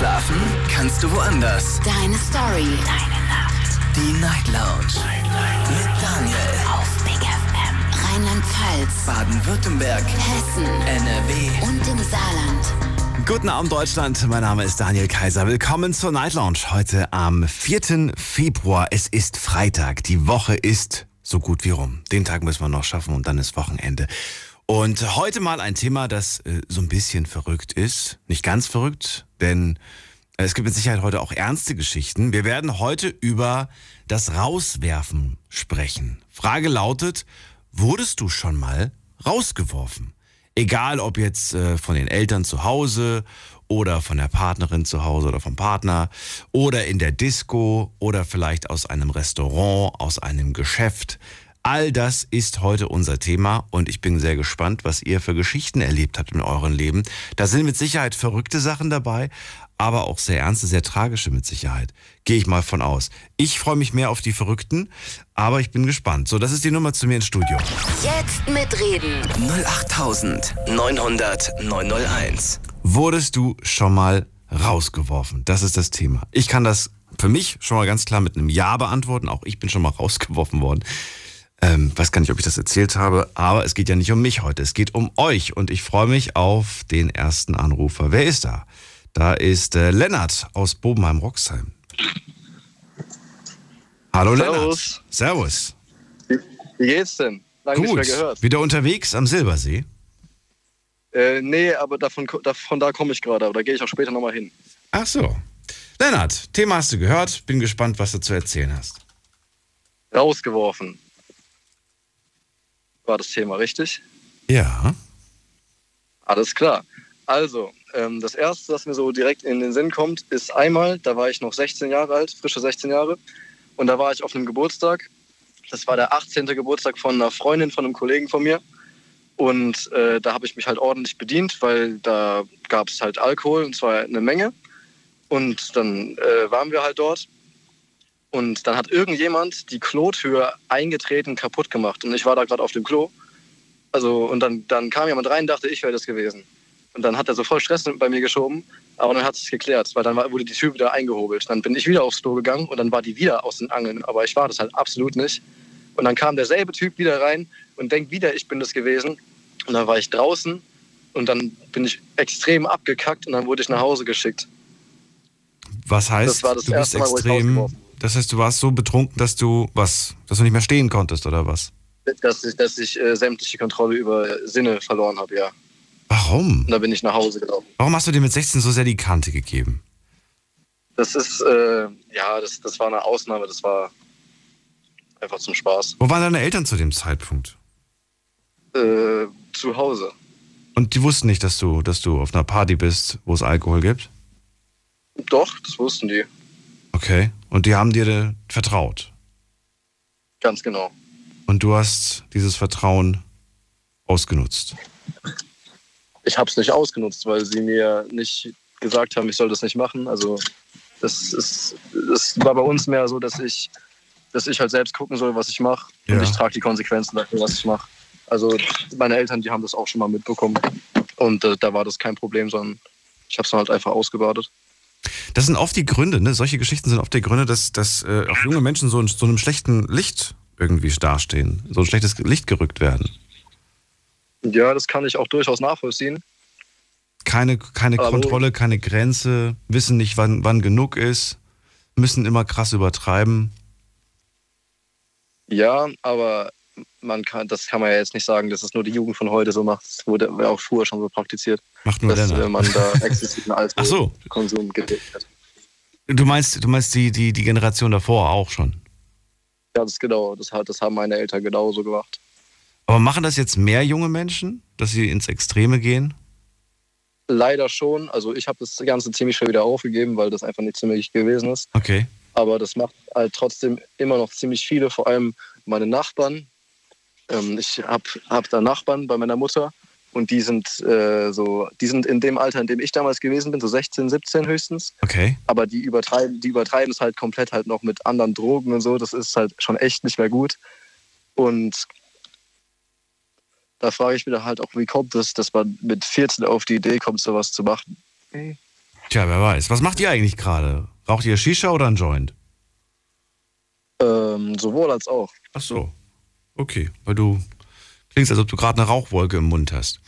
Schlafen kannst du woanders. Deine Story. Deine Nacht. Die Night Lounge. Night, Night. Mit Daniel. Auf Big FM. Rheinland-Pfalz. Baden-Württemberg. Hessen. NRW. Und im Saarland. Guten Abend Deutschland, mein Name ist Daniel Kaiser. Willkommen zur Night Lounge heute am 4. Februar. Es ist Freitag, die Woche ist so gut wie rum. Den Tag müssen wir noch schaffen und dann ist Wochenende. Und heute mal ein Thema, das äh, so ein bisschen verrückt ist. Nicht ganz verrückt, denn äh, es gibt mit Sicherheit heute auch ernste Geschichten. Wir werden heute über das Rauswerfen sprechen. Frage lautet, wurdest du schon mal rausgeworfen? Egal ob jetzt äh, von den Eltern zu Hause oder von der Partnerin zu Hause oder vom Partner oder in der Disco oder vielleicht aus einem Restaurant, aus einem Geschäft. All das ist heute unser Thema und ich bin sehr gespannt, was ihr für Geschichten erlebt habt in eurem Leben. Da sind mit Sicherheit verrückte Sachen dabei, aber auch sehr ernste, sehr tragische mit Sicherheit. Gehe ich mal von aus. Ich freue mich mehr auf die Verrückten, aber ich bin gespannt. So, das ist die Nummer zu mir ins Studio. Jetzt mitreden. 08900 901. Wurdest du schon mal rausgeworfen? Das ist das Thema. Ich kann das für mich schon mal ganz klar mit einem Ja beantworten. Auch ich bin schon mal rausgeworfen worden. Ähm, weiß gar nicht, ob ich das erzählt habe, aber es geht ja nicht um mich heute, es geht um euch und ich freue mich auf den ersten Anrufer. Wer ist da? Da ist äh, Lennart aus Bobenheim-Roxheim. Hallo Servus. Lennart. Servus. Wie geht's denn? Lange nicht Gut. mehr gehört. Wieder unterwegs am Silbersee? Äh, nee, aber davon, davon da komme ich gerade, aber da gehe ich auch später nochmal hin. Ach so. Lennart, Thema hast du gehört. Bin gespannt, was du zu erzählen hast. Rausgeworfen. War das Thema richtig? Ja. Alles klar. Also, ähm, das erste, was mir so direkt in den Sinn kommt, ist einmal, da war ich noch 16 Jahre alt, frische 16 Jahre, und da war ich auf einem Geburtstag. Das war der 18. Geburtstag von einer Freundin von einem Kollegen von mir. Und äh, da habe ich mich halt ordentlich bedient, weil da gab es halt Alkohol und zwar eine Menge. Und dann äh, waren wir halt dort. Und dann hat irgendjemand die Klotür eingetreten, kaputt gemacht. Und ich war da gerade auf dem Klo. Also, und dann, dann kam jemand rein, dachte, ich wäre das gewesen. Und dann hat er so voll Stress bei mir geschoben. Aber dann hat es geklärt, weil dann wurde die Tür wieder eingehobelt. Dann bin ich wieder aufs Klo gegangen und dann war die wieder aus den Angeln. Aber ich war das halt absolut nicht. Und dann kam derselbe Typ wieder rein und denkt wieder, ich bin das gewesen. Und dann war ich draußen und dann bin ich extrem abgekackt und dann wurde ich nach Hause geschickt. Was heißt, Das war das du bist erste Mal, wo ich extrem. Das heißt, du warst so betrunken, dass du was, dass du nicht mehr stehen konntest oder was? Dass ich, dass ich äh, sämtliche Kontrolle über Sinne verloren habe, ja. Warum? Und da bin ich nach Hause gelaufen. Warum hast du dir mit 16 so sehr die Kante gegeben? Das ist, äh, ja, das, das war eine Ausnahme, das war einfach zum Spaß. Wo waren deine Eltern zu dem Zeitpunkt? Äh, zu Hause. Und die wussten nicht, dass du, dass du auf einer Party bist, wo es Alkohol gibt? Doch, das wussten die. Okay. Und die haben dir vertraut. Ganz genau. Und du hast dieses Vertrauen ausgenutzt. Ich habe es nicht ausgenutzt, weil sie mir nicht gesagt haben, ich soll das nicht machen. Also das ist, das war bei uns mehr so, dass ich, dass ich halt selbst gucken soll, was ich mache. Und Ja. ich trage die Konsequenzen dafür, was ich mache. Also meine Eltern, die haben das auch schon mal mitbekommen. Und äh, da war das kein Problem, sondern ich habe es halt einfach ausgebadet. Das sind oft die Gründe, ne? Solche Geschichten sind oft die Gründe, dass, dass äh, auch junge Menschen so in so einem schlechten Licht irgendwie dastehen, so ein schlechtes Licht gerückt werden. Ja, das kann ich auch durchaus nachvollziehen. Keine, keine Kontrolle, keine Grenze, wissen nicht, wann, wann genug ist, müssen immer krass übertreiben. Ja, aber man kann, das kann man ja jetzt nicht sagen, dass es nur die Jugend von heute so macht. Das wurde auch früher schon so praktiziert, Macht nur dass äh, Lennart. man da exzessiven Ach so. Alkoholkonsum gedeckt hat. Du meinst, du meinst die, die, die Generation davor auch schon. Ja, das genau. Das, hat, das haben meine Eltern genauso gemacht. Aber machen das jetzt mehr junge Menschen, dass sie ins Extreme gehen? Leider schon. Also ich habe das Ganze ziemlich schnell wieder aufgegeben, weil das einfach nicht ziemlich gewesen ist. Okay. Aber das macht halt trotzdem immer noch ziemlich viele, vor allem meine Nachbarn. Ähm, ich habe hab da Nachbarn bei meiner Mutter und die sind äh, so, die sind in dem Alter, in dem ich damals gewesen bin, so 16, 17 höchstens. Okay. Aber die übertreiben, die übertreiben es halt komplett halt noch mit anderen Drogen und so. Das ist halt schon echt nicht mehr gut. Und da frage ich mich dann halt auch, wie kommt es, dass man mit 14 auf die Idee kommt, sowas zu machen. Tja, wer weiß. Was macht ihr eigentlich gerade? Raucht ihr Shisha oder ein Joint? Ähm, sowohl als auch. Ach so. Okay, weil du klingst, als ob du gerade eine Rauchwolke im Mund hast.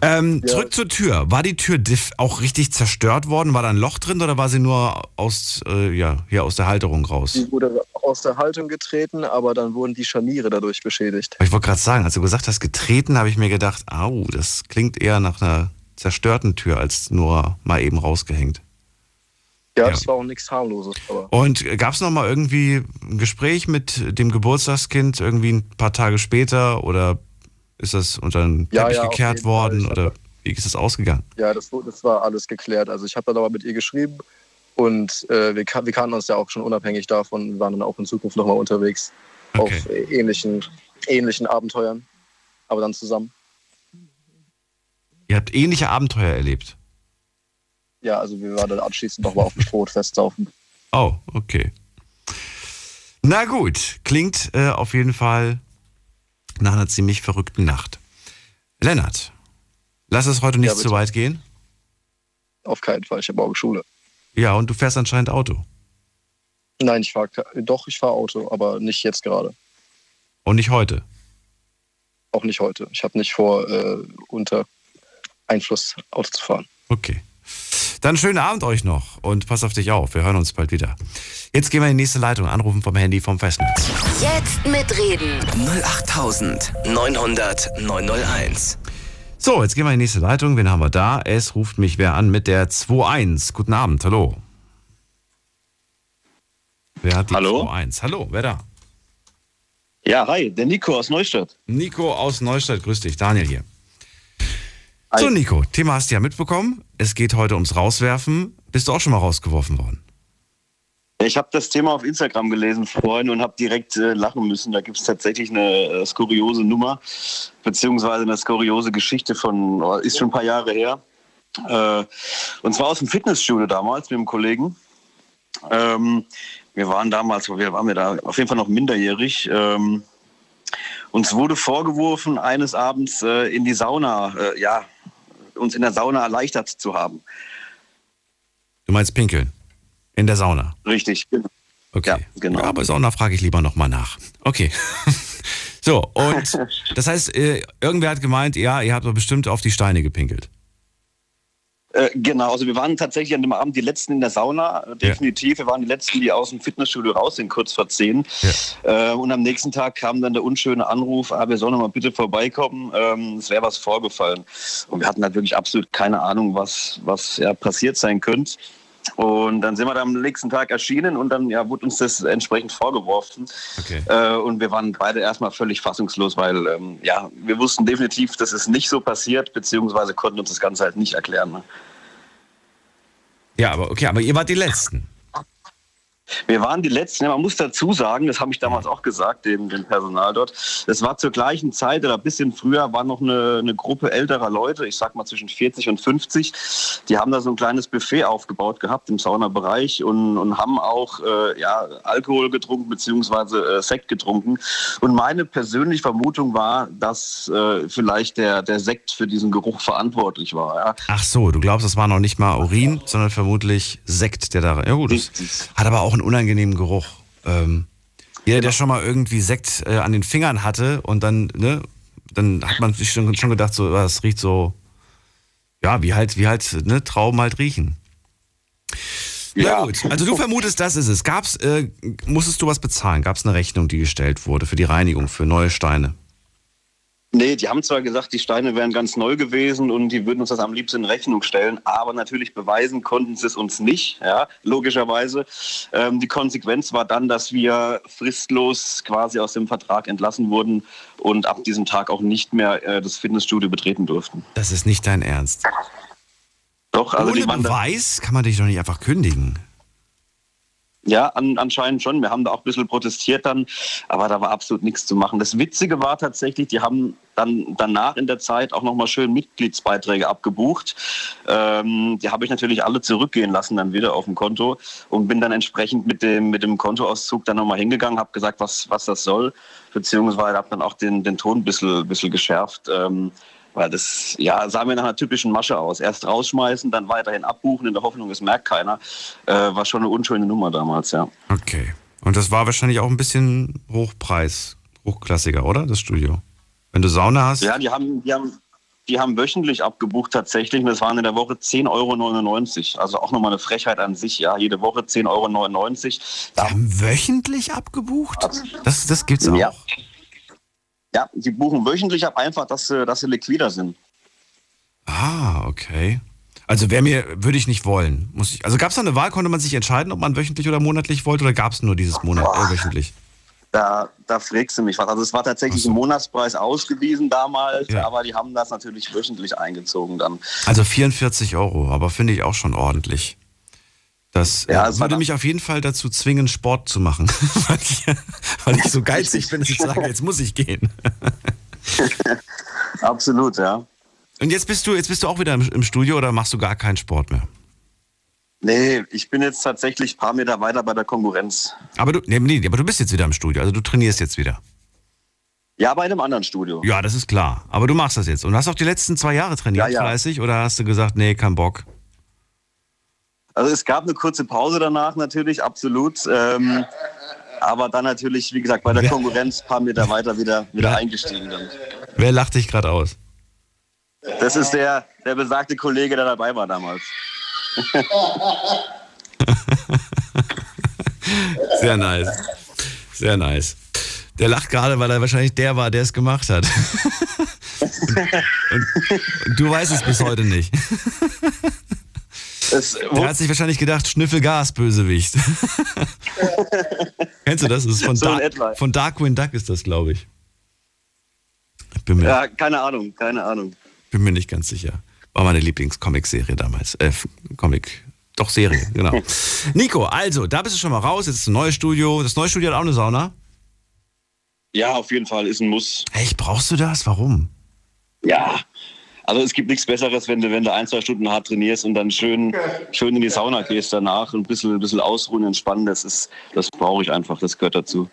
Ähm, Ja. Zurück zur Tür. War die Tür auch richtig zerstört worden? War da ein Loch drin oder war sie nur aus, äh, ja, hier aus der Halterung raus? Die wurde aus der Haltung getreten, aber dann wurden die Scharniere dadurch beschädigt. Ich wollte gerade sagen, als du gesagt hast, getreten, habe ich mir gedacht, au, das klingt eher nach einer zerstörten Tür als nur mal eben rausgehängt. Ja, Ja. das war auch nichts harmloses, Und gab es noch mal irgendwie ein Gespräch mit dem Geburtstagskind irgendwie ein paar Tage später oder ist das unter den Ja, Teppich ja, gekehrt worden Ich hab oder wie ist das ausgegangen? ja, das, das war alles geklärt. Also ich habe dann aber mit ihr geschrieben und äh, wir, wir kannten uns ja auch schon unabhängig davon, wir waren dann auch in Zukunft nochmal unterwegs Okay. auf äh, ähnlichen, ähnlichen Abenteuern, aber dann zusammen. Ihr habt ähnliche Abenteuer erlebt. Ja, also wir waren dann anschließend nochmal auf dem Boot festsaufen. Oh, okay. Na gut, klingt äh, auf jeden Fall nach einer ziemlich verrückten Nacht. Lennart, lass es heute nicht Ja, zu weit gehen. Auf keinen Fall, ich habe morgen Schule. Ja, und du fährst anscheinend Auto. Nein, ich fahre doch, ich fahre Auto, aber nicht jetzt gerade. Und nicht heute. Auch nicht heute. Ich habe nicht vor, äh, unter Einfluss Auto zu fahren. Okay. Dann schönen Abend euch noch und pass auf dich auf. Wir hören uns bald wieder. Jetzt gehen wir in die nächste Leitung. Anrufen vom Handy vom Festnetz. Jetzt mitreden. 08900 901. So, jetzt gehen wir in die nächste Leitung. Wen haben wir da? Es ruft mich wer an mit der 21. Guten Abend, hallo. Wer hat die Hallo? 21? Hallo, wer da? Ja, hi, der Nico aus Neustadt. Nico aus Neustadt, grüß dich. Daniel hier. So, Nico, Thema hast du ja mitbekommen. Es geht heute ums Rauswerfen. Bist du auch schon mal rausgeworfen worden? Ich habe das Thema auf Instagram gelesen vorhin und habe direkt äh, lachen müssen. Da gibt es tatsächlich eine äh, skuriose Nummer, beziehungsweise eine skuriose Geschichte von, oh, ist schon ein paar Jahre her. Äh, und zwar aus dem Fitnessstudio damals mit einem Kollegen. Ähm, wir waren damals, wir waren wir da auf jeden Fall noch minderjährig. Ähm, uns wurde vorgeworfen, eines Abends äh, in die Sauna, äh, ja, uns in der Sauna erleichtert zu haben. Du meinst pinkeln? In der Sauna? Richtig, genau. Okay. Ja, genau. Ja, aber Sauna frage ich lieber nochmal nach. Okay. so, und das heißt, äh, irgendwer hat gemeint, ja, ihr habt doch bestimmt auf die Steine gepinkelt. Äh, genau, also wir waren tatsächlich an dem Abend die Letzten in der Sauna, äh, definitiv. Wir waren die Letzten, die aus dem Fitnessstudio raus sind, kurz vor zehn. Äh, und am nächsten Tag kam dann der unschöne Anruf, ah, wir sollen mal bitte vorbeikommen, ähm, es wäre was vorgefallen. Und wir hatten halt wirklich absolut keine Ahnung, was, was ja, passiert sein könnte. Und dann sind wir dann am nächsten Tag erschienen und dann ja, wurde uns das entsprechend vorgeworfen. Okay. Äh, und wir waren beide erstmal völlig fassungslos, weil ähm, ja, wir wussten definitiv, dass es nicht so passiert, beziehungsweise konnten uns das Ganze halt nicht erklären. Ne? Ja, aber okay, aber ihr wart die Letzten. Wir waren die Letzten, ja, man muss dazu sagen, das habe ich damals auch gesagt, dem, dem Personal dort. Es war zur gleichen Zeit oder ein bisschen früher, war noch eine, eine Gruppe älterer Leute, ich sag mal zwischen 40 und 50. Die haben da so ein kleines Buffet aufgebaut gehabt im Saunabereich und, und haben auch äh, ja, Alkohol getrunken beziehungsweise äh, Sekt getrunken. Und meine persönliche Vermutung war, dass äh, vielleicht der, der Sekt für diesen Geruch verantwortlich war. Ja. Ach so, du glaubst, das war noch nicht mal Urin, sondern vermutlich Sekt, der da. Ja, gut. Das hat aber auch einen unangenehmen Geruch. Ähm, jeder, der schon mal irgendwie Sekt äh, an den Fingern hatte und dann, ne, dann hat man sich schon, schon gedacht, so, das riecht so, ja, wie halt, wie halt, ne, Trauben halt riechen. Ja. Ja. gut, also du vermutest, das ist es. Gab's, äh, musstest du was bezahlen? Gab es eine Rechnung, die gestellt wurde für die Reinigung, für neue Steine? Nee, die haben zwar gesagt, die Steine wären ganz neu gewesen und die würden uns das am liebsten in Rechnung stellen, aber natürlich beweisen konnten sie es uns nicht, ja, logischerweise. Ähm, die Konsequenz war dann, dass wir fristlos quasi aus dem Vertrag entlassen wurden und ab diesem Tag auch nicht mehr äh, das Fitnessstudio betreten durften. Das ist nicht dein Ernst. Doch, also Ohne Beweis kann man dich doch nicht einfach kündigen. Ja, an, anscheinend schon. Wir haben da auch ein bisschen protestiert dann, aber da war absolut nichts zu machen. Das Witzige war tatsächlich, die haben dann danach in der Zeit auch nochmal schön Mitgliedsbeiträge abgebucht. Ähm, die habe ich natürlich alle zurückgehen lassen dann wieder auf dem Konto und bin dann entsprechend mit dem, mit dem Kontoauszug dann nochmal hingegangen, habe gesagt, was, was das soll, beziehungsweise habe dann auch den, den Ton ein bisschen, bisschen geschärft. Ähm, Weil das ja, sah mir nach einer typischen Masche aus. Erst rausschmeißen, dann weiterhin abbuchen in der Hoffnung, es merkt keiner. Äh, war schon eine unschöne Nummer damals, ja. Okay. Und das war wahrscheinlich auch ein bisschen Hochpreis, hochklassiger, oder? Das Studio. Wenn du Sauna hast. Ja, die haben, die haben, die haben wöchentlich abgebucht tatsächlich. Das waren in der Woche 10,99 Euro. Also auch nochmal eine Frechheit an sich, ja. Jede Woche 10,99 Euro. Die haben wöchentlich abgebucht? Das, das gibt's auch. Ja. Ja, die buchen wöchentlich ab, einfach, dass sie, dass sie liquider sind. Ah, okay. Also wäre mir, würde ich nicht wollen. Muss ich, also gab es da eine Wahl, konnte man sich entscheiden, ob man wöchentlich oder monatlich wollte oder gab es nur dieses Monat äh, wöchentlich? Da, da fragst du mich was. Also es war tatsächlich so. ein Monatspreis ausgewiesen damals, Ja. aber die haben das natürlich wöchentlich eingezogen dann. Also 44 Euro, aber finde ich auch schon ordentlich. Das Ja, äh, war würde mich auf jeden Fall dazu zwingen, Sport zu machen. weil, ich, weil ich so geizig bin, dass ich sage, jetzt muss ich gehen. Absolut, ja. Und jetzt bist du, jetzt bist du auch wieder im, im Studio oder machst du gar keinen Sport mehr? Nee, ich bin jetzt tatsächlich ein paar Meter weiter bei der Konkurrenz. Aber du, nee, nee, aber du bist jetzt wieder im Studio, also du trainierst jetzt wieder. Ja, bei einem anderen Studio. Ja, das ist klar. Aber du machst das jetzt. Und hast auch die letzten zwei Jahre trainiert Ja, ja. fleißig oder hast du gesagt, nee, kein Bock? Also es gab eine kurze Pause danach natürlich, absolut. Ähm, aber dann natürlich, wie gesagt, bei der Konkurrenz ein paar Meter weiter wieder, wieder eingestiegen. Dann. Wer lacht dich gerade aus? Das ist der, der besagte Kollege, der dabei war damals. Sehr nice. Sehr nice. Der lacht gerade, weil er wahrscheinlich der war, der es gemacht hat. und, und du weißt es bis heute nicht. Es, Der hat sich wahrscheinlich gedacht, Schnüffelgas, Bösewicht. Kennst du das? das ist von, So Dark, von Darkwing Duck ist das, glaube ich. Ich bin mir, ja, keine Ahnung, keine Ahnung. bin mir nicht ganz sicher. War meine Lieblings-Comic-Serie damals. Äh, Comic. Doch, Serie, genau. Nico, also, da bist du schon mal raus. Jetzt ist ein neues Studio. Das neue Studio hat auch eine Sauna. Ja, auf jeden Fall ist ein Muss. Echt, brauchst du das? Warum? Ja. Also es gibt nichts Besseres, wenn du, wenn du ein, zwei Stunden hart trainierst und dann schön, schön in die Sauna gehst danach und ein bisschen, ein bisschen ausruhen, entspannen. Das das brauche ich einfach, das gehört dazu.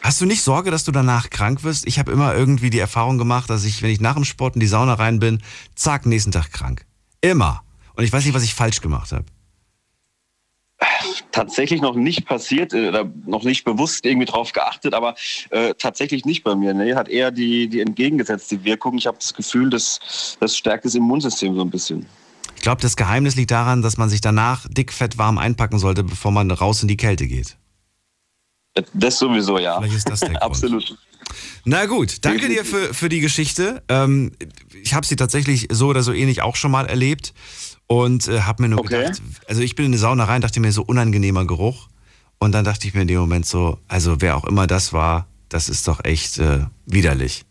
Hast du nicht Sorge, dass du danach krank wirst? Ich habe immer irgendwie die Erfahrung gemacht, dass ich, wenn ich nach dem Sport in die Sauna rein bin, zack, nächsten Tag krank. Immer. Und ich weiß nicht, was ich falsch gemacht habe. Tatsächlich noch nicht passiert, äh, oder noch nicht bewusst irgendwie drauf geachtet, aber äh, tatsächlich nicht bei mir. Nee, hat eher die, die entgegengesetzte Wirkung. Ich habe das Gefühl, das, das stärkt das Immunsystem so ein bisschen. Ich glaube, das Geheimnis liegt daran, dass man sich danach dick, fett, warm einpacken sollte, bevor man raus in die Kälte geht. Das sowieso, ja. Vielleicht ist das der Grund. Absolut. Na gut, danke dir für, für die Geschichte. Ähm, ich habe sie tatsächlich so oder so ähnlich auch schon mal erlebt und äh, habe mir nur Okay. gedacht, also ich bin in eine Sauna rein, dachte mir so unangenehmer Geruch und dann dachte ich mir in dem Moment so, also wer auch immer das war, das ist doch echt äh, widerlich.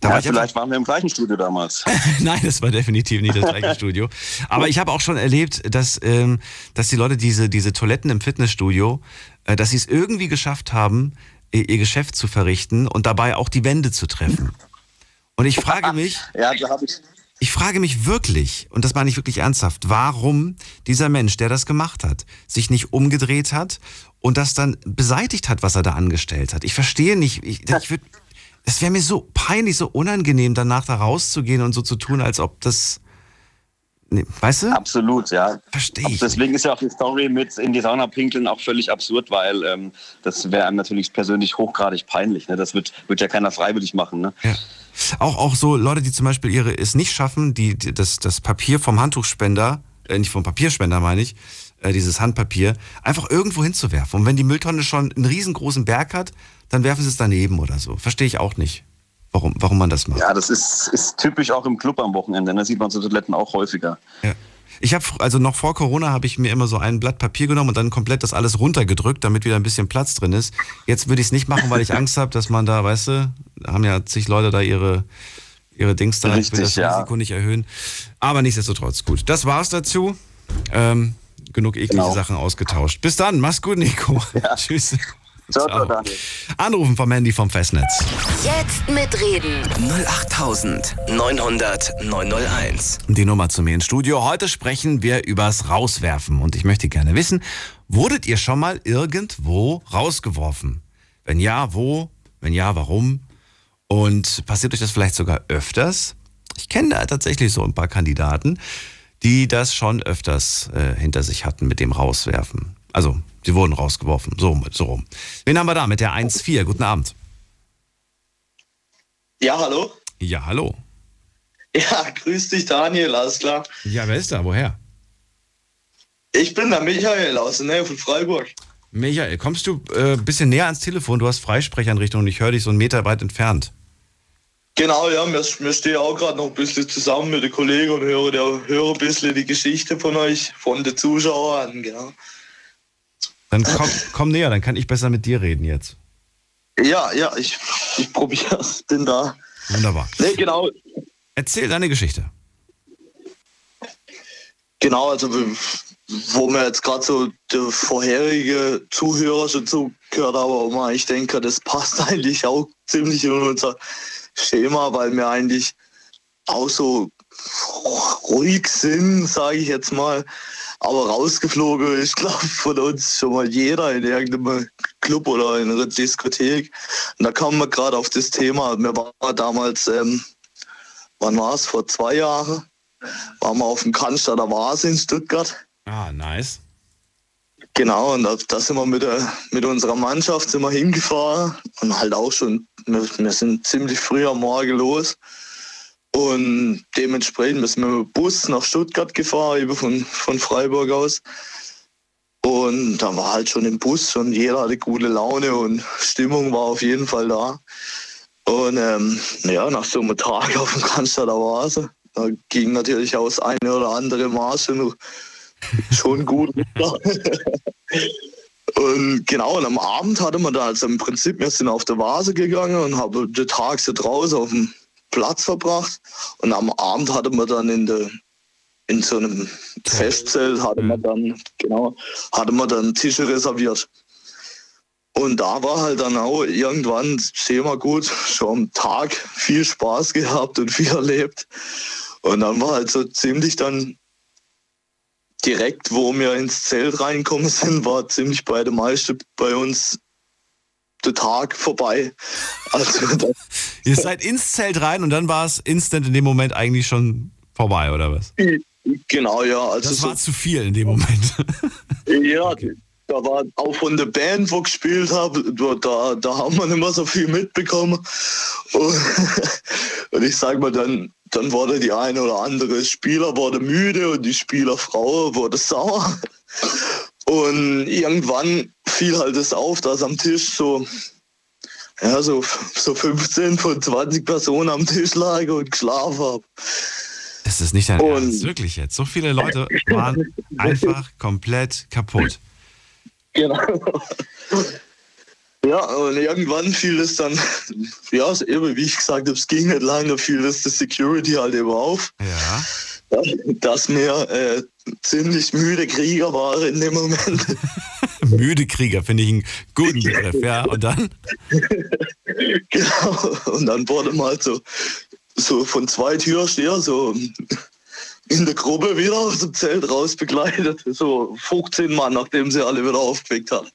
Da Ja, war ich einfach- vielleicht waren wir im gleichen Studio damals. Nein, das war definitiv nicht das gleiche Studio. Aber ich habe auch schon erlebt, dass, ähm, dass die Leute diese, diese Toiletten im Fitnessstudio, äh, dass sie es irgendwie geschafft haben, ihr, ihr Geschäft zu verrichten und dabei auch die Wände zu treffen. Und ich frage mich, Ja, da habe ich. Ich frage mich wirklich, und das meine ich wirklich ernsthaft, warum dieser Mensch, der das gemacht hat, sich nicht umgedreht hat und das dann beseitigt hat, was er da angestellt hat. Ich verstehe nicht, ich, ich würd, es wäre mir so peinlich, so unangenehm, danach da rauszugehen und so zu tun, als ob das, nee, weißt du? Absolut, ja. Verstehe ich. Deswegen ist ja auch die Story mit in die Sauna pinkeln auch völlig absurd, weil ähm, das wäre einem natürlich persönlich hochgradig peinlich. Ne? Das wird, wird ja keiner freiwillig machen. Ne? Ja. Auch, auch so Leute, die zum Beispiel ihre es nicht schaffen, die, die das, das Papier vom Handtuchspender, äh, nicht vom Papierspender meine ich, äh, dieses Handpapier, einfach irgendwo hinzuwerfen. Und wenn die Mülltonne schon einen riesengroßen Berg hat, dann werfen sie es daneben oder so. Verstehe ich auch nicht, warum, warum man das macht. Ja, das ist, ist typisch auch im Club am Wochenende. Da sieht man so Toiletten auch häufiger. Ja. Ich habe also noch vor Corona habe ich mir immer so ein Blatt Papier genommen und dann komplett das alles runtergedrückt, damit wieder ein bisschen Platz drin ist. Jetzt würde ich es nicht machen, weil ich Angst habe, dass man da, weißt du, haben ja zig Leute da ihre ihre Dings da. ich will Richtig, das ja. Risiko nicht erhöhen. Aber nichtsdestotrotz gut. Das war's dazu. Ähm, genug eklige Genau. Sachen ausgetauscht. Bis dann, mach's gut, Nico. Tschüss. Ciao, ciao, Daniel. Anrufen vom Handy vom Festnetz. Jetzt mitreden. 08900 901. Die Nummer zu mir ins Studio. Heute sprechen wir übers Rauswerfen. Und ich möchte gerne wissen, wurdet ihr schon mal irgendwo rausgeworfen? Wenn ja, wo? Wenn ja, warum? Und passiert euch das vielleicht sogar öfters? Ich kenne da tatsächlich so ein paar Kandidaten, die das schon öfters äh, hinter sich hatten mit dem Rauswerfen. Also, sie wurden rausgeworfen. So, so rum. Wen haben wir da mit der 1-4? Guten Abend. Ja, hallo? Ja, hallo. Ja, grüß dich, Daniel, alles klar. Ja, wer ist da? Woher? Ich bin der Michael aus der Nähe von Freiburg. Michael, kommst du ein äh, bisschen näher ans Telefon? Du hast Freisprecheinrichtung und ich höre dich so einen Meter weit entfernt. Genau, ja, wir, wir stehen auch gerade noch ein bisschen zusammen mit den Kollegen und hören, der, hören ein bisschen die Geschichte von euch, von den Zuschauern, genau. Dann komm, komm näher, dann kann ich besser mit dir reden jetzt. Ja, ja, ich, ich probiere es denn da. Wunderbar. Nee, genau, Erzähl deine Geschichte. genau, also wo mir jetzt gerade so der vorherige Zuhörer schon zugehört haben, aber ich denke, das passt eigentlich auch ziemlich in unser Schema, weil wir eigentlich auch so ruhig sind, sage ich jetzt mal. Aber rausgeflogen ist, glaube ich, von uns schon mal jeder in irgendeinem Club oder in einer Diskothek. Und da kam man gerade auf das Thema. Wir waren damals, ähm, wann war es, vor zwei Jahren, waren wir auf dem Cannstatter Vase in Stuttgart. Ah, nice. Genau, und da, da sind wir mit, der, mit unserer Mannschaft sind wir hingefahren und halt auch schon, wir, wir sind ziemlich früh am Morgen los. Und dementsprechend sind wir mit dem Bus nach Stuttgart gefahren, eben von, von Freiburg aus. Und da war halt schon im Bus schon jeder hatte gute Laune und Stimmung war auf jeden Fall da. Und ähm, ja, nach so einem Tag auf dem Cannstatter Vase, da ging natürlich das eine oder andere Maß schon, schon gut. Und genau, und am Abend hatte man da, also im Prinzip, wir sind auf der Vase gegangen und haben den Tag so draußen auf dem Platz verbracht. Und am Abend hatte man dann in der in so einem Festzelt hatte man dann, genau, hatte man dann Tische reserviert. Und da war halt dann auch irgendwann Thema gut, schon am Tag viel Spaß gehabt und viel erlebt. Und dann war halt so ziemlich dann direkt, wo wir ins Zelt reinkommen sind, war ziemlich bei den meisten bei uns der Tag vorbei. Also Ihr seid ins Zelt rein und dann war es instant in dem Moment eigentlich schon vorbei, oder was? genau, ja. Also Das so, war zu viel in dem Moment. ja, da war auch von der Band, wo ich gespielt habe, da, da, da haben wir nicht mehr so viel mitbekommen. Und, und ich sag mal, dann, dann wurde die eine oder andere Spieler wurde müde und die Spielerfrau wurde sauer. Und irgendwann fiel halt das auf, dass am Tisch so, ja, so, so 15 von 20 Personen am Tisch lagen und geschlafen haben. Das ist nicht dein Und- Ernst, wirklich jetzt. So viele Leute waren einfach komplett kaputt. Genau. Ja, und irgendwann fiel es dann, ja, eben wie ich gesagt habe, es ging nicht lange, fiel es der Security halt eben auf, Ja. dass wir äh, ziemlich müde Krieger waren in dem Moment. Müde Krieger finde ich einen guten Begriff, ja. Und dann? genau. Und dann wurde mal so, so von zwei Türstehern so in der Gruppe wieder aus dem Zelt raus begleitet. So 15 Mann, nachdem sie alle wieder aufgeweckt haben.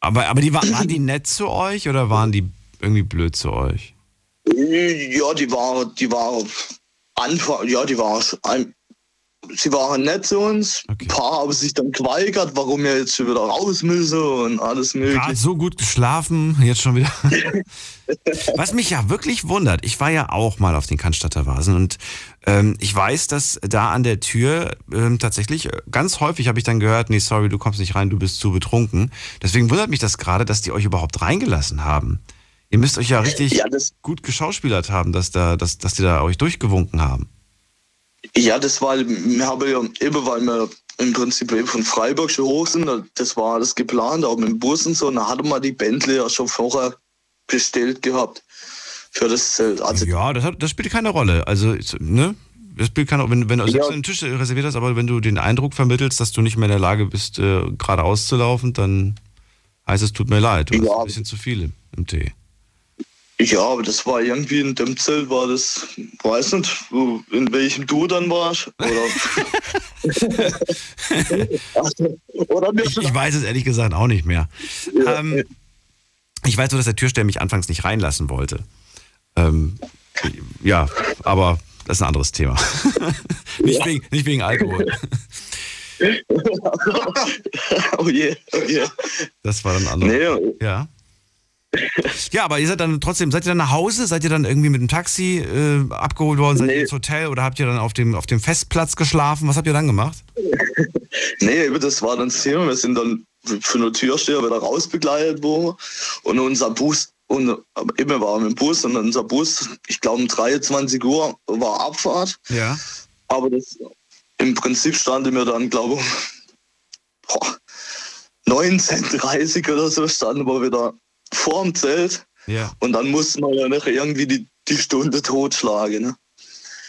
Aber, aber die waren, die nett zu euch oder waren die irgendwie blöd zu euch? Ja, die war, die war Anfang, ja, die war sie waren nett zu uns. Okay. Ein paar haben sich dann geweigert, warum wir jetzt schon wieder raus müssen und alles Gerade mögliche. so gut geschlafen, jetzt schon wieder. Was mich ja wirklich wundert, ich war ja auch mal auf den Cannstatter Vasen und ähm, ich weiß, dass da an der Tür ähm, tatsächlich äh, ganz häufig habe ich dann gehört, nee, sorry, du kommst nicht rein, du bist zu betrunken. Deswegen wundert mich das gerade, dass die euch überhaupt reingelassen haben. Ihr müsst euch ja richtig Ja, gut geschauspielert haben, dass, da, dass, dass die da euch durchgewunken haben. Ja, das war, wir haben ja eben, weil wir im Prinzip eben von Freiburg schon hoch sind, das war alles geplant, auch mit dem Bus und so, und da hatte man die Bentley ja schon vorher bestellt gehabt für das Zelt. Also Ja, das, hat, das spielt keine Rolle. Also, ne? Das spielt keine Rolle, wenn, wenn du selbst Ja. einen Tisch reserviert hast, aber wenn du den Eindruck vermittelst, dass du nicht mehr in der Lage bist, äh, geradeaus zu laufen, dann heißt es, tut mir leid, du hast Ja. ein bisschen zu viel im Tee. Ja, aber das war irgendwie in dem Zelt, war das, weiß nicht, in welchem du dann warst. Oder, oder Ich, ich weiß es ehrlich gesagt auch nicht mehr. Ähm, ich weiß nur, dass der Türsteher mich anfangs nicht reinlassen wollte. Ähm, Ja, aber das ist ein anderes Thema. nicht, wegen, nicht wegen Alkohol. oh je, oh je. Das war dann anders. Nee, Ja. Ja, aber ihr seid dann trotzdem, seid ihr dann nach Hause? Seid ihr dann irgendwie mit dem Taxi äh, abgeholt worden? Seid ihr Nee. ins Hotel oder habt ihr dann auf dem, auf dem Festplatz geschlafen? Was habt ihr dann gemacht? nee, das war dann das Thema. Wir sind dann für eine Türsteher wieder rausbegleitet worden. Und unser Bus, und immer waren wir im Bus und unser Bus, ich glaube um 23 Uhr war Abfahrt. Ja. Aber das im Prinzip standen wir dann, glaube ich, boah, 19.30 oder so standen wir wieder vorm Zelt. Ja. Und dann mussten wir ja noch irgendwie die, die Stunde totschlagen, ne?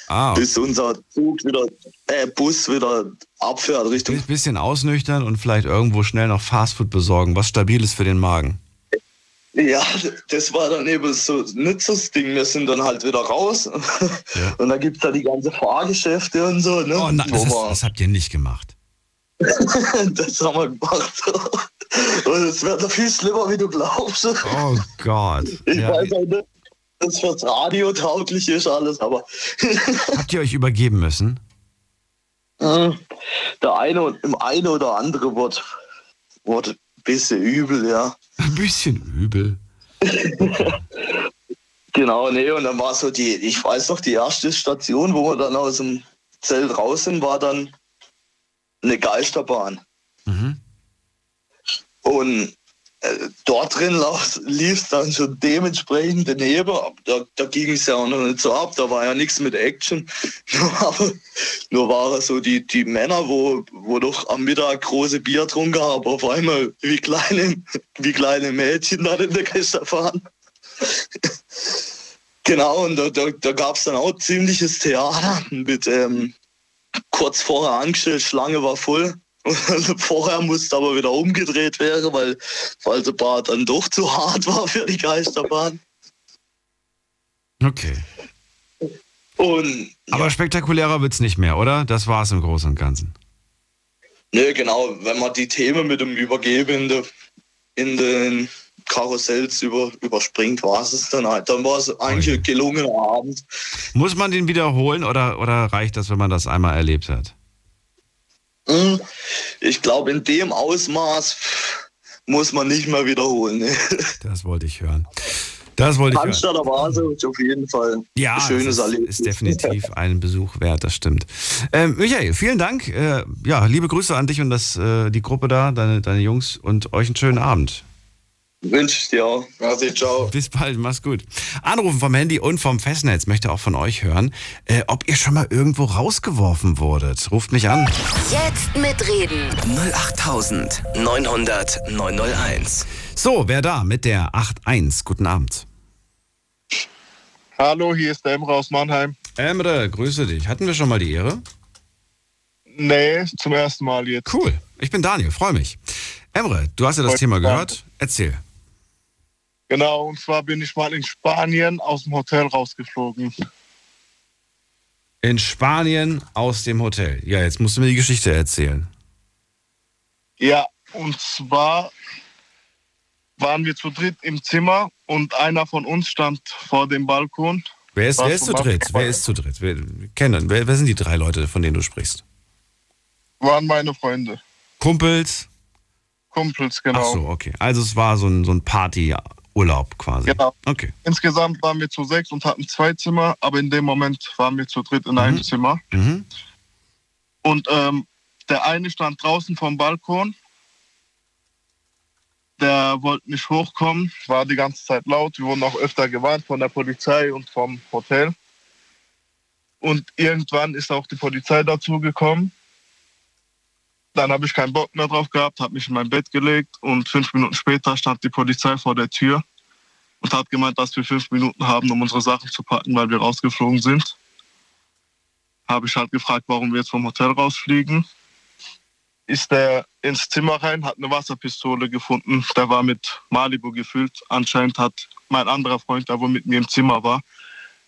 Ah, bis unser Zug wieder, äh, Bus wieder abfährt Richtung. ein bisschen ausnüchtern und vielleicht irgendwo schnell noch Fastfood besorgen, was stabil ist für den Magen. Ja, das war dann eben so nicht so das Ding. Wir sind dann halt wieder raus und da gibt es da die ganze Fahrgeschäfte und so. Ne? Oh nein, das, das habt ihr nicht gemacht. das haben wir gemacht. Und es wird noch viel schlimmer, wie du glaubst. Oh Gott. Ich Ja, weiß auch nicht, dass fürs Radio tauglich ist alles, aber habt ihr euch übergeben müssen? äh, der eine im eine oder andere Wort, Wort ein bisschen übel, ja. Ein bisschen übel. Genau, nee, und dann war so die, ich weiß noch, die erste Station, wo wir dann aus dem Zelt raus sind, war dann eine Geisterbahn. Mhm. Und äh, dort drin lief es dann schon dementsprechend daneben. Da, da ging es ja auch noch nicht so ab, da war ja nichts mit Action. Nur waren so die, die Männer, wo, wo doch am Mittag große Bier getrunken haben, auf einmal wie kleine, wie kleine Mädchen dann in der Geisterbahn. Genau, und da, da, da gab es dann auch ziemliches Theater mit ähm, kurz vorher angestellt, Schlange war voll. Vorher musste aber wieder umgedreht werden, weil, weil der Bad dann doch zu hart war für die Geisterbahn. Okay. Und Aber spektakulärer wird's nicht mehr, oder? Das war's im Großen und Ganzen. ne, genau, wenn man die Themen mit dem Übergeben in, de, in den Karussells über, überspringt, war es dann halt. Dann war es eigentlich Okay. ein gelungener Abend. Muss man den wiederholen oder, oder reicht das, wenn man das einmal erlebt hat? Hm, Ich glaube, in dem Ausmaß muss man nicht mehr wiederholen. Ne? Das wollte ich hören. Das wollte ich hören. Vase ist auf jeden Fall Ja, ein schönes Erlebnis. ist definitiv einen Besuch wert, das stimmt. Ähm, Michael, vielen Dank. Äh, ja, liebe Grüße an dich und das, äh, die Gruppe da, deine, deine Jungs und euch einen schönen Abend. Wünsche ich dir auch. Merci, ciao. Bis bald, mach's gut. Anrufen vom Handy und vom Festnetz möchte auch von euch hören, äh, ob ihr schon mal irgendwo rausgeworfen wurdet. Ruft mich an. Jetzt mitreden. 08900 901. So, wer da mit der 8.1? Guten Abend. Hallo, hier ist der Emre aus Mannheim. Emre, grüße dich. Hatten wir schon mal die Ehre? Nee, zum ersten Mal jetzt. Cool. Ich bin Daniel, freue mich. Emre, du hast ja das Freut Thema gehört. Erzähl. Genau, und zwar bin ich mal in Spanien aus dem Hotel rausgeflogen. In Spanien aus dem Hotel. Ja, jetzt musst du mir die Geschichte erzählen. Ja, und zwar waren wir zu dritt im Zimmer und einer von uns stand vor dem Balkon. Wer ist, wer ist zu dritt? Wer ist zu dritt? Wer, kennen, wer, wer sind die drei Leute, von denen du sprichst? Waren meine Freunde. Kumpels? Kumpels, genau. Ach so, okay. Also es war so ein, so ein Partyurlaub quasi. Genau. Okay. Insgesamt waren wir zu sechs und hatten zwei Zimmer, aber in dem Moment waren wir zu dritt in einem Zimmer. Mhm. Und ähm, der eine stand draußen vom Balkon. Der wollte nicht hochkommen, war die ganze Zeit laut. Wir wurden auch öfter gewarnt von der Polizei und vom Hotel. Und irgendwann ist auch die Polizei dazu gekommen. Dann habe ich keinen Bock mehr drauf gehabt, habe mich in mein Bett gelegt und fünf Minuten später stand die Polizei vor der Tür und hat gemeint, dass wir fünf Minuten haben, um unsere Sachen zu packen, weil wir rausgeflogen sind. Habe ich halt gefragt, warum wir jetzt vom Hotel rausfliegen. Ist der ins Zimmer rein, hat eine Wasserpistole gefunden. Der war mit Malibu gefüllt. Anscheinend hat mein anderer Freund, der wohl mit mir im Zimmer war,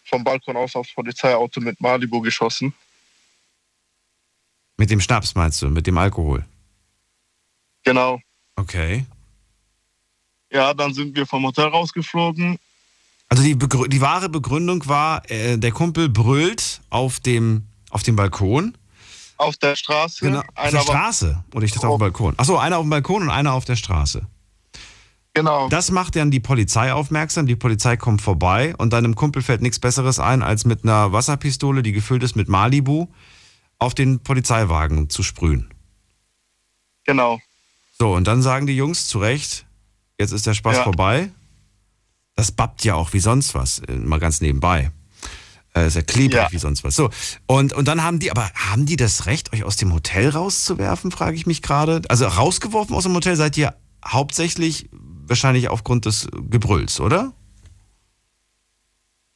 vom Balkon aus aufs Polizeiauto mit Malibu geschossen. Mit dem Schnaps meinst du? Mit dem Alkohol? Genau. Okay. Ja, dann sind wir vom Hotel rausgeflogen. Also die, Begrü die wahre Begründung war, äh, der Kumpel brüllt auf dem, auf dem Balkon. Auf der Straße. Genau, auf der Straße. Oder ich dachte auf dem Balkon. Achso, einer auf dem Balkon und einer auf der Straße. Genau. Das macht dann die Polizei aufmerksam. Die Polizei kommt vorbei und deinem Kumpel fällt nichts Besseres ein, als mit einer Wasserpistole, die gefüllt ist mit Malibu, auf den Polizeiwagen zu sprühen. Genau. So, und dann sagen die Jungs zu Recht, jetzt ist der Spaß Ja. vorbei. Das babbt ja auch wie sonst was, äh, mal ganz nebenbei. Äh, ist ja klebrig Ja. wie sonst was. So, und, und dann haben die, aber haben die das Recht, euch aus dem Hotel rauszuwerfen, frage ich mich gerade. Also rausgeworfen aus dem Hotel seid ihr hauptsächlich wahrscheinlich aufgrund des Gebrülls, oder?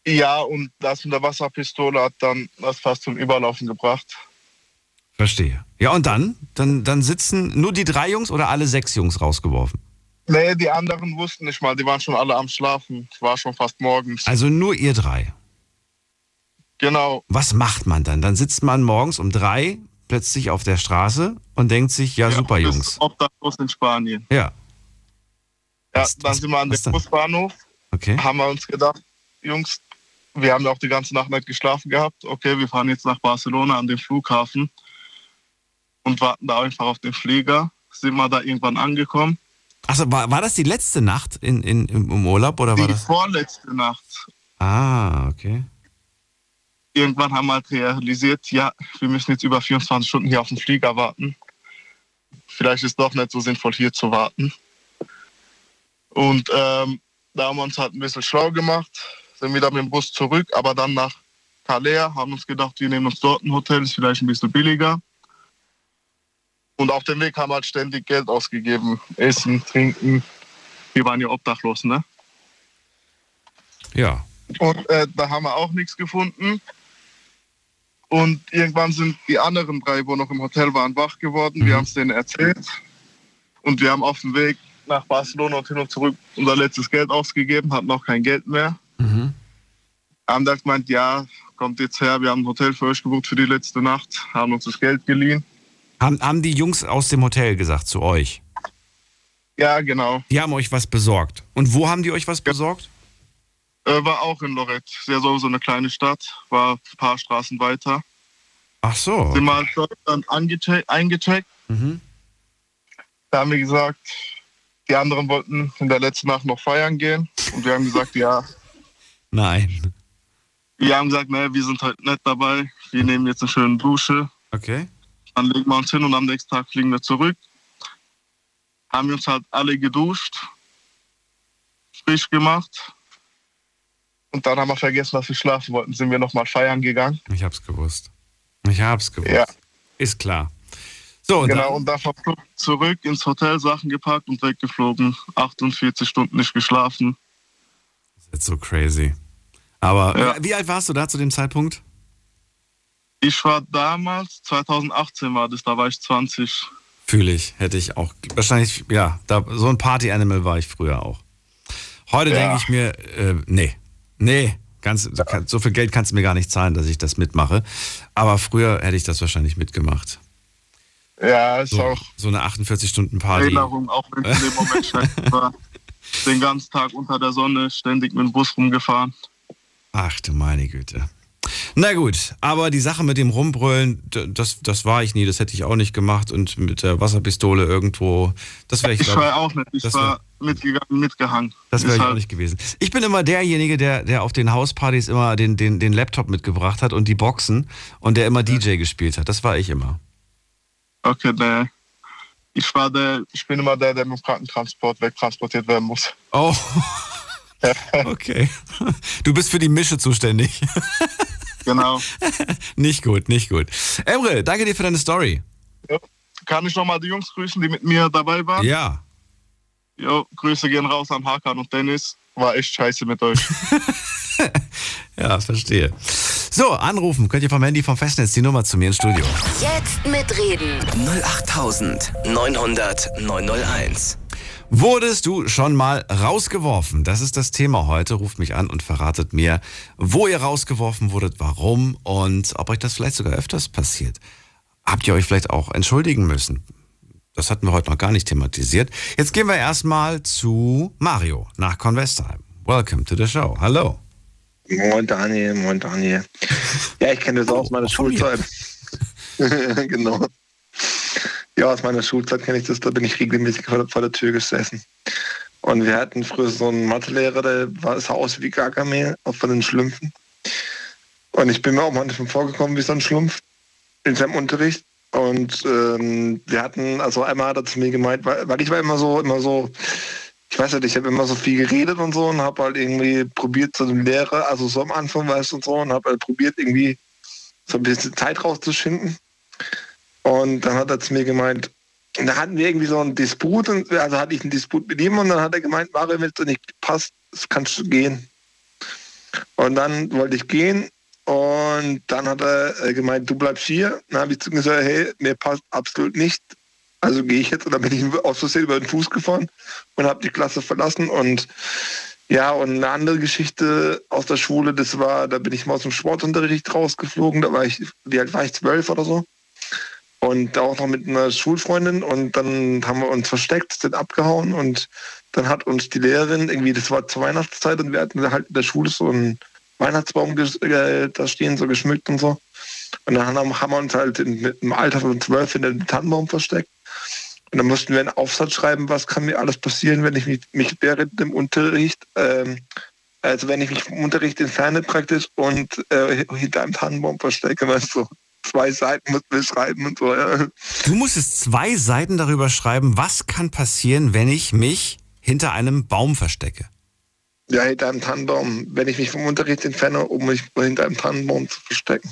Ja, und das mit der Wasserpistole hat dann das fast zum Überlaufen gebracht. Verstehe. Ja, und dann? Dann, dann sitzen nur die drei Jungs oder alle sechs Jungs rausgeworfen? Nee, die anderen wussten nicht mal, die waren schon alle am Schlafen. Es war schon fast morgens. Also nur ihr drei. Genau. Was macht man dann? Dann sitzt man morgens um drei plötzlich auf der Straße und denkt sich, ja, super, du Jungs. Obdachlos in Spanien. Ja, Ja, Was- dann was- sind wir an dem? Busbahnhof, okay. haben wir uns gedacht, Jungs, wir haben ja auch die ganze Nacht nicht geschlafen gehabt. Okay, wir fahren jetzt nach Barcelona an den Flughafen und warten da einfach auf den Flieger. Sind wir da irgendwann angekommen. Achso, war, war das die letzte Nacht in, in, im Urlaub oder war Die das? vorletzte Nacht. Ah, okay. Irgendwann haben wir halt realisiert, ja, wir müssen jetzt über 24 Stunden hier auf den Flieger warten. Vielleicht ist doch nicht so sinnvoll, hier zu warten. Und ähm, da haben wir uns halt ein bisschen schlau gemacht, sind wieder mit dem Bus zurück, aber dann nach Calais, haben uns gedacht, wir nehmen uns dort ein Hotel, ist vielleicht ein bisschen billiger. Und auf dem Weg haben wir halt ständig Geld ausgegeben. Essen, trinken. Wir waren ja obdachlos, ne? Ja. Und äh, da haben wir auch nichts gefunden. Und irgendwann sind die anderen drei, wo noch im Hotel waren, wach geworden. Wir haben es denen erzählt. Und wir haben auf dem Weg nach Barcelona und hin und zurück unser letztes Geld ausgegeben, hatten noch kein Geld mehr. Mhm. Haben dann gemeint, ja, kommt jetzt her, wir haben ein Hotel für euch gebucht für die letzte Nacht, haben uns das Geld geliehen. Haben, haben die Jungs aus dem Hotel gesagt zu euch? Ja, genau. Die haben euch was besorgt. Und wo haben die euch was besorgt? Äh, war auch in Lorette. Sehr so, so eine kleine Stadt, war ein paar Straßen weiter. Ach so. Sind dort dann angecheckt, eingecheckt. Mhm. Da haben wir gesagt, die anderen wollten in der letzten Nacht noch feiern gehen. Und wir haben gesagt, ja. Nein. Wir haben gesagt, ne, wir sind halt nicht dabei. Wir nehmen jetzt eine schöne Dusche. Okay. Dann legen wir uns hin und am nächsten Tag fliegen wir zurück. Haben wir uns halt alle geduscht, frisch gemacht. Und dann haben wir vergessen, dass wir schlafen wollten. Sind wir nochmal feiern gegangen. Ich hab's gewusst. Ich hab's gewusst. Ja. Ist klar. So, und genau, dann, und da verflogen zurück ins Hotel, Sachen gepackt und weggeflogen. 48 Stunden nicht geschlafen. das ist jetzt so crazy. Aber Ja. wie alt warst du da zu dem Zeitpunkt? Ich war damals, 2018 war das, da war ich 20. Fühle ich, hätte ich auch. Wahrscheinlich, ja, da, so ein Party-Animal war ich früher auch. Heute Ja. denke ich mir, äh, nee, nee, ganz, so viel Geld kannst du mir gar nicht zahlen, dass ich das mitmache. Aber früher hätte ich das wahrscheinlich mitgemacht. Ja, ist So, auch so eine 48-Stunden-Party. Erinnerung, auch wenn es in dem Moment scheiße war. Den ganzen Tag unter der Sonne, ständig mit dem Bus rumgefahren. Ach du meine Güte. Na gut, aber die Sache mit dem Rumbrüllen, das, das war ich nie, das hätte ich auch nicht gemacht. Und mit der Wasserpistole irgendwo, das wäre ich, Ich glaub, war auch nicht, ich das war mitgegangen, mitgehangen. Das wäre ich auch nicht gewesen. Ich bin immer derjenige, der, der auf den Hauspartys immer den, den, den Laptop mitgebracht hat und die Boxen und der immer DJ gespielt hat. Das war ich immer. Okay, ne. Ich war der, ich bin immer der, der mit dem Krankentransport wegtransportiert werden muss. Oh. Okay. Du bist für die Mische zuständig. Genau. Nicht gut, nicht gut. Emre, danke dir für deine Story. Kann ich nochmal die Jungs grüßen, die mit mir dabei waren? Ja. Jo, Grüße gehen raus an Hakan und Dennis. War echt scheiße mit euch. Ja, verstehe. So, anrufen könnt ihr vom Handy vom Festnetz die Nummer zu mir ins Studio. Jetzt mitreden. 08900 901. Wurdest du schon mal rausgeworfen? Das ist das Thema heute. Ruft mich an und verratet mir, wo ihr rausgeworfen wurdet, warum und ob euch das vielleicht sogar öfters passiert. Habt ihr euch vielleicht auch entschuldigen müssen? Das hatten wir heute noch gar nicht thematisiert. Jetzt gehen wir erstmal zu Mario nach Convestheim. welcome to the show. Hallo. Moin Daniel, moin Daniel. Ja, ich kenne das auch aus meiner Schulzeit. genau. Ja, aus meiner Schulzeit kenne ich das, da bin ich regelmäßig vor der, vor der Tür gesessen. Und wir hatten früher so einen Mathelehrer, der war, sah aus wie Gargamel, auch von den Schlümpfen. Und ich bin mir auch manchmal vorgekommen wie so ein Schlumpf in seinem Unterricht. Und ähm, wir hatten, also einmal hat er zu mir gemeint, weil, weil ich war immer so, immer so, ich weiß nicht, ich habe immer so viel geredet und so und habe halt irgendwie probiert, so eine Lehre, also so am Anfang weißt du und so, und habe halt probiert, irgendwie so ein bisschen Zeit rauszuschinden. Und dann hat er zu mir gemeint, da hatten wir irgendwie so einen Disput, und, also hatte ich einen Disput mit ihm und dann hat er gemeint, Mario, wenn es dir nicht passt, kannst du gehen. Und dann wollte ich gehen und dann hat er äh, gemeint, du bleibst hier. Dann habe ich zu ihm gesagt, hey, mir passt absolut nicht. Also gehe ich jetzt. Und dann bin ich aus Versehen über den Fuß gefahren und habe die Klasse verlassen. Und ja, und eine andere Geschichte aus der Schule, das war, da bin ich mal aus dem Sportunterricht rausgeflogen. Da war ich, wie alt war ich, zwölf oder so. Und auch noch mit einer Schulfreundin. Und dann haben wir uns versteckt, sind abgehauen. Und dann hat uns die Lehrerin irgendwie, das war zur Weihnachtszeit und wir hatten halt in der Schule so ein Weihnachtsbaum äh, da stehen, so geschmückt und so. Und dann haben, wir uns halt in, einem Alter von zwölf in den Tannenbaum versteckt. Und dann mussten wir einen Aufsatz schreiben, was kann mir alles passieren, wenn ich mich, mich während dem Unterricht, ähm, also wenn ich mich vom Unterricht entferne praktisch und äh, hinter einem Tannenbaum verstecke, weißt du. Zwei Seiten mussten wir schreiben und so, ja. Du musstest zwei Seiten darüber schreiben, was kann passieren, wenn ich mich hinter einem Baum verstecke. Ja, hinter einem Tannenbaum. Wenn ich mich vom Unterricht entferne, um mich hinter einem Tannenbaum zu verstecken.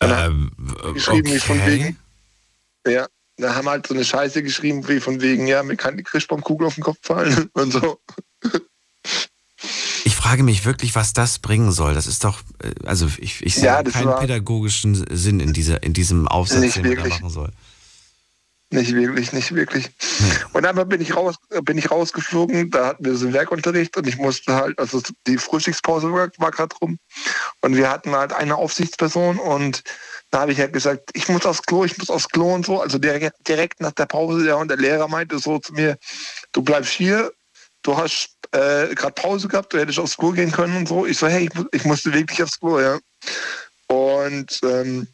Ähm, geschrieben, okay. wie von wegen. Ja, da haben halt so eine Scheiße geschrieben, wie von wegen, ja, mir kann die Christbaumkugel auf den Kopf fallen und so. Ich frage mich wirklich, was das bringen soll. Das ist doch, äh, also ich, ich sehe ja, keinen pädagogischen Sinn in, dieser, in diesem Aufsatz, den man da machen soll. Nicht wirklich, nicht wirklich. Und einmal bin ich raus, bin ich rausgeflogen, da hatten wir so Werkunterricht und ich musste halt, also die Frühstückspause war, war gerade rum und wir hatten halt eine Aufsichtsperson und da habe ich halt gesagt, ich muss aufs Klo, ich muss aufs Klo und so. Also direkt, direkt nach der Pause, ja, und der Lehrer meinte so zu mir, du bleibst hier, du hast äh, gerade Pause gehabt, du hättest aufs Klo gehen können und so. Ich so, hey, ich, ich musste wirklich aufs Klo, ja. Und ähm,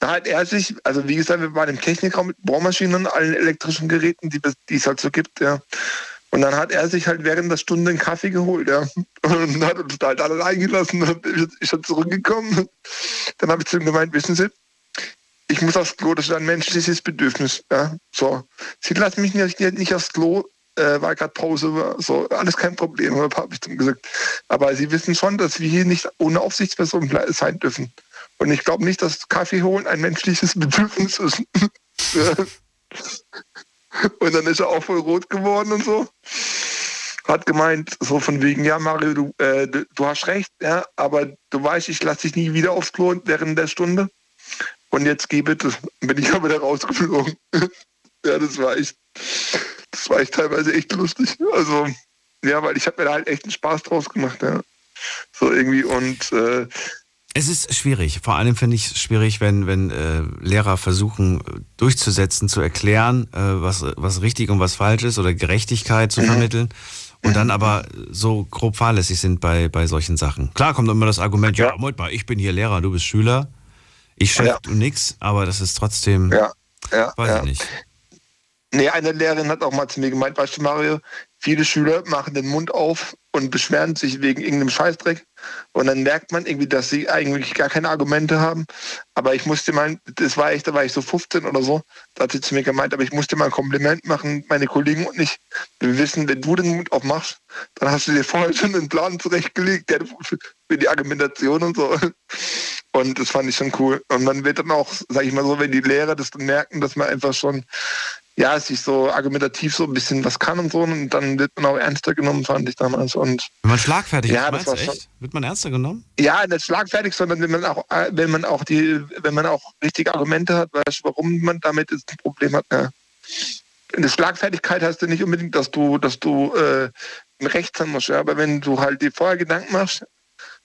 da hat er sich, also wie gesagt, wir waren im Technikraum mit Bohrmaschinen allen elektrischen Geräten, die, es halt so gibt, ja. Und dann hat er sich halt während der Stunde einen Kaffee geholt, ja. Und hat uns da halt alle eingelassen. Ich bin zurückgekommen. Dann habe ich zu ihm gemeint, wissen Sie, ich muss aufs Klo, das ist ein menschliches Bedürfnis. Ja. So. Sie lassen mich nicht, nicht aufs Klo, äh, weil gerade Pause war. So, alles kein Problem, habe ich ihm gesagt. Aber Sie wissen schon, dass wir hier nicht ohne Aufsichtsperson sein dürfen. Und ich glaube nicht, dass Kaffee holen ein menschliches Bedürfnis ist. und dann ist er auch voll rot geworden und so. Hat gemeint, so von wegen, ja, Mario, du, äh, du hast recht, ja, aber du weißt, ich lasse dich nie wieder aufs Klo während der Stunde. Und jetzt geh bitte. Bin ich aber wieder rausgeflogen. ja, das war echt, das war echt teilweise echt lustig. Also, ja, weil ich habe mir da halt echt einen Spaß draus gemacht, ja. So irgendwie und äh, es ist schwierig. Vor allem finde ich es schwierig, wenn, wenn äh, Lehrer versuchen durchzusetzen, zu erklären, äh, was, was richtig und was falsch ist oder Gerechtigkeit zu mhm. vermitteln und dann aber so grob fahrlässig sind bei, bei solchen Sachen. Klar kommt immer das Argument, ja, ja mal, ich bin hier Lehrer, du bist Schüler. Ich Chef, ja. nix, aber das ist trotzdem, ja. Ja. weiß ja. ich nicht. Nee, eine Lehrerin hat auch mal zu mir gemeint, weißt du, Mario, viele Schüler machen den Mund auf und beschweren sich wegen irgendeinem Scheißdreck. Und dann merkt man irgendwie, dass sie eigentlich gar keine Argumente haben. Aber ich musste mal, das war echt, da war ich so 15 oder so, da hat sie zu mir gemeint, aber ich musste mal ein Kompliment machen, meine Kollegen und ich. Wir wissen, wenn du den Mund aufmachst, dann hast du dir vorher schon einen Plan zurechtgelegt, der für die Argumentation und so. Und das fand ich schon cool. Und man wird dann auch, sag ich mal so, wenn die Lehrer das dann merken, dass man einfach schon ja, sich so argumentativ so ein bisschen was kann und so. Und dann wird man auch ernster genommen, fand ich damals. Und wenn man schlagfertig ja, ist, meinst du echt? Wird man ernster genommen? Ja, nicht schlagfertig, sondern wenn man auch, äh, wenn man auch die, wenn man auch richtige Argumente hat, weißt warum man damit ein Problem hat. Ja. Eine Schlagfertigkeit heißt ja nicht unbedingt, dass du, dass du äh, Recht haben musst, ja. aber wenn du halt dir vorher Gedanken machst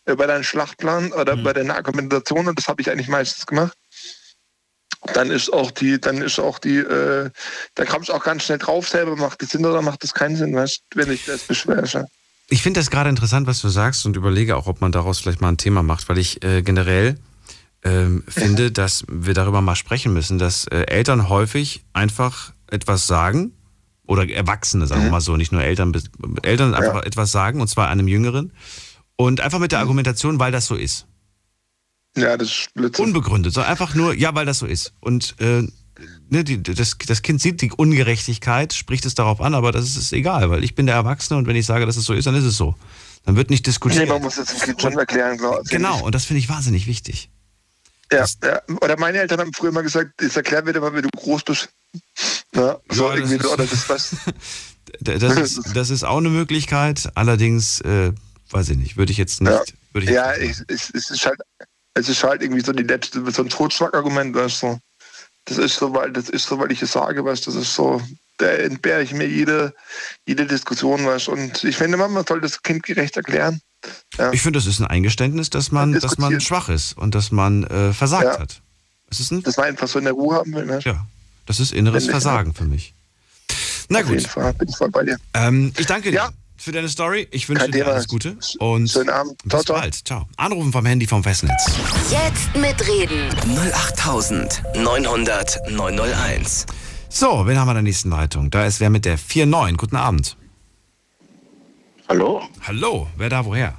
über äh, deinen Schlachtplan oder mhm. bei deiner Argumentation, und das habe ich eigentlich meistens gemacht, dann ist auch die, dann ist auch die, äh, da kommst du auch ganz schnell drauf selber, macht das Sinn oder macht das keinen Sinn, weißt, wenn ich das beschwere. Ich finde das gerade interessant, was du sagst und überlege auch, ob man daraus vielleicht mal ein Thema macht, weil ich äh, generell ähm, finde, dass wir darüber mal sprechen müssen, dass äh, Eltern häufig einfach etwas sagen oder Erwachsene, sagen wir mal so, nicht nur Eltern, Eltern einfach ja. etwas sagen und zwar einem Jüngeren und einfach mit der mhm. Argumentation, weil das so ist. Ja, das ist Blödsinn. Unbegründet, sondern einfach nur, ja, weil das so ist. Und äh, ne, die, das, das Kind sieht die Ungerechtigkeit, spricht es darauf an, aber das ist, ist egal, weil ich bin der Erwachsene und wenn ich sage, dass es so ist, dann ist es so. Dann wird nicht diskutiert. Nee, man muss es dem Kind schon erklären, klar. Genau, und das finde ich wahnsinnig wichtig. Ja, ja, oder meine Eltern haben früher mal gesagt, das erklären wir dir mal, wenn du groß bist. Ja, so ja, irgendwie, das, oder das, was. das, ist, das ist auch eine Möglichkeit, allerdings, äh, weiß ich nicht, würde ich jetzt nicht. Ja, ich ja ich, es, es, ist halt, es ist halt irgendwie so die letzte, so ein Totschlagargument, weißt du. Das ist so, weil, das ist so, weil ich es sage, weißt du, das ist so, da entbehre ich mir jede, jede Diskussion, weißt Und ich finde, man soll das kindgerecht erklären. Ja. Ich finde, das ist ein Eingeständnis, dass man, dass man schwach ist und dass man äh, versagt ja. hat. Das ist ein, dass man einfach so in der Ruhe haben will. Ne? Ja, das ist inneres Versagen für mich. Na Auf gut. Jeden Fall bin ich voll bei dir. Ähm, ich danke dir. Ja für deine Story. Ich wünsche dir alles Gute und Schönen Abend. bis ciao, bald. Ciao. Anrufen vom Handy vom Festnetz. Jetzt mitreden. 08900 901. So, wen haben wir in der nächsten Leitung? Da ist wer mit der 49. Guten Abend. Hallo? Hallo, wer da woher?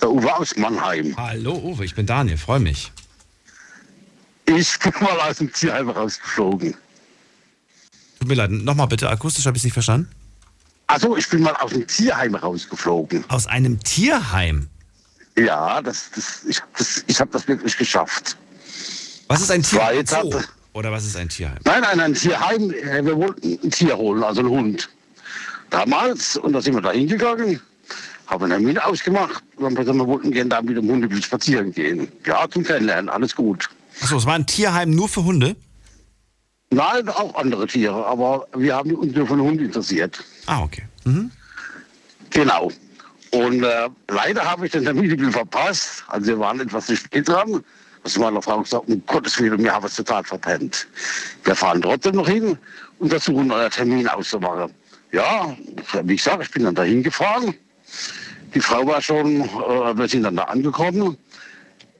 Der Uwe aus Mannheim. Hallo Uwe, ich bin Daniel, freue mich. Ich bin mal aus dem Tierheim rausgeflogen. Tut mir leid, nochmal bitte, akustisch habe ich es nicht verstanden. Also ich bin mal aus dem Tierheim rausgeflogen. Aus einem Tierheim? Ja, das, das, ich habe das, hab das wirklich geschafft. Was ist ein Tierheim? Oder was ist ein Tierheim? Nein, nein, ein Tierheim. Äh, wir wollten ein Tier holen, also einen Hund. Damals, und da sind wir da hingegangen, haben einen Termin ausgemacht. Und dann gesagt, wir wollten gerne da mit dem Hund spazieren gehen. Ja, zum Kennenlernen, alles gut. Achso, es war ein Tierheim nur für Hunde? Nein, auch andere Tiere, aber wir haben uns nur von Hunden interessiert. Ah, okay. Mhm. Genau. Und äh, leider habe ich den Termin verpasst. Also wir waren etwas zu spät dran. Was meiner Frau gesagt, um Gottes Willen, wir haben es total verpennt. Wir fahren trotzdem noch hin und versuchen, euer Termin auszumachen. Ja, wie gesagt, ich bin dann dahin gefahren. Die Frau war schon, äh, wir sind dann da angekommen.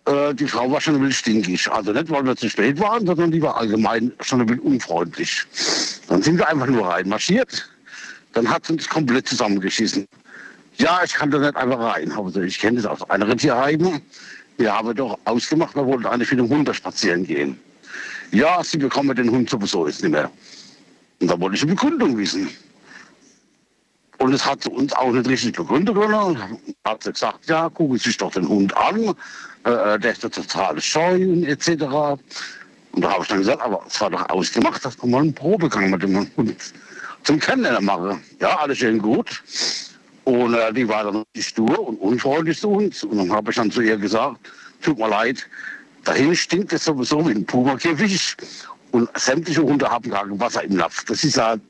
Äh, die Frau war schon ein bisschen stinkig. Also nicht, weil wir zu spät waren, sondern die war allgemein schon ein bisschen unfreundlich. Dann sind wir einfach nur reinmarschiert. Dann hat sie uns komplett zusammengeschissen. Ja, ich kann da nicht einfach rein. Also ich kenne das aus anderen Tierheimen. Wir haben doch ausgemacht, wir wollten eigentlich mit dem Hund spazieren gehen. Ja, sie bekommen den Hund sowieso jetzt nicht mehr. Und da wollte ich eine Begründung wissen. Und es hat uns auch nicht richtig begründet. Hat sie gesagt, ja, gucken Sie sich doch den Hund an. Äh, der ist total scheu und etc. Und da habe ich dann gesagt, aber es war doch ausgemacht, dass wir mal einen Probegang mit dem Hund zum Kennenlernen machen. Ja, alles schön gut. Und äh, die war dann stur und unfreundlich zu uns. Und dann habe ich dann zu ihr gesagt, tut mir leid, dahin stinkt es sowieso wie ein Puma-Käfig. Und sämtliche Hunde haben gar kein Wasser im Napf. Das ist halt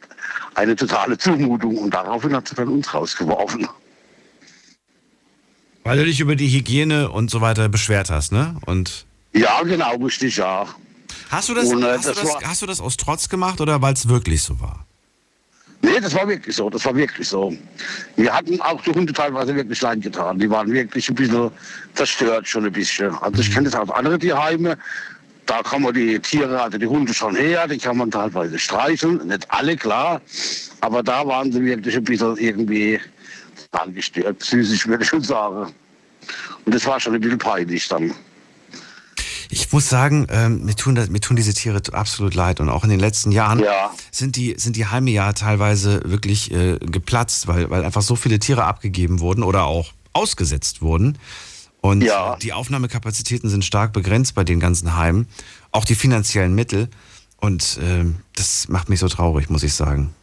eine totale Zumutung. Und daraufhin hat sie dann uns rausgeworfen. Weil du dich über die Hygiene und so weiter beschwert hast, ne? Und ja, genau, richtig, ja. Hast du das, und, äh, hast, das du das hast du das aus Trotz gemacht oder weil es wirklich so war? Nee, das war wirklich so, das war wirklich so. Wir hatten auch die Hunde teilweise wirklich leid getan. Die waren wirklich ein bisschen zerstört, schon ein bisschen. Also ich kenne das aus anderen Tierheimen. Da kommen die Tiere, also die Hunde schon her, die kann man teilweise streicheln. Nicht alle, klar. Aber da waren sie wirklich ein bisschen irgendwie angestört, psychisch würde ich schon sagen. Und das war schon ein bisschen peinlich dann. Ich muss sagen, ähm, mir, tun das, mir tun diese Tiere absolut leid. Und auch in den letzten Jahren ja. sind, die, sind die Heime ja teilweise wirklich äh, geplatzt, weil, weil einfach so viele Tiere abgegeben wurden oder auch ausgesetzt wurden. Und ja. die Aufnahmekapazitäten sind stark begrenzt bei den ganzen Heimen, auch die finanziellen Mittel. Und äh, das macht mich so traurig, muss ich sagen.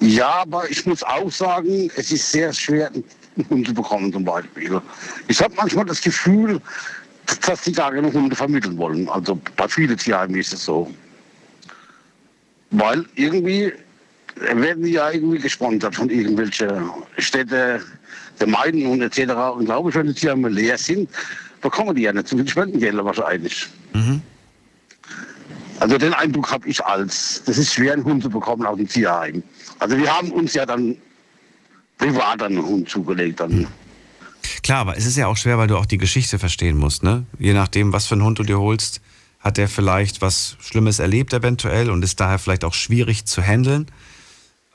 Ja, aber ich muss auch sagen, es ist sehr schwer, einen Hund zu bekommen zum Beispiel. Ich habe manchmal das Gefühl, dass die gar keine Hunde vermitteln wollen. Also bei vielen Tierheimen ist es so. Weil irgendwie werden die ja irgendwie gesponsert von irgendwelchen Städten, Gemeinden und etc. Und glaube ich, wenn die Tierheime leer sind, bekommen die ja nicht so viel Spendengelder wahrscheinlich. Mhm. Also den Eindruck habe ich als, das ist schwer, einen Hund zu bekommen aus dem Tierheim. Also wir haben uns ja dann privat den Hund zugelegt. Dann. Klar, aber es ist ja auch schwer, weil du auch die Geschichte verstehen musst, ne? Je nachdem, was für einen Hund du dir holst, hat der vielleicht was Schlimmes erlebt eventuell und ist daher vielleicht auch schwierig zu handeln.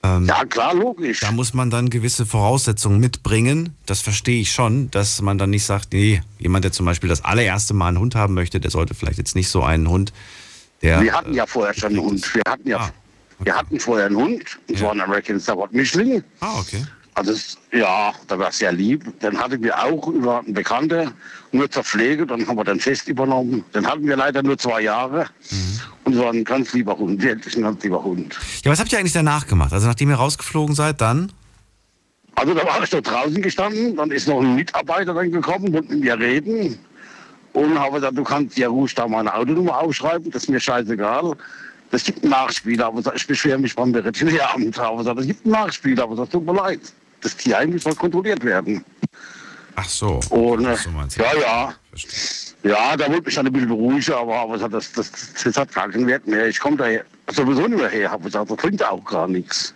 Ähm, ja, klar, logisch. Da muss man dann gewisse Voraussetzungen mitbringen. Das verstehe ich schon, dass man dann nicht sagt, nee, jemand, der zum Beispiel das allererste Mal einen Hund haben möchte, der sollte vielleicht jetzt nicht so einen Hund, der. Wir hatten ja vorher schon einen Hund. Wir hatten ja, Ah, wir hatten vorher einen Hund, und zwar einen American Stafford Mischling. Ah, okay. Also es- ja, da war sehr lieb. Dann hatten wir auch über einen Bekannten nur zur Pflege, dann haben wir den Fest übernommen. Den hatten wir leider nur zwei Jahre. Und es war ein ganz lieber Hund, wirklich ein ganz lieber Hund. Ja, was habt ihr eigentlich danach gemacht? Also nachdem ihr rausgeflogen seid, dann? Also da war ich da draußen gestanden, dann ist noch ein Mitarbeiter dann gekommen, wollte mit mir reden. Und habe gesagt, du kannst ja ruhig da meine Autonummer aufschreiben, das ist mir scheißegal. Das gibt einen Nachspieler, aber ich beschwere mich beim Veterinäramt. Aber das gibt einen Nachspieler, aber das tut mir leid. Das Tierheim soll kontrolliert werden. Ach so. Und äh, so meinst du. ja, ja. Verstehe. Ja, da wollte mich dann ein bisschen beruhigen, aber, aber das, das, das, das hat gar keinen Wert mehr. Ich komme da sowieso nicht mehr her, habe gesagt, das bringt auch gar nichts.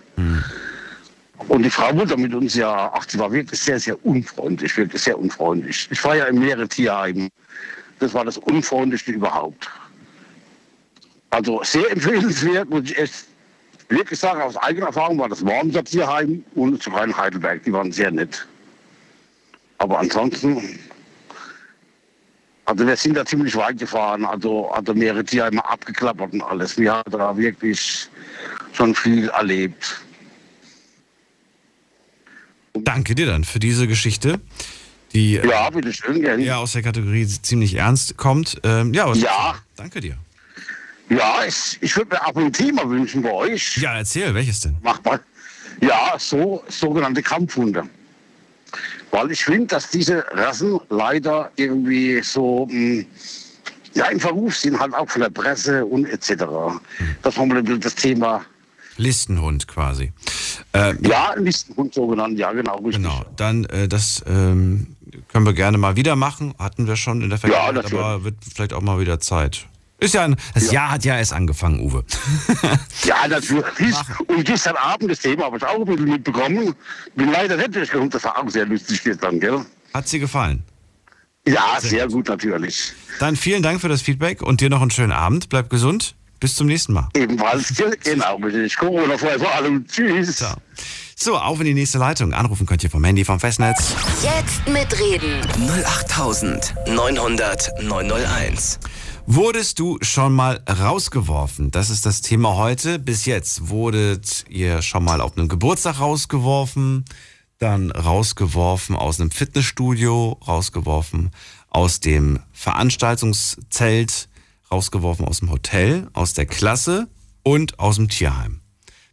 Und die Frau wurde mit uns ja, ach, sie war wirklich sehr, sehr unfreundlich, wirklich sehr unfreundlich. Ich war ja im Meere-Tierheim. Das war das unfreundlichste überhaupt. Also sehr empfehlenswert, muss ich echt wirklich sagen, aus eigener Erfahrung war das Wormser Tierheim und sogar in Heidelberg. Die waren sehr nett. Aber ansonsten, also wir sind da ziemlich weit gefahren, also, also mehrere Tierheime abgeklappert und alles. Wir haben da wirklich schon viel erlebt. Danke dir dann für diese Geschichte, die Ja, bitteschön, gerne. ja aus der Kategorie ziemlich ernst kommt. Ähm, ja, Ja. Danke dir. Ja, ich, ich würde mir auch ein Thema wünschen bei euch. Ja, erzähl, welches denn? Machbar. Ja, so sogenannte Kampfhunde. Weil ich finde, dass diese Rassen leider irgendwie so mh, ja, im Verruf sind, halt auch von der Presse und etc. Das haben wir das Thema. Listenhund quasi. Äh, Ja, ein Listenhund so genannt, ja, genau, richtig. Genau, dann äh, das ähm, können wir gerne mal wieder machen. Hatten wir schon in der Vergangenheit, natürlich. aber wird vielleicht auch mal wieder Zeit. Ist ja ein, das Jahr hat ja erst angefangen, Uwe. Ja, natürlich. Und gestern Abend, das Thema habe ich auch ein bisschen mitbekommen. Bin leider nicht durchgekommen, das war auch sehr lustig gestern, gell? Hat sie gefallen? Ja, sehr gut natürlich. Dann vielen Dank für das Feedback und dir noch einen schönen Abend. Bleib gesund. Bis zum nächsten Mal. Ebenfalls, genau, ich Corona vorher vor allem. Tschüss. Ciao. So, auf in die nächste Leitung. Anrufen könnt ihr vom Handy vom Festnetz. Jetzt mitreden. 08900 901. Wurdest du schon mal rausgeworfen? Das ist das Thema heute. Bis jetzt wurdet ihr schon mal auf einem Geburtstag rausgeworfen, dann rausgeworfen aus einem Fitnessstudio, rausgeworfen aus dem Veranstaltungszelt, rausgeworfen aus dem Hotel, aus der Klasse und aus dem Tierheim.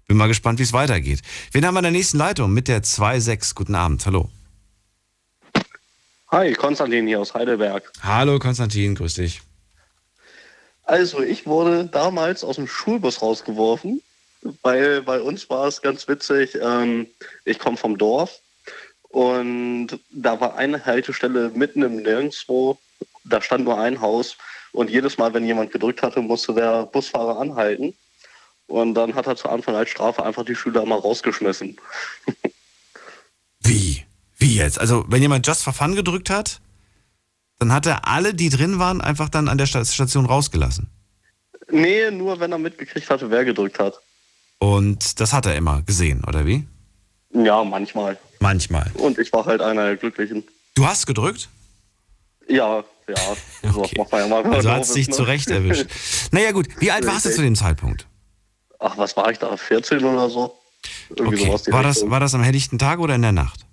Bin mal gespannt, wie es weitergeht. Wen haben wir in der nächsten Leitung mit der 2.6? Guten Abend, hallo. Hi, Konstantin hier aus Heidelberg. Hallo Konstantin, grüß dich. Also, ich wurde damals aus dem Schulbus rausgeworfen, weil bei uns war es ganz witzig. Ähm, ich komme vom Dorf und da war eine Haltestelle mitten im Nirgendwo. Da stand nur ein Haus und jedes Mal, wenn jemand gedrückt hatte, musste der Busfahrer anhalten. Und dann hat er zu Anfang als Strafe einfach die Schüler mal rausgeschmissen. Wie? Wie jetzt? Also, wenn jemand Just for Fun gedrückt hat, dann hat er alle, die drin waren, einfach dann an der Sta- Station rausgelassen. Nee, nur wenn er mitgekriegt hatte, wer gedrückt hat. Und das hat er immer gesehen, oder wie? Ja, manchmal. Manchmal. Und ich war halt einer der Glücklichen. Du hast gedrückt? Ja, ja. Macht man ja mal. Also hat es dich ne? zurecht erwischt. Naja, gut. Wie alt warst du zu dem Zeitpunkt? Ach, was war ich da? 14 oder so? Irgendwie Okay. War das, war das am helllichten Tag oder in der Nacht?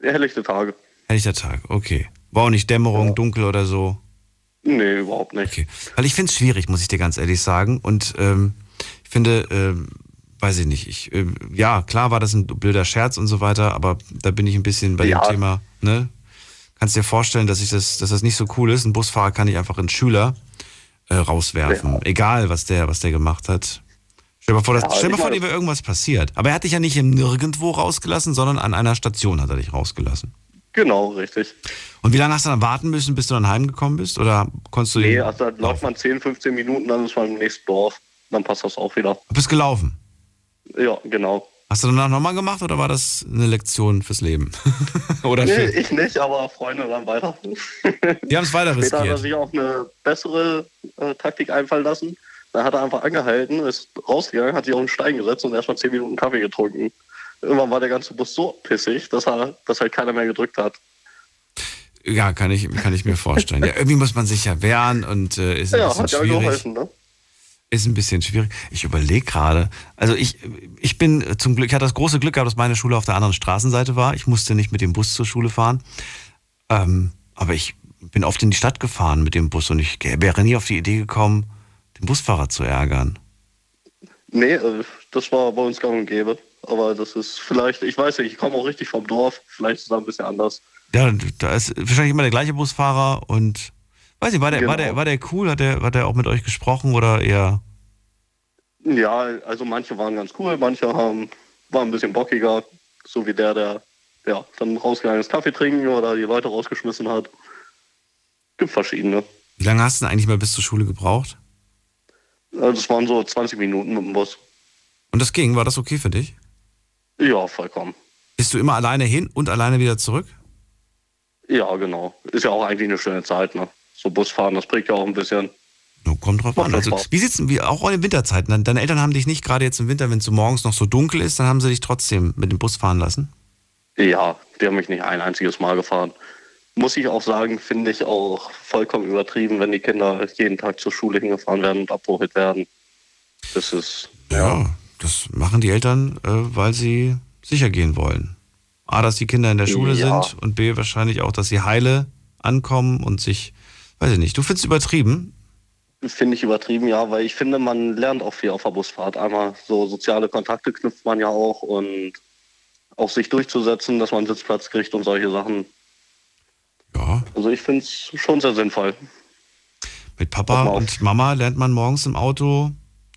Ja, helllichte Tage. Helllichter Tag, okay. War auch nicht Dämmerung, dunkel oder so? Nee, überhaupt nicht. Okay. Weil ich finde es schwierig, muss ich dir ganz ehrlich sagen. Und ähm, ich finde, ähm, weiß ich nicht, ich, äh, ja, klar war das ein blöder Scherz und so weiter, aber da bin ich ein bisschen bei Ja. dem Thema, ne? Kannst dir vorstellen, dass ich das, dass das nicht so cool ist. Ein Busfahrer kann ich einfach einen Schüler äh, rauswerfen. Egal, was der, was der gemacht hat. Stell dir mal vor, dass, Ja, stell mal vor, dir wäre irgendwas passiert. Aber er hat dich ja nicht im Nirgendwo rausgelassen, sondern an einer Station hat er dich rausgelassen. Genau, richtig. Und wie lange hast du dann warten müssen, bis du dann heimgekommen bist? Oder konntest du Nee, also da läuft man 10, 15 Minuten, dann ist man im nächsten Dorf. Dann passt das auch wieder. Du bist gelaufen? Ja, genau. Hast du danach nochmal gemacht oder war das eine Lektion fürs Leben? oder nee, für, ich nicht, aber Freunde dann weiter. die haben es weiter Später hat er riskiert. sich auch eine bessere äh, Taktik einfallen lassen. Da hat er einfach angehalten, ist rausgegangen, hat sich auf den Stein gesetzt und erstmal zehn Minuten Kaffee getrunken. Irgendwann war der ganze Bus so pissig, dass, er, dass halt keiner mehr gedrückt hat. Ja, kann ich, kann ich mir vorstellen. Ja, irgendwie muss man sich ja wehren und äh, ist ein Ja, bisschen hat ja schwierig. geholfen, ne? Ist ein bisschen schwierig. Ich überlege gerade. Also ich, ich bin zum Glück, ich hatte das große Glück gehabt, dass meine Schule auf der anderen Straßenseite war. Ich musste nicht mit dem Bus zur Schule fahren. Ähm, aber ich bin oft in die Stadt gefahren mit dem Bus und ich wäre nie auf die Idee gekommen, den Busfahrer zu ärgern. Nee, äh, das war bei uns gang und gäbe. Aber das ist vielleicht, ich weiß nicht, ich komme auch richtig vom Dorf. Vielleicht ist es ein bisschen anders. Ja, da ist wahrscheinlich immer der gleiche Busfahrer und weiß nicht, war der, war Genau. der, war der cool? Hat der, hat der auch mit euch gesprochen oder eher? Ja, also manche waren ganz cool, manche haben, waren ein bisschen bockiger. So wie der, der ja, dann rausgegangen ist, Kaffee trinken oder die Leute rausgeschmissen hat. Gibt verschiedene. Wie lange hast du denn eigentlich mal bis zur Schule gebraucht? Also das waren so 20 Minuten mit dem Bus. Und das ging, war das okay für dich? Ja, vollkommen. Bist du immer alleine hin und alleine wieder zurück? Ja, genau. Ist ja auch eigentlich eine schöne Zeit, ne? So Busfahren, das prägt ja auch ein bisschen. No, kommt drauf Macht an. Also, wie sitzt wie auch in den Winterzeiten? Deine- Deine Eltern haben dich nicht gerade jetzt im Winter, wenn es so morgens noch so dunkel ist, dann haben sie dich trotzdem mit dem Bus fahren lassen? Ja, die haben mich nicht ein einziges Mal gefahren. Muss ich auch sagen, finde ich auch vollkommen übertrieben, wenn die Kinder jeden Tag zur Schule hingefahren werden und abgeholt werden. Das ist, Ja, das machen die Eltern, äh, weil sie sicher gehen wollen. A, dass die Kinder in der Schule Ja. sind und B, wahrscheinlich auch, dass sie heile ankommen und sich, weiß ich nicht, du findest übertrieben? finde ich übertrieben, ja, weil ich finde, man lernt auch viel auf der Busfahrt. Einmal so soziale Kontakte knüpft man ja auch und auch sich durchzusetzen, dass man Sitzplatz kriegt und solche Sachen. Ja. Also ich finde es schon sehr sinnvoll. Mit Papa und Mama lernt man morgens im Auto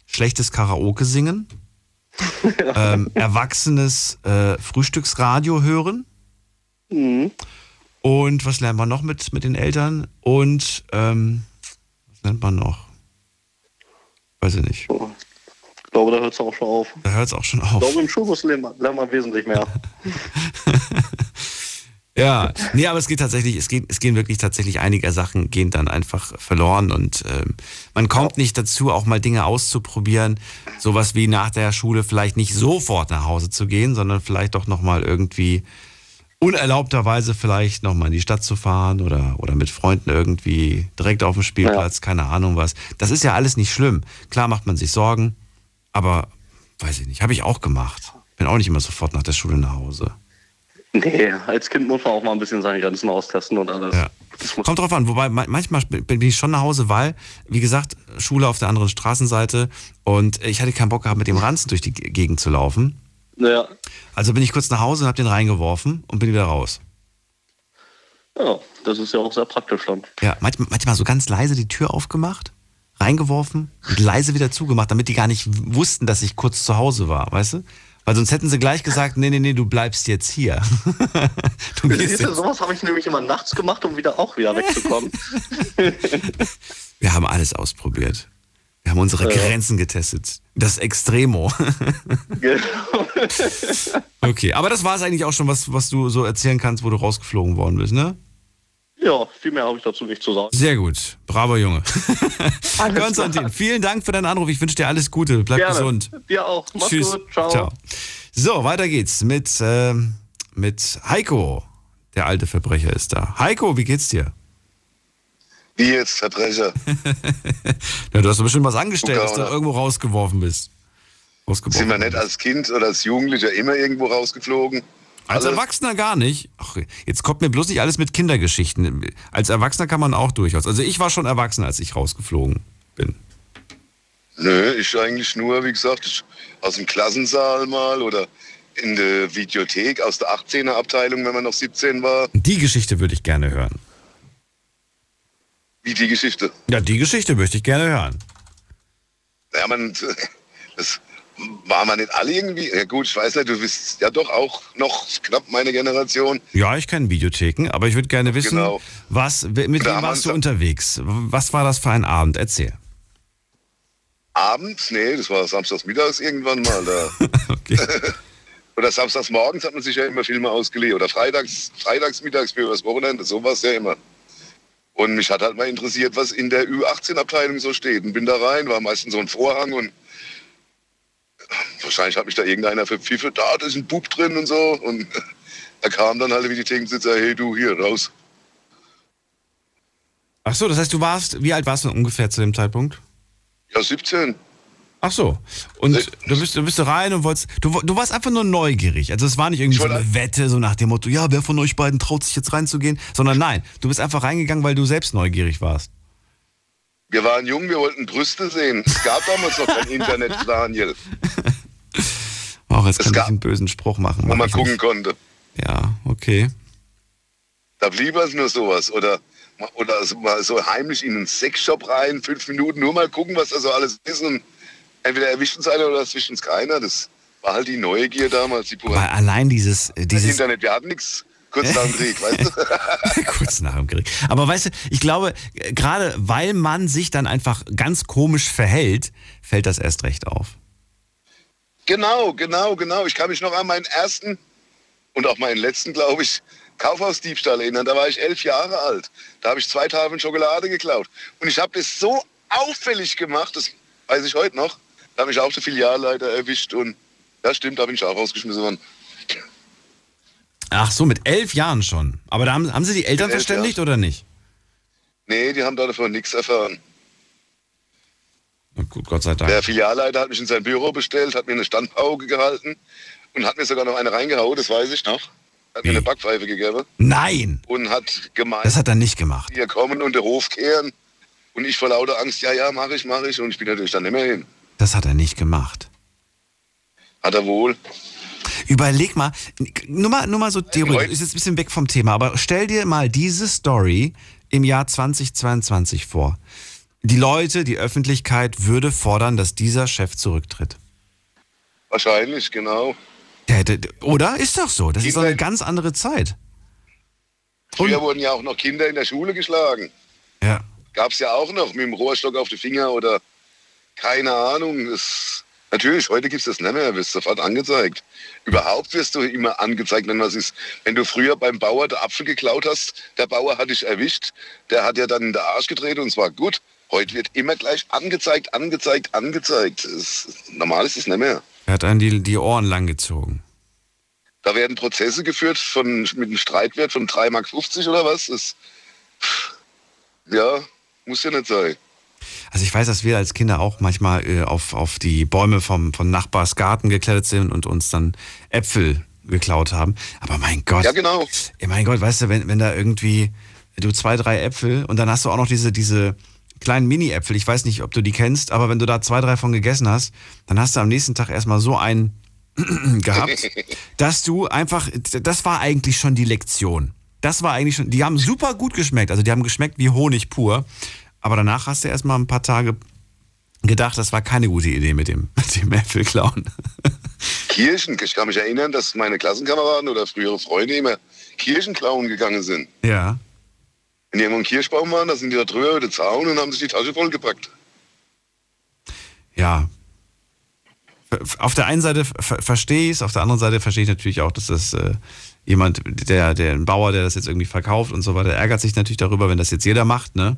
schlechtes Karaoke singen, ähm, erwachsenes äh, Frühstücksradio hören. Mhm. Und was lernt man noch mit, mit den Eltern? Und ähm, was lernt man noch? Weiß ich nicht. Ich glaube, da hört es auch schon auf. Da hört es auch schon Ich auf. glaube, im Schulbus lernt man, lernt man wesentlich mehr. Ja, nee, aber es geht tatsächlich, es, geht, es gehen wirklich tatsächlich einige Sachen gehen dann einfach verloren und ähm, man kommt nicht dazu, auch mal Dinge auszuprobieren. Sowas wie nach der Schule vielleicht nicht sofort nach Hause zu gehen, sondern vielleicht doch nochmal irgendwie unerlaubterweise vielleicht nochmal in die Stadt zu fahren oder, oder mit Freunden irgendwie direkt auf dem Spielplatz, keine Ahnung was. Das ist ja alles nicht schlimm. Klar macht man sich Sorgen, aber weiß ich nicht, habe ich auch gemacht. Bin auch nicht immer sofort nach der Schule nach Hause. Nee, als Kind muss man auch mal ein bisschen seine Grenzen austesten und alles. Ja. Kommt drauf an, wobei ma- manchmal bin ich schon nach Hause, weil, wie gesagt, Schule auf der anderen Straßenseite und ich hatte keinen Bock gehabt, mit dem Ranzen durch die Gegend zu laufen. ja. Also bin ich kurz nach Hause und habe den reingeworfen und bin wieder raus. ja, das ist ja auch sehr praktisch dann. Ja, manchmal, manchmal so ganz leise die Tür aufgemacht, reingeworfen und leise wieder zugemacht, damit die gar nicht wussten, dass ich kurz zu Hause war, weißt du? Weil sonst hätten sie gleich gesagt, nee, nee, nee, du bleibst jetzt hier. du gehst du, jetzt. sowas habe ich nämlich immer nachts gemacht, um wieder auch wieder wegzukommen. Wir haben alles ausprobiert. Wir haben unsere Ja. Grenzen getestet. Das Extremo. genau. Okay, aber das war es eigentlich auch schon, was, was du so erzählen kannst, wo du rausgeflogen worden bist, ne? Ja, viel mehr habe ich dazu nicht zu sagen. Sehr gut. Braver Junge. Konstantin, vielen Dank für deinen Anruf. Ich wünsche dir alles Gute. Bleib Gerne. gesund. Dir auch. Mach's Tschüss. gut. Ciao. So, weiter geht's mit, ähm, mit Heiko. Der alte Verbrecher ist da. Heiko, wie geht's dir? Wie jetzt, Verbrecher? Ja, du hast doch bestimmt was angestellt, dass du Gauner. irgendwo rausgeworfen bist. Rausgeworfen Sind wir nicht als Kind oder als Jugendlicher immer irgendwo rausgeflogen? Als? Erwachsener gar nicht. Ach, jetzt kommt mir bloß nicht alles mit Kindergeschichten. Als Erwachsener kann man auch durchaus. Also ich war schon erwachsen, als ich rausgeflogen bin. Nö, ich eigentlich nur, wie gesagt, aus dem Klassensaal mal oder in der Videothek aus der 18er Abteilung, wenn man noch 17 war. Die Geschichte würde ich gerne hören. Wie die Geschichte. Ja, die Geschichte möchte ich gerne hören. Ja, man, das war man nicht alle irgendwie. Ja gut, ich weiß nicht, du bist ja doch auch noch knapp meine Generation. Ja, ich kenne Videotheken, aber ich würde gerne wissen, Genau. was, mit wem Da warst du wir- unterwegs? Was war das für ein Abend? Erzähl. Abends, nee, das war samstags mittags irgendwann mal. Da. Oder samstags morgens hat man sich ja immer Filme ausgeliehen. Oder freitags, freitags mittags für das Wochenende. So war es ja immer. Und mich hat halt mal interessiert, was in der Ü18-Abteilung so steht. Und bin da rein, war meistens so ein Vorhang und wahrscheinlich hat mich da irgendeiner verpfiffelt, da, da ist ein Bub drin und so. Und da kam dann halt wie die Thekensitzer, hey du, hier, raus. Ach so, das heißt, du warst, wie alt warst du ungefähr zu dem Zeitpunkt? Ja, 17. Ach so. Und du bist, du bist rein und wolltest, du, du warst einfach nur neugierig. Also es war nicht irgendwie so eine Wette, so nach dem Motto, ja, wer von euch beiden traut sich jetzt reinzugehen, sondern nein, du bist einfach reingegangen, weil du selbst neugierig warst. Wir waren jung, wir wollten Brüste sehen. Es gab damals noch kein Internet, Daniel. Auch jetzt kann ich einen bösen Spruch machen. Wo man gucken nicht. konnte. Ja, okay. Da blieb es nur sowas. Oder, oder mal so heimlich in einen Sexshop rein, fünf Minuten nur mal gucken, was da so alles ist. Und entweder erwischt uns einer oder erwischt uns keiner. Das war halt die Neugier damals. Die Weil allein dieses, dieses Internet, wir hatten nichts. Kurz nach dem Krieg, weißt du? Kurz nach dem Krieg. Aber weißt du, ich glaube, gerade weil man sich dann einfach ganz komisch verhält, fällt das erst recht auf. Genau, genau, genau. Ich kann mich noch an meinen ersten und auch meinen letzten, glaube ich, Kaufhausdiebstahl erinnern. Da war ich elf Jahre alt. Da habe ich zwei Tafeln Schokolade geklaut. Und ich habe das so auffällig gemacht, das weiß ich heute noch. Da habe ich auch der Filialleiter erwischt und ja, stimmt, da bin ich auch rausgeschmissen worden. Ach so, mit elf Jahren schon. Aber da haben, haben Sie die Eltern verständigt Jahren. oder nicht? Nee, die haben davon nichts erfahren. Na gut, Gott sei Dank. Der Filialleiter hat mich in sein Büro bestellt, hat mir eine Standpauke gehalten und hat mir sogar noch eine reingehauen, das weiß ich noch. Hat Wie? mir eine Backpfeife gegeben. Nein! Und hat gemeint. Das hat er nicht gemacht. Wir kommen und der Hof kehren. Und ich vor lauter Angst, ja, ja, mache ich, mache ich. Und ich bin natürlich dann nicht mehr hin. Das hat er nicht gemacht. Hat er wohl. Überleg mal, nur mal, nur mal so theoretisch, ist jetzt ein bisschen weg vom Thema, aber stell dir mal diese Story im Jahr 2022 vor. Die Leute, die Öffentlichkeit würde fordern, dass dieser Chef zurücktritt. Wahrscheinlich, genau. Oder? Ist doch so. Das Kinder, ist doch eine ganz andere Zeit. Früher wurden ja auch noch Kinder in der Schule geschlagen. Ja. Gab es ja auch noch mit dem Rohrstock auf die Finger oder keine Ahnung. Das, natürlich, heute gibt es das nicht mehr, wirst sofort angezeigt. Überhaupt wirst du immer angezeigt, wenn was ist. Wenn du früher beim Bauer den Apfel geklaut hast, der Bauer hat dich erwischt, der hat ja dann in den Arsch gedreht und es war gut. Heute wird immer gleich angezeigt, angezeigt, angezeigt. Das, normal ist es nicht mehr. Er hat einen die, die Ohren langgezogen. Da werden Prozesse geführt von, mit einem Streitwert von 3,50 Mark oder was? Das, ja, muss ja nicht sein. Also ich weiß, dass wir als Kinder auch manchmal äh, auf, auf die Bäume vom, von Nachbars Garten geklettert sind und uns dann Äpfel geklaut haben. Aber mein Gott. Ja, genau. Mein Gott, weißt du, wenn, wenn da irgendwie du zwei, drei Äpfel und dann hast du auch noch diese, diese kleinen Mini-Äpfel, ich weiß nicht, ob du die kennst, aber wenn du da zwei, drei von gegessen hast, dann hast du am nächsten Tag erstmal so einen gehabt, dass du einfach, das war eigentlich schon die Lektion. Das war eigentlich schon, die haben super gut geschmeckt, also die haben geschmeckt wie Honig pur. Aber danach hast du erst mal ein paar Tage gedacht, das war keine gute Idee mit dem, mit dem Äpfelklauen. Kirchen, ich kann mich erinnern, dass meine Klassenkameraden oder frühere Freunde immer Kirchen klauen gegangen sind. Ja. Wenn die irgendwo im Kirschbaum waren, da sind die da drüber über den Zaun und haben sich die Tasche vollgepackt. Ja. Auf der einen Seite verstehe ich es, auf der anderen Seite verstehe ich natürlich auch, dass das äh, jemand, der, der ein Bauer, der das jetzt irgendwie verkauft und so weiter, ärgert sich natürlich darüber, wenn das jetzt jeder macht, ne?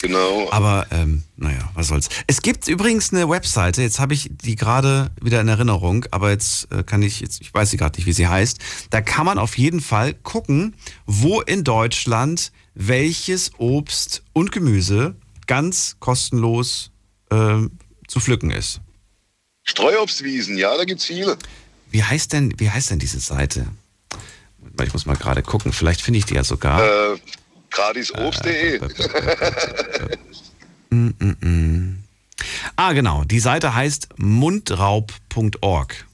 Genau. Aber ähm, naja, was soll's. Es gibt übrigens eine Webseite, jetzt habe ich die gerade wieder in Erinnerung, aber jetzt äh, kann ich, jetzt, ich weiß sie gerade nicht, wie sie heißt. Da kann man auf jeden Fall gucken, wo in Deutschland welches Obst und Gemüse ganz kostenlos äh, zu pflücken ist. Streuobstwiesen, ja, da gibt's viele. Wie heißt denn, wie heißt denn diese Seite? Ich muss mal gerade gucken, vielleicht finde ich die ja sogar. Äh, Gratisobst.de. Mm, mm. Ah, genau. Die Seite heißt mundraub.org.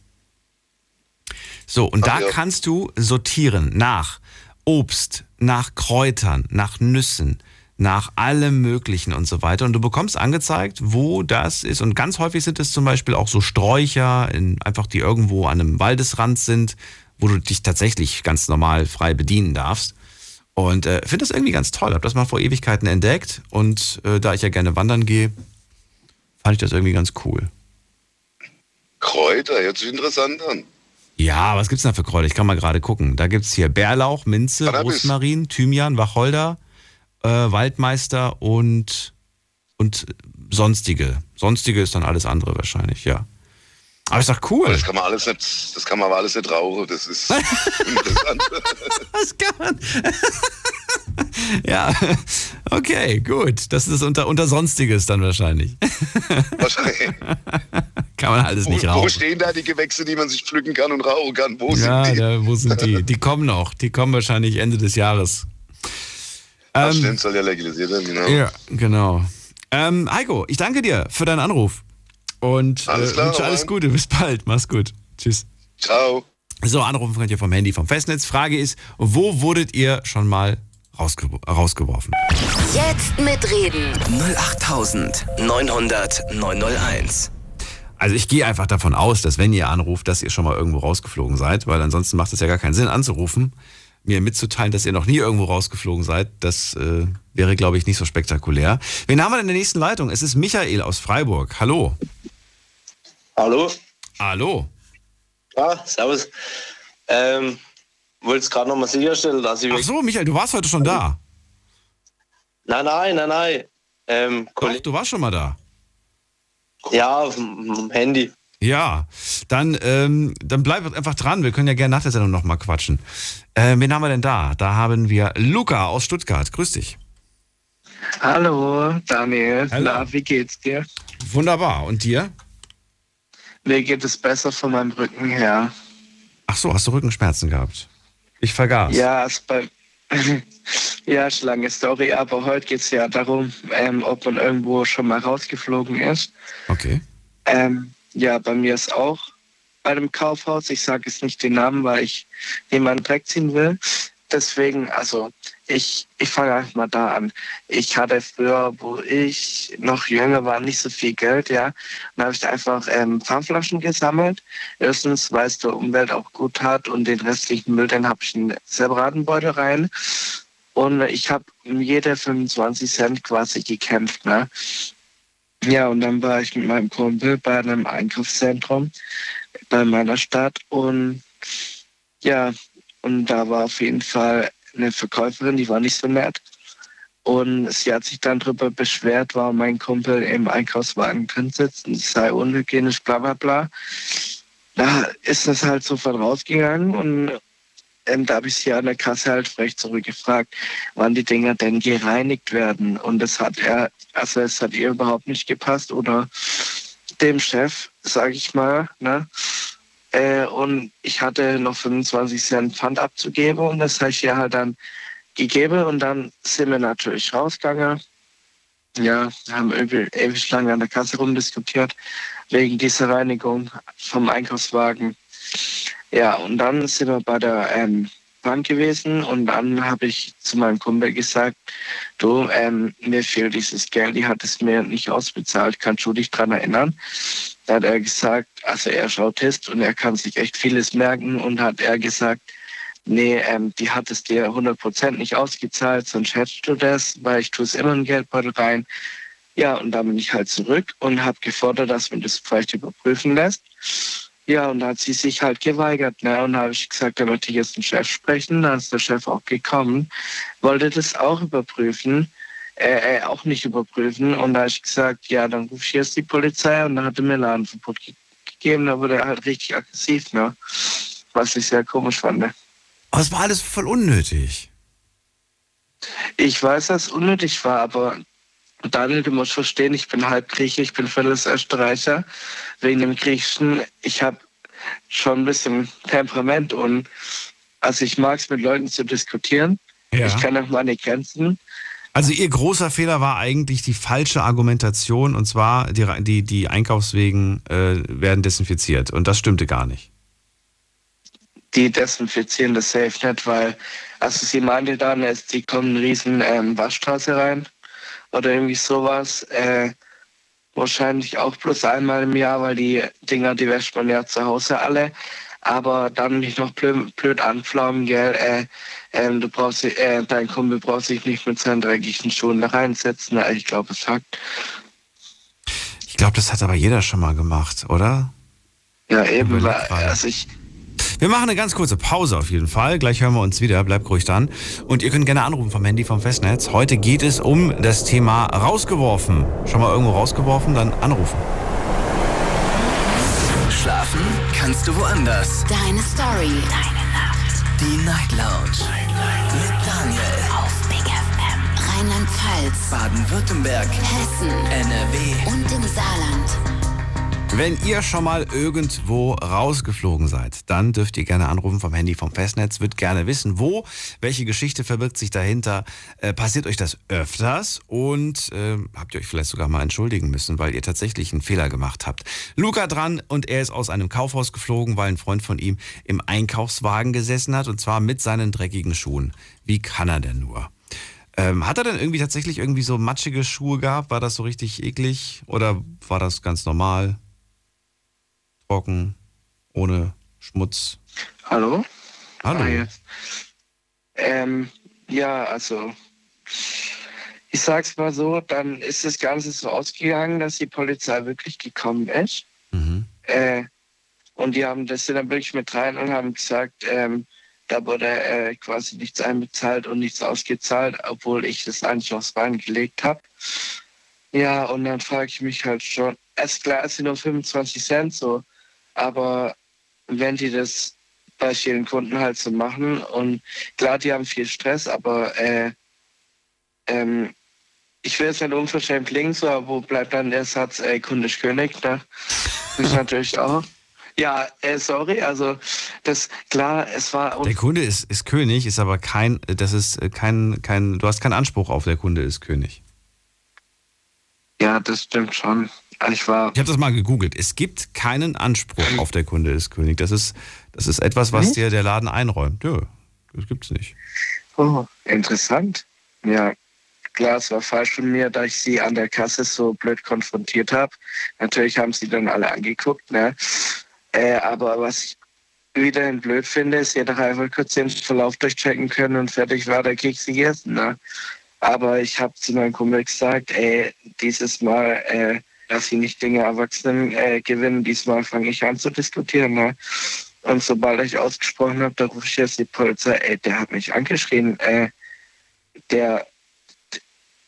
So, und Ach, da ja. kannst du sortieren nach Obst, nach Kräutern, nach Nüssen, nach allem Möglichen und so weiter. Und du bekommst angezeigt, wo das ist. Und ganz häufig sind es zum Beispiel auch so Sträucher, in, einfach die irgendwo an einem Waldesrand sind, wo du dich tatsächlich ganz normal frei bedienen darfst. Und äh, finde das irgendwie ganz toll. Habe das mal vor Ewigkeiten entdeckt und äh, da ich ja gerne wandern gehe, fand ich das irgendwie ganz cool. Kräuter, sich interessant an. Ja, was gibt's da für Kräuter? Ich kann mal gerade gucken. Da gibt's hier Bärlauch, Minze, Cannabis. Rosmarin, Thymian, Wacholder, äh, Waldmeister und, und sonstige. Sonstige ist dann alles andere wahrscheinlich, ja. Aber ist doch cool. Das kann man alles nicht, das kann man aber alles nicht rauchen. Das ist interessant. Das kann man. ja, okay, gut. Das ist unter, unter Sonstiges dann wahrscheinlich. Wahrscheinlich. kann man alles nicht Wo, wo rauchen. stehen da die Gewächse, die man sich pflücken kann und rauchen kann? Wo Ja, sind die? da, wo sind die? Die kommen noch. Die kommen wahrscheinlich Ende des Jahres. Das Ähm, stimmt, soll ja legalisiert werden, genau. Ja, genau. Ähm, Heiko, ich danke dir für deinen Anruf. Und Alles äh, klar, wünsche alles. Gute. Bis bald. Mach's gut. Tschüss. Ciao. So, anrufen könnt ihr vom Handy, vom Festnetz. Frage ist, wo wurdet ihr schon mal rausge rausgeworfen? Jetzt mitreden. 08900 901. Also ich gehe einfach davon aus, dass wenn ihr anruft, dass ihr schon mal irgendwo rausgeflogen seid, weil ansonsten macht es ja gar keinen Sinn anzurufen, mir mitzuteilen, dass ihr noch nie irgendwo rausgeflogen seid. Das äh, wäre, glaube ich, nicht so spektakulär. Wen haben wir denn in der nächsten Leitung? Es ist Michael aus Freiburg. Hallo. Hallo? Hallo. Ah, servus. Ähm, wollte es gerade nochmal sicherstellen, dass ich... Ach so, Michael, du warst heute schon da. Nein, nein, nein, nein. Ähm, Doch, du warst schon mal da. Ja, auf dem auf dem Handy. Ja, dann, ähm, dann bleib einfach dran. Wir können ja gerne nach der Sendung nochmal quatschen. Äh, wen haben wir denn da? Da haben wir Luca aus Stuttgart. Grüß dich. Hallo, Daniel. Hallo. Na, wie geht's dir? Wunderbar. Und dir? Mir geht es besser von meinem Rücken her. Ach so, hast du Rückenschmerzen gehabt? Ich vergaß. Ja, ist bei. ja, ist eine lange Story, aber heute geht es ja darum, ähm, ob man irgendwo schon mal rausgeflogen ist. Okay. Ähm, ja, bei mir ist auch bei einem Kaufhaus. Ich sage jetzt nicht den Namen, weil ich niemanden Dreck ziehen will. Deswegen, also ich, ich fange einfach mal da an. Ich hatte früher, wo ich noch jünger war, nicht so viel Geld, ja. Dann habe ich einfach ähm, Pfandflaschen gesammelt. Erstens, weil es der Umwelt auch gut hat und den restlichen Müll, den habe ich in einen separaten Beutel rein. Und ich habe um jede 25 Cent quasi gekämpft, ne? Ja, und dann war ich mit meinem Kumpel bei einem Einkaufszentrum bei meiner Stadt und ja, und da war auf jeden Fall eine Verkäuferin, die war nicht so nett. Und sie hat sich dann darüber beschwert, warum mein Kumpel im Einkaufswagen drin sitzt und sei unhygienisch, bla bla bla. Da ist das halt sofort rausgegangen und ähm, da habe ich sie an der Kasse halt frech zurückgefragt, wann die Dinger denn gereinigt werden. Und das hat er, also es hat ihr überhaupt nicht gepasst oder dem Chef, sage ich mal. Ne? Äh, und ich hatte noch 25 Cent Pfand abzugeben und das habe ich ihr halt dann gegeben und dann sind wir natürlich rausgegangen. Ja, wir haben ewig, ewig lange an der Kasse rumdiskutiert wegen dieser Reinigung vom Einkaufswagen. Ja, und dann sind wir bei der ähm, Bank gewesen und dann habe ich zu meinem Kumpel gesagt, du, ähm, mir fehlt dieses Geld, die hat es mir nicht ausbezahlt, kannst du dich dran erinnern? Da hat er gesagt, also er ist Autist und er kann sich echt vieles merken und hat er gesagt, nee, ähm, die hat es dir 100% nicht ausgezahlt, sonst hättest du das, weil ich tue es immer in den Geldbeutel rein. Ja, und dann bin ich halt zurück und habe gefordert, dass man das vielleicht überprüfen lässt. Ja, und da hat sie sich halt geweigert. Ne? Und da habe ich gesagt, da möchte ich jetzt den Chef sprechen. Da ist der Chef auch gekommen, wollte das auch überprüfen, äh, äh, auch nicht überprüfen. Und da habe ich gesagt, ja, dann rufe ich jetzt die Polizei. Und dann hat er mir Ladenverbot ge gegeben. Da wurde er halt richtig aggressiv, ne? was ich sehr komisch fand. Aber es war alles voll unnötig. Ich weiß, dass es unnötig war, aber Daniel, du musst verstehen, ich bin halb Grieche, ich bin völlig Österreicher. Wegen dem Griechischen, ich habe schon ein bisschen Temperament und also ich mag es mit Leuten zu diskutieren. Ja. Ich kenne auch meine Grenzen. Also ihr großer Fehler war eigentlich die falsche Argumentation und zwar die, die, die Einkaufswegen äh, werden desinfiziert und das stimmte gar nicht. Die desinfizieren das safe nicht, weil, also sie meinte dann, es, die kommen eine riesen ähm, Waschstraße rein oder irgendwie sowas. Äh, wahrscheinlich auch bloß einmal im Jahr, weil die Dinger, die wäscht man ja zu Hause alle. Aber dann nicht noch blöd, blöd anflaumen, gell? Äh, ähm, du brauchst, äh, dein Kumpel braucht sich nicht mit seinen dreckigen Schuhen da reinsetzen. Ja, Ich glaube, es hackt. Ich glaube, das hat aber jeder schon mal gemacht, oder? Ja, eben, weil, also ich, Wir machen eine ganz kurze Pause auf jeden Fall. Gleich hören wir uns wieder. Bleibt ruhig dran. Und ihr könnt gerne anrufen vom Handy vom Festnetz. Heute geht es um das Thema rausgeworfen. Schon mal irgendwo rausgeworfen? Dann anrufen. Schlafen kannst du woanders. Deine Story. Deine Nacht. Die Night Lounge. Night, Night. Mit Daniel. Auf Big FM. Rheinland-Pfalz. Baden-Württemberg. Hessen. NRW. Und im Saarland. Wenn ihr schon mal irgendwo rausgeflogen seid, dann dürft ihr gerne anrufen vom Handy vom Festnetz. Wird gerne wissen, wo, welche Geschichte verbirgt sich dahinter. Äh, passiert euch das öfters und äh, habt ihr euch vielleicht sogar mal entschuldigen müssen, weil ihr tatsächlich einen Fehler gemacht habt. Luca dran und er ist aus einem Kaufhaus geflogen, weil ein Freund von ihm im Einkaufswagen gesessen hat und zwar mit seinen dreckigen Schuhen. Wie kann er denn nur? Ähm, hat er denn irgendwie tatsächlich irgendwie so matschige Schuhe gehabt? War das so richtig eklig oder war das ganz normal? Trocken, ohne Schmutz. Hallo? Hallo. Ah. Ähm, ja, also ich sag's mal so, dann ist das Ganze so ausgegangen, dass die Polizei wirklich gekommen ist. Mhm. Äh, und die haben das sind dann wirklich mit rein und haben gesagt, ähm, da wurde äh, quasi nichts einbezahlt und nichts ausgezahlt, obwohl ich das eigentlich aufs Bein gelegt habe. Ja, und dann frage ich mich halt schon, es klar, es sind nur 25 Cent so, aber wenn die das bei vielen Kunden halt so machen und klar, die haben viel Stress, aber äh, ähm, ich will es nicht unverschämt klingen, so, aber wo bleibt dann der Satz, ey, Kunde ist König, ne? Das ist natürlich auch. Ja, äh, sorry, also das, klar, es war... Der Kunde ist, ist König, ist aber kein, das ist kein, kein, du hast keinen Anspruch auf der Kunde ist König. Ja, das stimmt schon. Ich war. Ich habe das mal gegoogelt. Es gibt keinen Anspruch auf der Kunde ist König. Das ist, das ist etwas, was dir der Laden einräumt. Ja, das gibt's nicht. Oh, interessant. Ja, klar, es war falsch von mir, da ich sie an der Kasse so blöd konfrontiert habe. Natürlich haben sie dann alle angeguckt, ne? Äh, aber was ich wiederhin blöd finde, ist, doch einfach kurz den Verlauf durchchecken können und fertig war der Keks gegessen, ne? Aber ich habe zu meinem Kumpel gesagt, ey, dieses Mal, äh, dass sie nicht Dinge Erwachsenen äh, gewinnen. Diesmal fange ich an zu diskutieren. Ne? Und sobald ich ausgesprochen habe, da rufe ich jetzt die Polizei, ey, der hat mich angeschrien, äh, der,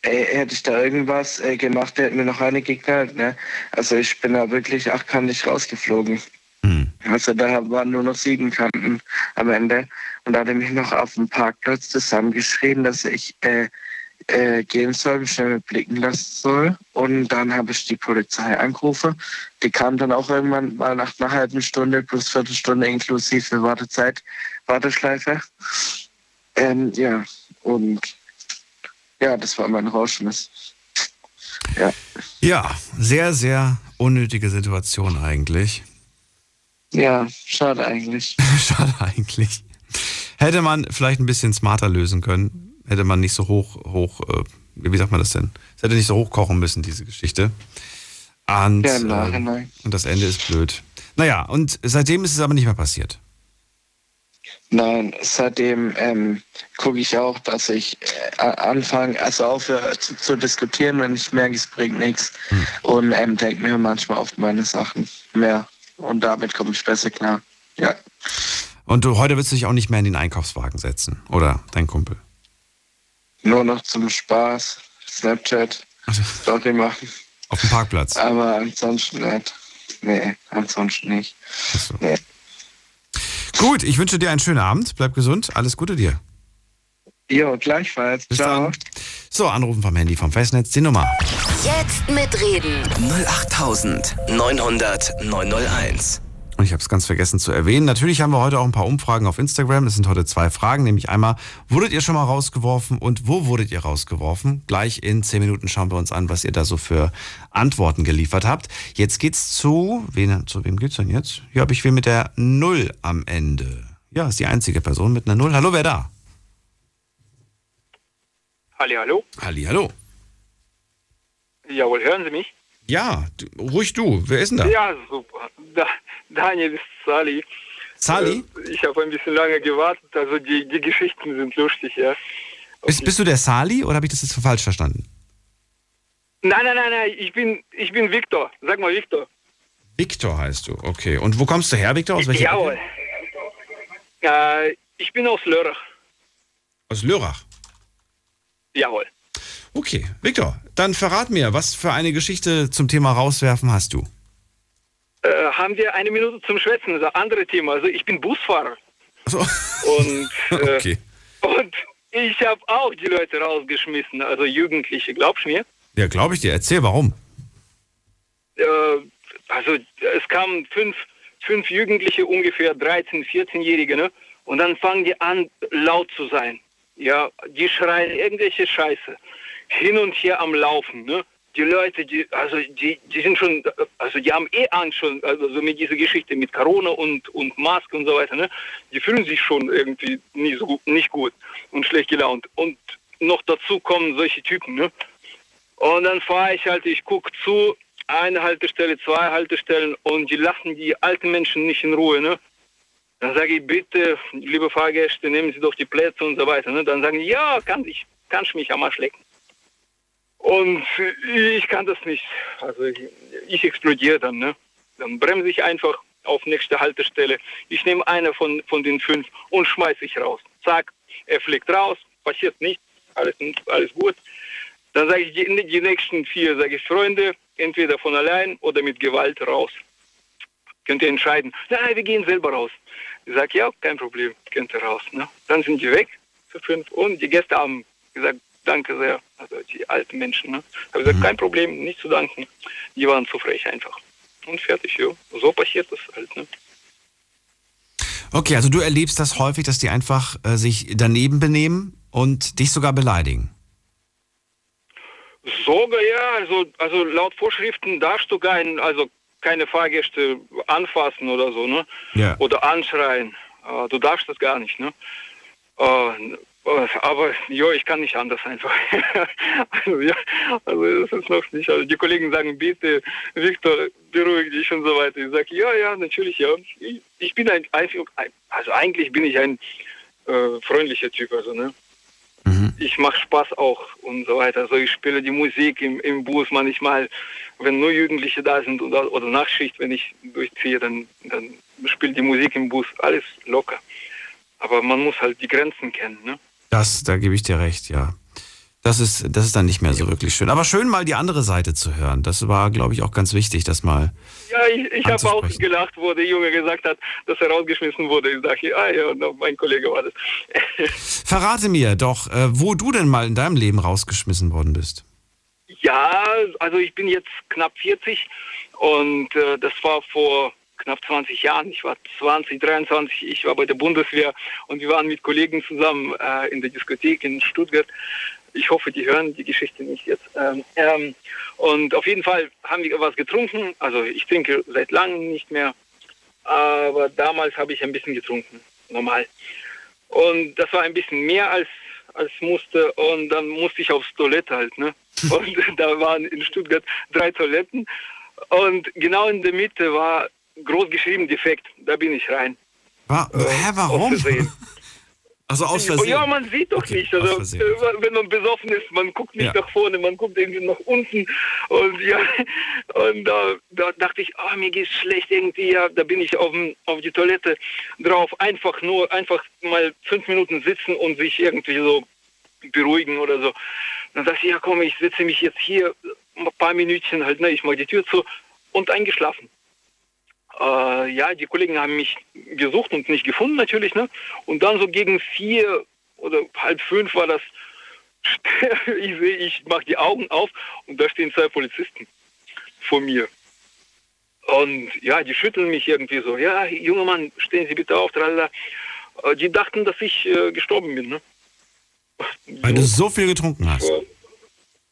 ey, hätte ich da irgendwas äh, gemacht, der hätte mir noch eine geknallt. Ne? Also ich bin da wirklich achtkantig rausgeflogen. Mhm. Also da waren nur noch sieben Kanten am Ende. Und da hat er mich noch auf dem Parkplatz zusammengeschrien, dass ich äh, äh, gehen soll, mich schnell blicken lassen soll. Und dann habe ich die Polizei angerufen. Die kam dann auch irgendwann mal nach einer halben Stunde plus Viertelstunde inklusive Wartezeit, Warteschleife. Ähm, ja, und ja, das war mein Rauschmiss. Ja. Ja, sehr, sehr unnötige Situation eigentlich. Ja, schade eigentlich. schade eigentlich. Hätte man vielleicht ein bisschen smarter lösen können hätte man nicht so hoch, hoch, äh, wie sagt man das denn? Es hätte nicht so hochkochen müssen, diese Geschichte. Und, ja, im Nachhinein. Äh, und das Ende ist blöd. Naja, und seitdem ist es aber nicht mehr passiert. Nein, seitdem ähm, gucke ich auch, dass ich äh, anfange, also aufhöre zu, zu, diskutieren, wenn ich merke, es bringt nichts. Hm. Und ähm, denke mir manchmal auf meine Sachen mehr. Und damit komme ich besser klar. Ja. Und du heute willst du dich auch nicht mehr in den Einkaufswagen setzen, oder dein Kumpel? Nur noch zum Spaß, Snapchat, Story machen. Auf dem Parkplatz? Aber ansonsten nicht. Nee, ansonsten nicht. So. Nee. Gut, ich wünsche dir einen schönen Abend. Bleib gesund. Alles Gute dir. Jo, gleichfalls. Bis Ciao. Dann. So, anrufen vom Handy vom Festnetz, die Nummer. Jetzt mitreden. 08900 901. Und ich habe es ganz vergessen zu erwähnen. Natürlich haben wir heute auch ein paar Umfragen auf Instagram. Es sind heute zwei Fragen, nämlich einmal, wurdet ihr schon mal rausgeworfen und wo wurdet ihr rausgeworfen? Gleich in zehn Minuten schauen wir uns an, was ihr da so für Antworten geliefert habt. Jetzt geht's zu, wen, zu wem geht's denn jetzt? Hier habe ich wen mit der Null am Ende. Ja, ist die einzige Person mit einer Null. Hallo, wer da? Halli, hallo. Halli, hallo. Jawohl, hören Sie mich? Ja, du, ruhig du. Wer ist denn da? Ja, super. Da, Daniel ist Sali. Sali? Äh, Ich habe ein bisschen lange gewartet, also die, die Geschichten sind lustig, ja. Bist, bist du der Sali oder habe ich das jetzt falsch verstanden? Nein, nein, nein, nein, ich bin, ich bin Viktor. Sag mal Viktor. Viktor heißt du, okay. Und wo kommst du her, Viktor? Aus welcher Jawohl. Äh, ich bin aus Lörrach. Aus Lörrach. Jawohl. Okay, Viktor, dann verrat mir, was für eine Geschichte zum Thema rauswerfen hast du? Äh, haben wir eine Minute zum Schwätzen? Das ist ein anderes Thema. Also ich bin Busfahrer. So. Und, äh, Okay. und ich habe auch die Leute rausgeschmissen, also Jugendliche, glaubst du mir? Ja, glaube ich dir. Erzähl, warum? Äh, also es kamen fünf, fünf Jugendliche, ungefähr 13, 14-Jährige, ne? Und dann fangen die an, laut zu sein. Ja, die schreien irgendwelche Scheiße. Hin und her am Laufen, ne? Die Leute, die, also die, die sind schon, also die haben eh Angst schon, also so mit dieser Geschichte mit Corona und, und Maske und so weiter, ne? Die fühlen sich schon irgendwie nicht so gut, nicht gut und schlecht gelaunt. Und noch dazu kommen solche Typen, ne? Und dann fahre ich halt, ich gucke zu, eine Haltestelle, zwei Haltestellen und die lassen die alten Menschen nicht in Ruhe, ne? Dann sage ich, bitte, liebe Fahrgäste, nehmen Sie doch die Plätze und so weiter. Ne? Dann sagen die, ja, kann ich, kannst mich am Arsch lecken. Und ich kann das nicht. Also ich, explodiere dann. Ne? Dann bremse ich einfach auf nächste Haltestelle. Ich nehme eine von, von den fünf und schmeiße ich raus. Zack, er fliegt raus, passiert nichts, alles, alles gut. Dann sage ich die, die nächsten vier, sage ich, Freunde, entweder von allein oder mit Gewalt raus. Könnt ihr entscheiden. Nein, wir gehen selber raus. Ich sage, ja, kein Problem, könnt ihr raus. Ne? Dann sind die weg, zu fünf. Und die Gäste haben gesagt, danke sehr. Also die alten Menschen. Ne? Habe gesagt, kein Problem, nicht zu danken. Die waren zu frech einfach. Und fertig, ja. So passiert das halt. Ne? Okay, also du erlebst das häufig, dass die einfach äh, sich daneben benehmen und dich sogar beleidigen. Sogar ja, also, also laut Vorschriften darfst du kein, also keine Fahrgäste anfassen oder so, ne? Ja. Oder anschreien. Äh, du darfst das gar nicht, ne? Äh, aber ja, ich kann nicht anders einfach. also ja, also das ist noch nicht. Also die Kollegen sagen, bitte, Viktor, beruhig dich und so weiter. Ich sage, ja, ja, natürlich, ja. Ich, ich bin ein, einfach, also eigentlich bin ich ein äh, freundlicher Typ, also ne. Ich mache Spaß auch und so weiter. Also ich spiele die Musik im, im Bus manchmal, wenn nur Jugendliche da sind oder, oder Nachtschicht, wenn ich durchziehe, dann, dann spiele die Musik im Bus. Alles locker. Aber man muss halt die Grenzen kennen, ne? Das, da gebe ich dir recht, ja. Das ist, das ist dann nicht mehr so wirklich schön. Aber schön mal die andere Seite zu hören. Das war, glaube ich, auch ganz wichtig, das mal. Ja, ich, ich habe auch gelacht, wo der Junge gesagt hat, dass er rausgeschmissen wurde. Ich sage, ah ja, und mein Kollege war das. Verrate mir doch, äh, wo du denn mal in deinem Leben rausgeschmissen worden bist. Ja, also ich bin jetzt knapp 40 und äh, das war vor knapp 20 Jahren. Ich war 20, 23, ich war bei der Bundeswehr und wir waren mit Kollegen zusammen äh, in der Diskothek in Stuttgart. Ich hoffe, die hören die Geschichte nicht jetzt. Ähm, ähm, und auf jeden Fall haben wir was getrunken. Also ich trinke seit langem nicht mehr, aber damals habe ich ein bisschen getrunken, normal. Und das war ein bisschen mehr als als musste und dann musste ich aufs Toilette halt, ne? Und da waren in Stuttgart drei Toiletten und genau in der Mitte war groß geschrieben defekt. Da bin ich rein. Wa hä, warum? Also aus Versehen. Ja, man sieht doch Okay, nicht. Also, äh, wenn man besoffen ist, man guckt nicht Ja. nach vorne, man guckt irgendwie nach unten. Und ja, und da, da dachte ich, ah, mir geht's schlecht irgendwie. Ja, da bin ich auf, auf die Toilette drauf. Einfach nur, einfach mal fünf Minuten sitzen und sich irgendwie so beruhigen oder so. Dann dachte ich, ja komm, ich setze mich jetzt hier ein paar Minütchen halt, ne, ich mache die Tür zu und eingeschlafen. Äh, ja, die Kollegen haben mich gesucht und nicht gefunden natürlich, ne? Und dann so gegen vier oder halb fünf war das, ich sehe, ich mache die Augen auf und da stehen zwei Polizisten vor mir. Und ja, die schütteln mich irgendwie so, ja, junger Mann, stehen Sie bitte auf, tralala. Äh, Die dachten, dass ich äh, gestorben bin, ne? Weil du so viel getrunken hast.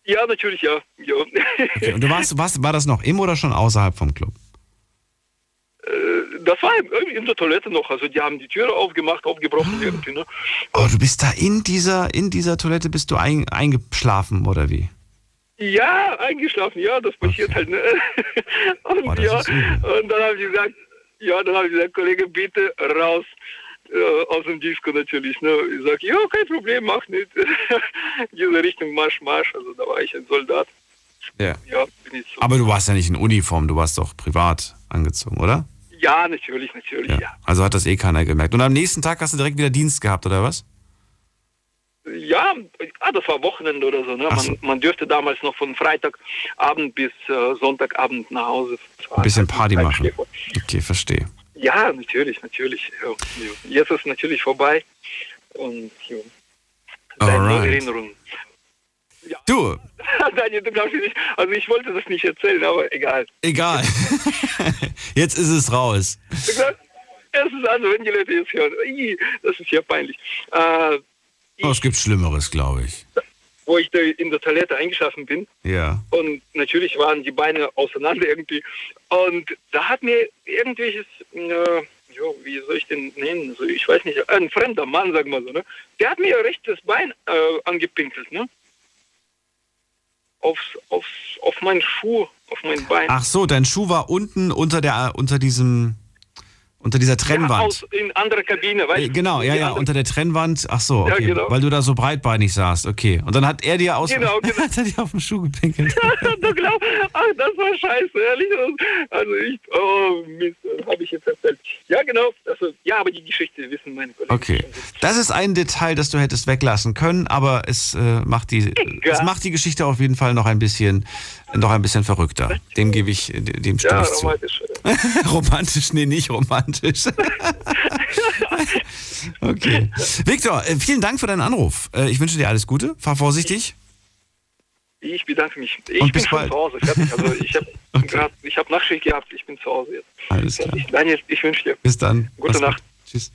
Ja, natürlich, ja. ja. Okay, und du warst, warst, war das noch im oder schon außerhalb vom Club? Äh, das war irgendwie in der Toilette noch. Also die haben die Türe aufgemacht, aufgebrochen irgendwie. Ne? Oh, du bist da in dieser, in dieser Toilette bist du ein, eingeschlafen oder wie? Ja, eingeschlafen, ja, das passiert halt. Ne? Und, das ja, und dann habe ich gesagt, ja, dann habe ich gesagt, Kollege, bitte raus äh, aus dem Disco natürlich. Ne? Ich sage, ja, kein Problem, mach nicht. Diese Richtung Marsch, Marsch. Also da war ich ein Soldat. Ja. Ja, bin ich so. Aber du warst ja nicht in Uniform, du warst doch privat angezogen, oder? Ja, natürlich, natürlich, ja. Also hat das eh keiner gemerkt. Und am nächsten Tag hast du direkt wieder Dienst gehabt, oder was? Ja, ah, das war Wochenende oder so. Ne? Man, so. man dürfte damals noch von Freitagabend bis äh, Sonntagabend nach Hause fahren. Ein bisschen Party Ein machen. Okay, verstehe. Ja, natürlich, natürlich. Ja, ja. Jetzt ist es natürlich vorbei. Und ja. Bleibt nur Erinnerung. Du, Daniel, du glaubst nicht. Also ich wollte das nicht erzählen, aber egal. egal. Jetzt ist es raus. Du glaubst, Es ist also, wenn die Leute jetzt hören, das ist ja peinlich. Äh, Oh, es gibt Schlimmeres, glaube ich. wo ich in der Toilette eingeschlafen bin. Ja. Und natürlich waren die Beine auseinander irgendwie. Und da hat mir irgendwelches, äh, jo, wie soll ich den nennen? So, ich weiß nicht, ein fremder Mann, sagen wir so, ne? Der hat mir rechtes Bein äh, angepinkelt, ne? Aufs, aufs, auf meinen Schuh, auf mein Bein. Ach so, dein Schuh war unten unter der unter diesem unter dieser Ja, Trennwand. aus, in anderer Kabine, weißt Äh, du? Genau, ja, ja, unter der Trennwand. Ach so, Ja, okay, genau. weil du da so breitbeinig saßt. Okay. Und dann hat er dir aus Genau, genau. hat er dir auf den Schuh gepinkelt. du glaubst, ach, das war scheiße, ehrlich. Also ich, oh Mist, habe ich jetzt erzählt. Ja, genau. Also, ja, aber die Geschichte wissen meine Kollegen. Okay. Das ist ein Detail, das du hättest weglassen können, aber es äh, macht die es macht die Geschichte auf jeden Fall noch ein bisschen noch ein bisschen verrückter. Dem gebe ich dem stimme Ja, ich zu. romantisch. nee, nicht romantisch. okay. Viktor, äh, vielen Dank für deinen Anruf. Äh, Ich wünsche dir alles Gute. Fahr vorsichtig. Ich bedanke mich. Ich Und bin bis schon bald. zu Hause. Fertig. Also ich habe ich habe Nachtschicht gehabt. Ich bin zu Hause jetzt. Alles klar. Ich, Daniel, ich wünsche dir. Bis dann. Gute Mach's gut. Nacht. Tschüss.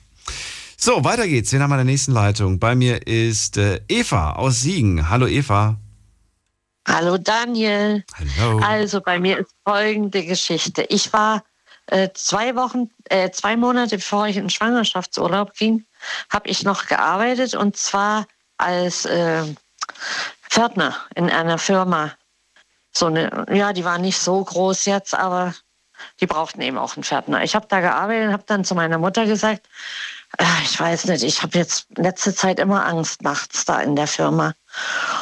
So, weiter geht's. Wir haben an der nächsten Leitung. Bei mir ist äh, Eva aus Siegen. Hallo Eva. Hallo Daniel. Hallo. Also bei mir ist folgende Geschichte. Ich war äh, zwei Wochen, äh, zwei Monate bevor ich in Schwangerschaftsurlaub ging, habe ich noch gearbeitet und zwar als äh, Pförtner in einer Firma. So eine, ja, die war nicht so groß jetzt, aber die brauchten eben auch einen Pförtner. Ich habe da gearbeitet und habe dann zu meiner Mutter gesagt, äh, ich weiß nicht, ich habe jetzt letzte Zeit immer Angst nachts da in der Firma.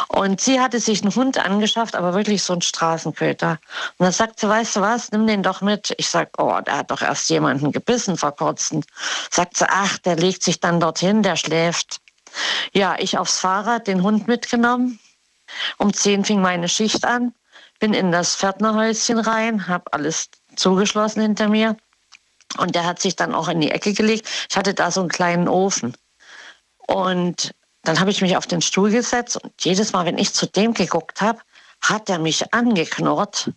Und sie hatte sich einen Hund angeschafft, aber wirklich so einen Straßenköter. Und dann sagt sie, weißt du was, nimm den doch mit. Ich sag, oh, der hat doch erst jemanden gebissen vor kurzem. Sagt sie, ach, der legt sich dann dorthin, der schläft. Ja, ich aufs Fahrrad, den Hund mitgenommen. Um zehn fing meine Schicht an, bin in das Pförtnerhäuschen rein, habe alles zugeschlossen hinter mir. Und der hat sich dann auch in die Ecke gelegt. Ich hatte da so einen kleinen Ofen. Und dann habe ich mich auf den Stuhl gesetzt und jedes Mal, wenn ich zu dem geguckt habe, hat er mich angeknurrt.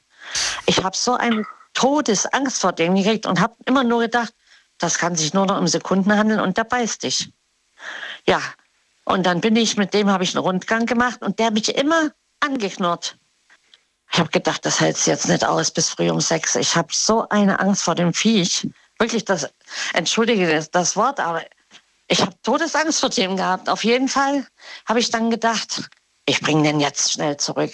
Ich habe so eine Todesangst vor dem gekriegt und habe immer nur gedacht, das kann sich nur noch um Sekunden handeln und der beißt dich. Ja, und dann bin ich mit dem, habe ich einen Rundgang gemacht und der hat mich immer angeknurrt. Ich habe gedacht, das hältst du jetzt nicht aus bis früh um sechs. Ich habe so eine Angst vor dem Viech. Wirklich, das, entschuldige das Wort, aber ich habe Todesangst vor dem gehabt. Auf jeden Fall habe ich dann gedacht, ich bringe den jetzt schnell zurück.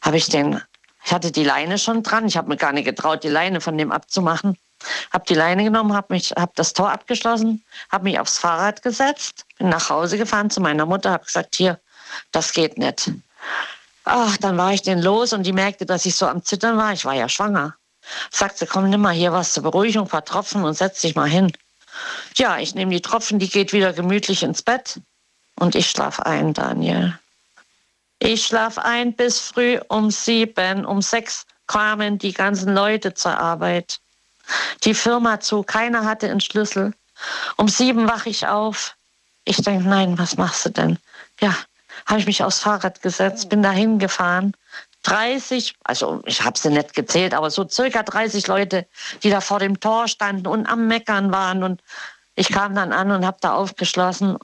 Habe ich den, ich hatte die Leine schon dran. Ich habe mir gar nicht getraut, die Leine von dem abzumachen. Habe die Leine genommen, habe habe das Tor abgeschlossen, habe mich aufs Fahrrad gesetzt, bin nach Hause gefahren zu meiner Mutter, habe gesagt, hier, das geht nicht. Ach, dann war ich den los und die merkte, dass ich so am Zittern war. Ich war ja schwanger. Sagte, komm, nimm mal hier was zur Beruhigung, paar Tropfen und setz dich mal hin. Ja, ich nehme die Tropfen, die geht wieder gemütlich ins Bett und ich schlaf ein, Daniel. Ich schlaf ein bis früh um sieben, um sechs kamen die ganzen Leute zur Arbeit. Die Firma zu, keiner hatte einen Schlüssel. Um sieben wache ich auf. Ich denke, nein, was machst du denn? Ja, habe ich mich aufs Fahrrad gesetzt, bin dahin gefahren. 30, also ich habe sie nicht gezählt, aber so circa 30 Leute, die da vor dem Tor standen und am Meckern waren. Und ich kam dann an und habe da aufgeschlossen.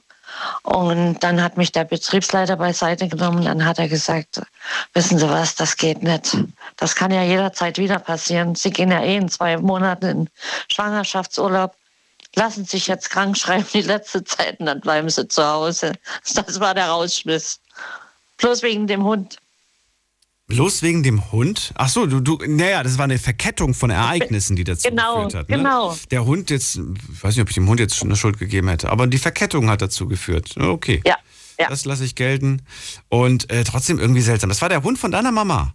Und dann hat mich der Betriebsleiter beiseite genommen. Dann hat er gesagt, wissen Sie was, das geht nicht. Das kann ja jederzeit wieder passieren. Sie gehen ja eh in zwei Monaten in Schwangerschaftsurlaub. Lassen sich jetzt krank schreiben die letzte Zeit und dann bleiben Sie zu Hause. Das war der Rausschmiss. Bloß wegen dem Hund. Bloß wegen dem Hund? Ach so, du, du, naja, das war eine Verkettung von Ereignissen, die dazu Genau, geführt hat. Ne? genau. Der Hund jetzt, ich weiß nicht, ob ich dem Hund jetzt schon eine Schuld gegeben hätte, aber die Verkettung hat dazu geführt. Okay. Ja, ja. Das lasse ich gelten. Und äh, trotzdem irgendwie seltsam. Das war der Hund von deiner Mama.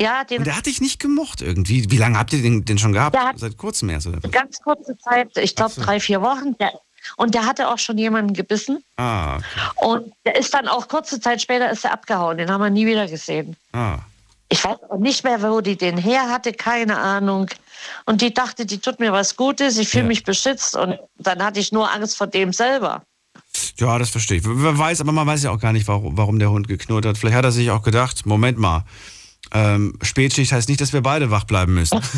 Ja, den, Und der hat dich nicht gemocht irgendwie. Wie lange habt ihr den, den schon gehabt? Seit kurzem erst, oder? ganz kurze Zeit, ich glaube drei, vier Wochen. Der, und der hatte auch schon jemanden gebissen. Ah, okay. Und der ist dann auch kurze Zeit später ist er abgehauen. Den haben wir nie wieder gesehen. Ah. Ich weiß auch nicht mehr, wo die den her hatte, keine Ahnung. Und die dachte, die tut mir was Gutes, ich fühle mich beschützt. Und dann hatte ich nur Angst vor dem selber. Ja, das verstehe ich. Wer weiß, aber man weiß ja auch gar nicht, warum, warum der Hund geknurrt hat. Vielleicht hat er sich auch gedacht, Moment mal, ähm, Spätschicht heißt nicht, dass wir beide wach bleiben müssen.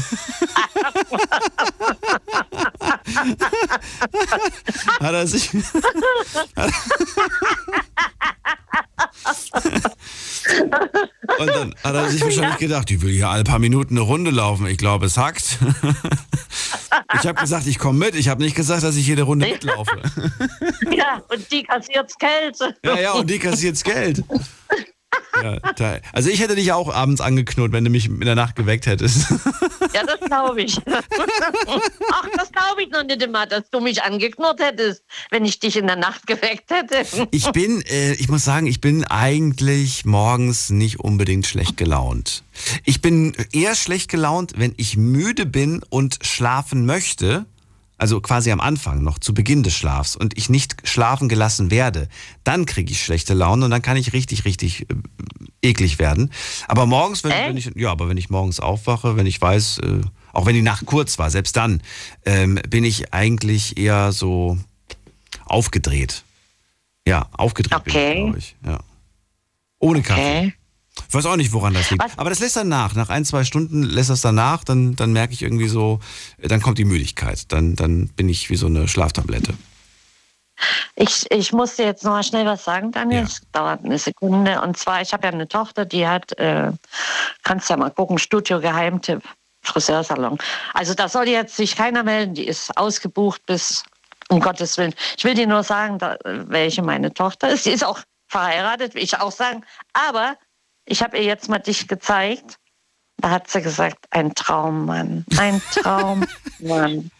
hat er sich... Und dann hat er sich wahrscheinlich gedacht, ich will hier alle paar Minuten eine Runde laufen. Ich glaube, es hackt. Ich habe gesagt, ich komme mit. Ich habe nicht gesagt, dass ich jede Runde mitlaufe. ja, und die kassiert's Geld. Ja, ja, und die kassiert's Geld. Ja, also ich hätte dich auch abends angeknurrt, wenn du mich in der Nacht geweckt hättest. Ja, das glaube ich. Ach, das glaube ich noch nicht immer, dass du mich angeknurrt hättest, wenn ich dich in der Nacht geweckt hätte. Ich bin, äh, ich muss sagen, ich bin eigentlich morgens nicht unbedingt schlecht gelaunt. Ich bin eher schlecht gelaunt, wenn ich müde bin und schlafen möchte. Also quasi am Anfang, noch zu Beginn des Schlafs und ich nicht schlafen gelassen werde, dann kriege ich schlechte Laune und dann kann ich richtig, richtig äh, eklig werden. Aber morgens, wenn, wenn ich, ja, aber wenn ich morgens aufwache, wenn ich weiß, äh, auch wenn die Nacht kurz war, selbst dann ähm, bin ich eigentlich eher so aufgedreht. Ja, aufgedreht bin ich, glaube ich. Ja. Ohne Kaffee. Ich weiß auch nicht, woran das liegt. Aber das lässt dann nach. Nach ein, zwei Stunden lässt das dann nach, dann, dann merke ich irgendwie so, äh, dann kommt die Müdigkeit. Dann, dann bin ich wie so eine Schlaftablette. Ich, ich muss dir jetzt noch mal schnell was sagen, Daniel. Es dauert eine Sekunde. Und zwar, ich habe ja eine Tochter, die hat, äh, kannst ja mal gucken, Studio Geheimtipp, Friseursalon. Also da soll jetzt sich keiner melden, die ist ausgebucht bis, um Gottes Willen. Ich will dir nur sagen, da, welche meine Tochter ist. Sie ist auch verheiratet, will ich auch sagen. Aber ich habe ihr jetzt mal dich gezeigt. Da hat sie gesagt, ein Traummann, ein Traummann.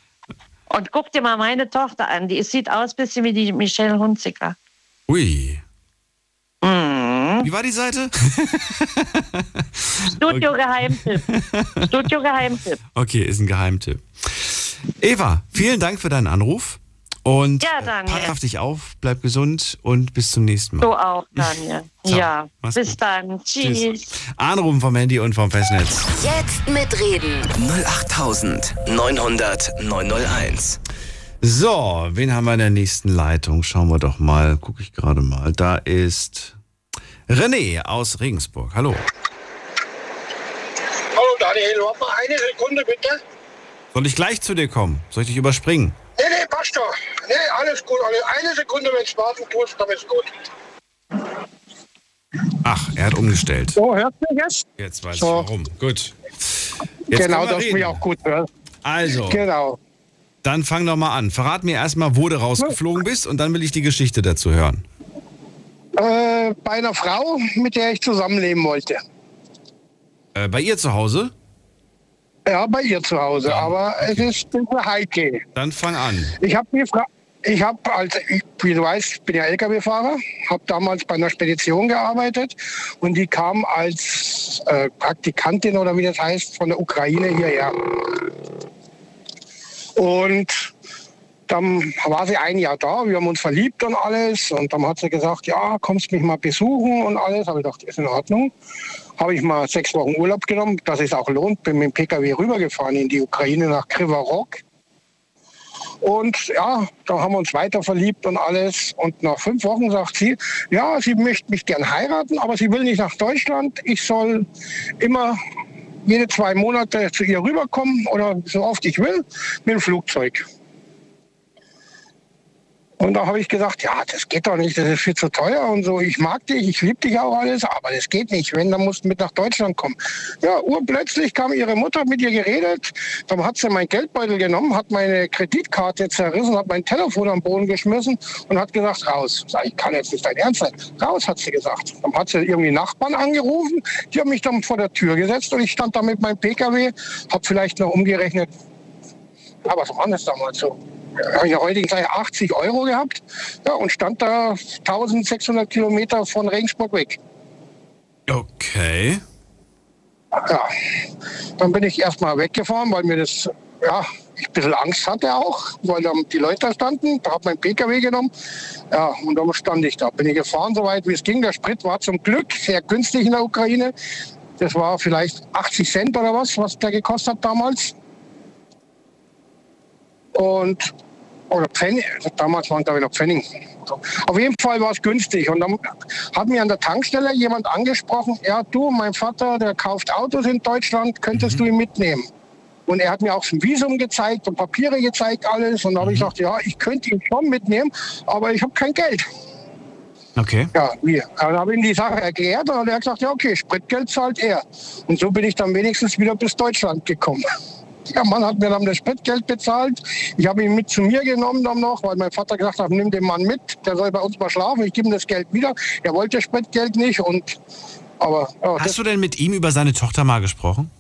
Und guck dir mal meine Tochter an. Die sieht aus ein bisschen wie die Michelle Hunziker. Ui. Mhm. Wie war die Seite? Studio Geheimtipp. Studio Geheimtipp. Okay, ist ein Geheimtipp. Eva, vielen Dank für deinen Anruf. Und Ja, Daniel. pack auf dich auf, bleib gesund und bis zum nächsten Mal. Du auch, Daniel. Ciao. Ja. Mach's Bis gut. dann. Tschüss. Anrufen vom Handy und vom Festnetz. Jetzt mitreden. 08900 901. So, wen haben wir in der nächsten Leitung? Schauen wir doch mal. Gucke ich gerade mal. Da ist René aus Regensburg. Hallo. Hallo Daniel, warte mal eine Sekunde bitte. Soll ich gleich zu dir kommen? Soll ich dich überspringen? Nee, nee, passt doch. Nee, alles gut. Eine Sekunde, wenn es warten tust, dann ist gut. Ach, er hat umgestellt. So, hört mich jetzt? Jetzt weiß So. ich warum. Gut. Jetzt genau, dass mich auch gut hörst. Also. Genau. Dann fang doch mal an. Verrat mir erstmal, wo du rausgeflogen bist und dann will ich die Geschichte dazu hören. Äh, bei einer Frau, mit der ich zusammenleben wollte. Äh, bei ihr zu Hause? Ja, bei ihr zu Hause. Aber es ist ein bisschen heikel. Dann fang an. Ich habe mir Fra ich habe als wie du weißt, ich bin ja LKW-Fahrer, habe damals bei einer Spedition gearbeitet und die kam als äh, Praktikantin oder wie das heißt von der Ukraine hierher. Und dann war sie ein Jahr da, wir haben uns verliebt und alles. Und dann hat sie gesagt, ja, kommst mich mal besuchen und alles. Habe ich gedacht, ist in Ordnung. Habe ich mal sechs Wochen Urlaub genommen, dass es auch lohnt. Bin mit dem Pkw rübergefahren in die Ukraine nach Krivarok. Und ja, da haben wir uns weiter verliebt und alles. Und nach fünf Wochen sagt sie, ja, sie möchte mich gern heiraten, aber sie will nicht nach Deutschland. Ich soll immer jede zwei Monate zu ihr rüberkommen oder so oft ich will mit dem Flugzeug. Und da habe ich gesagt, ja, das geht doch nicht, das ist viel zu teuer und so. Ich mag dich, ich liebe dich auch alles, aber das geht nicht. Wenn, dann musst du mit nach Deutschland kommen. Ja, urplötzlich kam ihre Mutter mit ihr geredet. Dann hat sie meinen Geldbeutel genommen, hat meine Kreditkarte zerrissen, hat mein Telefon am Boden geschmissen und hat gesagt, raus. Sag ich, kann jetzt nicht dein Ernst sein. Raus, hat sie gesagt. Dann hat sie irgendwie Nachbarn angerufen, die haben mich dann vor der Tür gesetzt und ich stand da mit meinem Pkw, habe vielleicht noch umgerechnet, ja, was war das damals so? Habe ich ja heute gleich 80 Euro gehabt ja, und stand da 1600 Kilometer von Regensburg weg. Okay. Ja, dann bin ich erstmal weggefahren, weil mir das, ja, ich ein bisschen Angst hatte auch, weil dann die Leute da standen. Da habe mein PKW genommen. Ja, und dann stand ich da. Bin ich gefahren, soweit wie es ging. Der Sprit war zum Glück sehr günstig in der Ukraine. Das war vielleicht 80 Cent oder was, was der gekostet hat damals. Und, oder Pfennig, damals waren glaube ich noch Pfennig. Auf jeden Fall war es günstig. Und dann hat mir an der Tankstelle jemand angesprochen, ja du, mein Vater, der kauft Autos in Deutschland, könntest du ihn mitnehmen? Und er hat mir auch ein Visum gezeigt und Papiere gezeigt, alles. Und da habe ich gesagt, ja, ich könnte ihn schon mitnehmen, aber ich habe kein Geld. Okay. Ja, wie? Dann habe ich ihm die Sache erklärt und er hat gesagt, ja, okay, Spritgeld zahlt er. Und so bin ich dann wenigstens wieder bis Deutschland gekommen. Der Mann hat mir dann das Spritgeld bezahlt. Ich habe ihn mit zu mir genommen dann noch, weil mein Vater gesagt hat, nimm den Mann mit, der soll bei uns mal schlafen. Ich gebe ihm das Geld wieder. Er wollte das Spritgeld nicht und aber ja, Hast du denn mit ihm über seine Tochter mal gesprochen?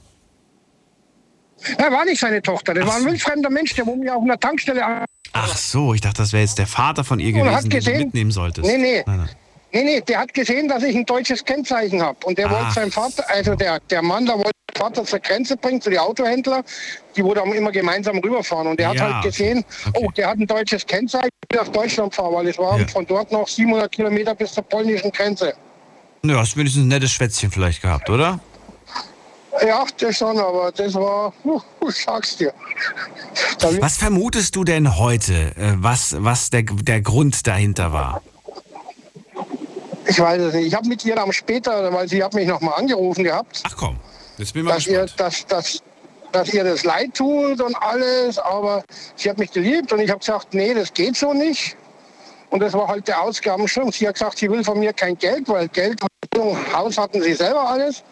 Er war nicht seine Tochter, das war ein wildfremder Mensch, der wo mir auf einer Tankstelle an- Ach so, ich dachte, das wäre jetzt der Vater von ihr gewesen, hat den du gesehen- mitnehmen solltest. Nee, nee. Nein, nein. Nee, nee, der hat gesehen, dass ich ein deutsches Kennzeichen habe. Und der Ach. wollte seinen Vater, also der, der Mann, der wollte den Vater zur Grenze bringen, zu den Autohändler, die dann immer gemeinsam rüberfahren. Und der hat Ja, halt gesehen, oh, der hat ein deutsches Kennzeichen, ich will nach Deutschland fahren, weil es waren Ja. von dort noch 700 Kilometer bis zur polnischen Grenze. Du hast wenigstens ein nettes Schwätzchen vielleicht gehabt, oder? Ja, das schon, aber das war, ich sag's dir. Was vermutest du denn heute, äh, was, was der, der Grund dahinter war? Ich weiß es nicht. Ich habe mit ihr dann später, weil sie hat mich nochmal angerufen gehabt. Ach komm, jetzt bin ich mal dass ihr, dass, dass, dass ihr das leid tut und alles, aber sie hat mich geliebt und ich habe gesagt, nee, das geht so nicht. Und das war halt der Ausgabenschirm. Sie hat gesagt, sie will von mir kein Geld, weil Geld und Haus hatten sie selber alles.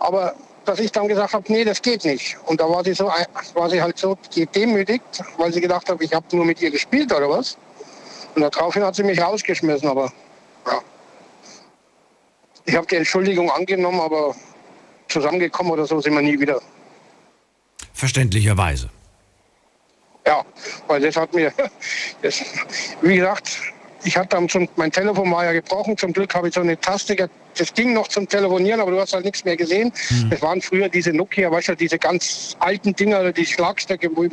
Aber dass ich dann gesagt habe, nee, das geht nicht. Und da war sie so, war sie halt so gedemütigt, weil sie gedacht hat, ich habe nur mit ihr gespielt oder was. Und daraufhin hat sie mich rausgeschmissen, aber. Ich habe die Entschuldigung angenommen, aber zusammengekommen oder so sind wir nie wieder. Verständlicherweise. Ja, weil das hat mir, das, wie gesagt, ich hatte dann zum, mein Telefon war ja gebrochen. Zum Glück habe ich so eine Taste, das ging noch zum Telefonieren, aber du hast halt nichts mehr gesehen. Das waren früher diese Nokia, weißt du, diese ganz alten Dinger, die Schlagstöcke, wie,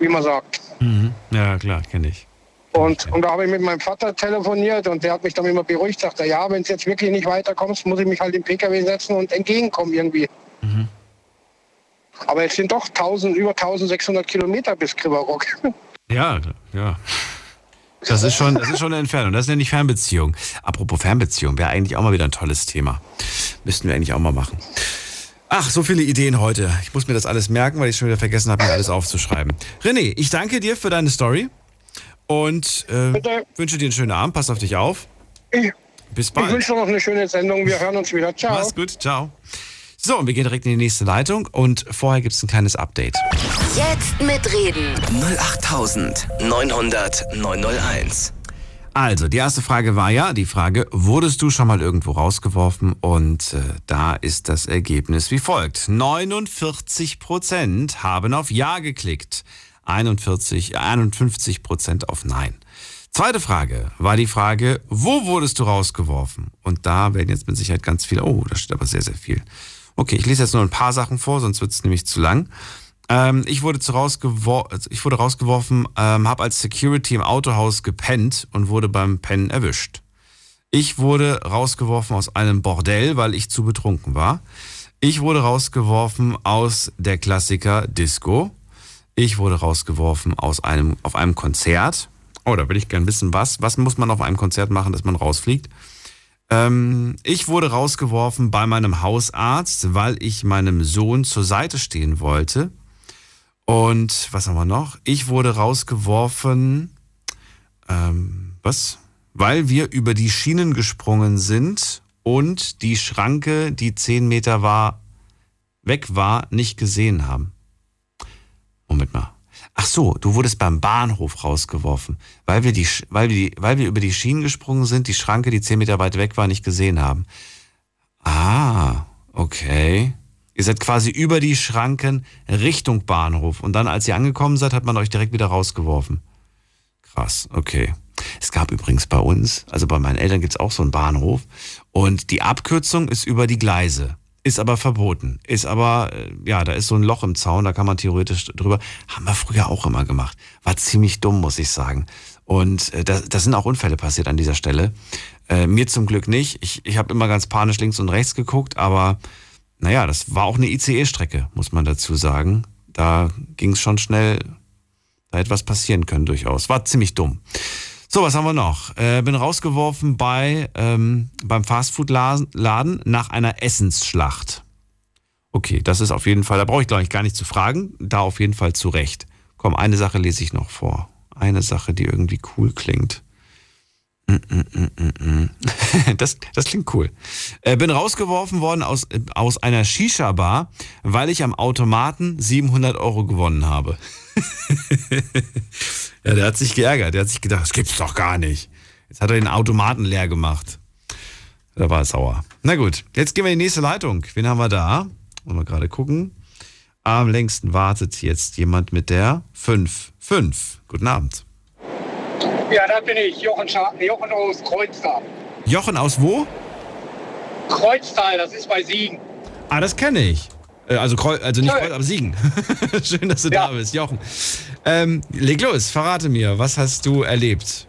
wie man sagt. Mhm. Ja, klar, kenne ich. Und, und da habe ich mit meinem Vater telefoniert und der hat mich dann immer beruhigt, sagt er, ja, wenn es jetzt wirklich nicht weiterkommst, muss ich mich halt im PKW setzen und entgegenkommen irgendwie. Aber es sind doch 1000, über 1600 Kilometer bis Krivarok. Ja, ja. Das ist schon, das ist schon eine Entfernung. Das ist ja nicht Fernbeziehung. Apropos Fernbeziehung, wäre eigentlich auch mal wieder ein tolles Thema. Müssten wir eigentlich auch mal machen. Ach, so viele Ideen heute. Ich muss mir das alles merken, weil ich schon wieder vergessen habe, mir alles aufzuschreiben. René, ich danke dir für deine Story und äh, wünsche dir einen schönen Abend. Pass auf dich auf. Ich, Bis ich bald. wünsche dir noch eine schöne Sendung. Wir hören uns wieder. Ciao. Mach's gut. Ciao. So, und wir gehen direkt in die nächste Leitung und vorher gibt's ein kleines Update. Jetzt mitreden. 08900 901. Also, die erste Frage war ja die Frage, wurdest du schon mal irgendwo rausgeworfen? Und äh, da ist das Ergebnis wie folgt. 49 Prozent haben auf Ja geklickt, 41, 51 Prozent auf Nein. Zweite Frage war die Frage, wo wurdest du rausgeworfen? Und da werden jetzt mit Sicherheit ganz viele, oh, da steht aber sehr, sehr viel. Okay, ich lese jetzt nur ein paar Sachen vor, sonst wird es nämlich zu lang. Ähm, ich, wurde zu rausgewor also ich wurde rausgeworfen, ähm, habe als Security im Autohaus gepennt und wurde beim Pennen erwischt. Ich wurde rausgeworfen aus einem Bordell, weil ich zu betrunken war. Ich wurde rausgeworfen aus der Klassiker Disco. Ich wurde rausgeworfen aus einem, auf einem Konzert. Oh, da will ich gern wissen, was. Was muss man auf einem Konzert machen, dass man rausfliegt? Ähm, ich wurde rausgeworfen bei meinem Hausarzt, weil ich meinem Sohn zur Seite stehen wollte. Und was haben wir noch? Ich wurde rausgeworfen, ähm, was? Weil wir über die Schienen gesprungen sind und die Schranke, die 10 Meter war, weg war, nicht gesehen haben. Moment mal. Ach so, du wurdest beim Bahnhof rausgeworfen, weil wir, die, weil, wir die, weil wir über die Schienen gesprungen sind, die Schranke, die 10 Meter weit weg war, nicht gesehen haben. Ah, okay. Ihr seid quasi über die Schranken Richtung Bahnhof. Und dann, als ihr angekommen seid, hat man euch direkt wieder rausgeworfen. Krass, okay. Es gab übrigens bei uns, also bei meinen Eltern gibt's auch so einen Bahnhof. Und die Abkürzung ist über die Gleise. Ist aber verboten. Ist aber, äh, ja, da ist so ein Loch im Zaun, da kann man theoretisch drüber. Haben wir früher auch immer gemacht. War ziemlich dumm, muss ich sagen. Und äh, da, da sind auch Unfälle passiert an dieser Stelle. Äh, mir zum Glück nicht. Ich, ich habe immer ganz panisch links und rechts geguckt, aber naja, das war auch eine ICE-Strecke, muss man dazu sagen. Da ging es schon schnell, da hätte was passieren können durchaus. War ziemlich dumm. So, was haben wir noch? Äh, bin rausgeworfen bei, ähm, beim Fastfood-Laden nach einer Essensschlacht. Okay, das ist auf jeden Fall, da brauche ich glaube ich gar nicht zu fragen, da auf jeden Fall zu Recht. Komm, eine Sache lese ich noch vor. Eine Sache, die irgendwie cool klingt. Mm, mm, mm, das, das klingt cool. Äh, bin rausgeworfen worden aus, aus einer Shisha-Bar, weil ich am Automaten 700 Euro gewonnen habe. ja, der hat sich geärgert. Der hat sich gedacht, das gibt's doch gar nicht. Jetzt hat er den Automaten leer gemacht. Da war er sauer. Na gut, jetzt gehen wir in die nächste Leitung. Wen haben wir da? Wollen wir gerade gucken. Am längsten wartet jetzt jemand mit der 5. 5. Guten Abend. Ja, da bin ich, Jochen, Scha Jochen aus Kreuztal. Jochen aus wo? Kreuztal, das ist bei Siegen. Ah, das kenne ich. Äh, Also, also nicht Kreuz, aber Siegen. Schön, dass du da bist, Jochen. Ähm, leg los, verrate mir, was hast du erlebt?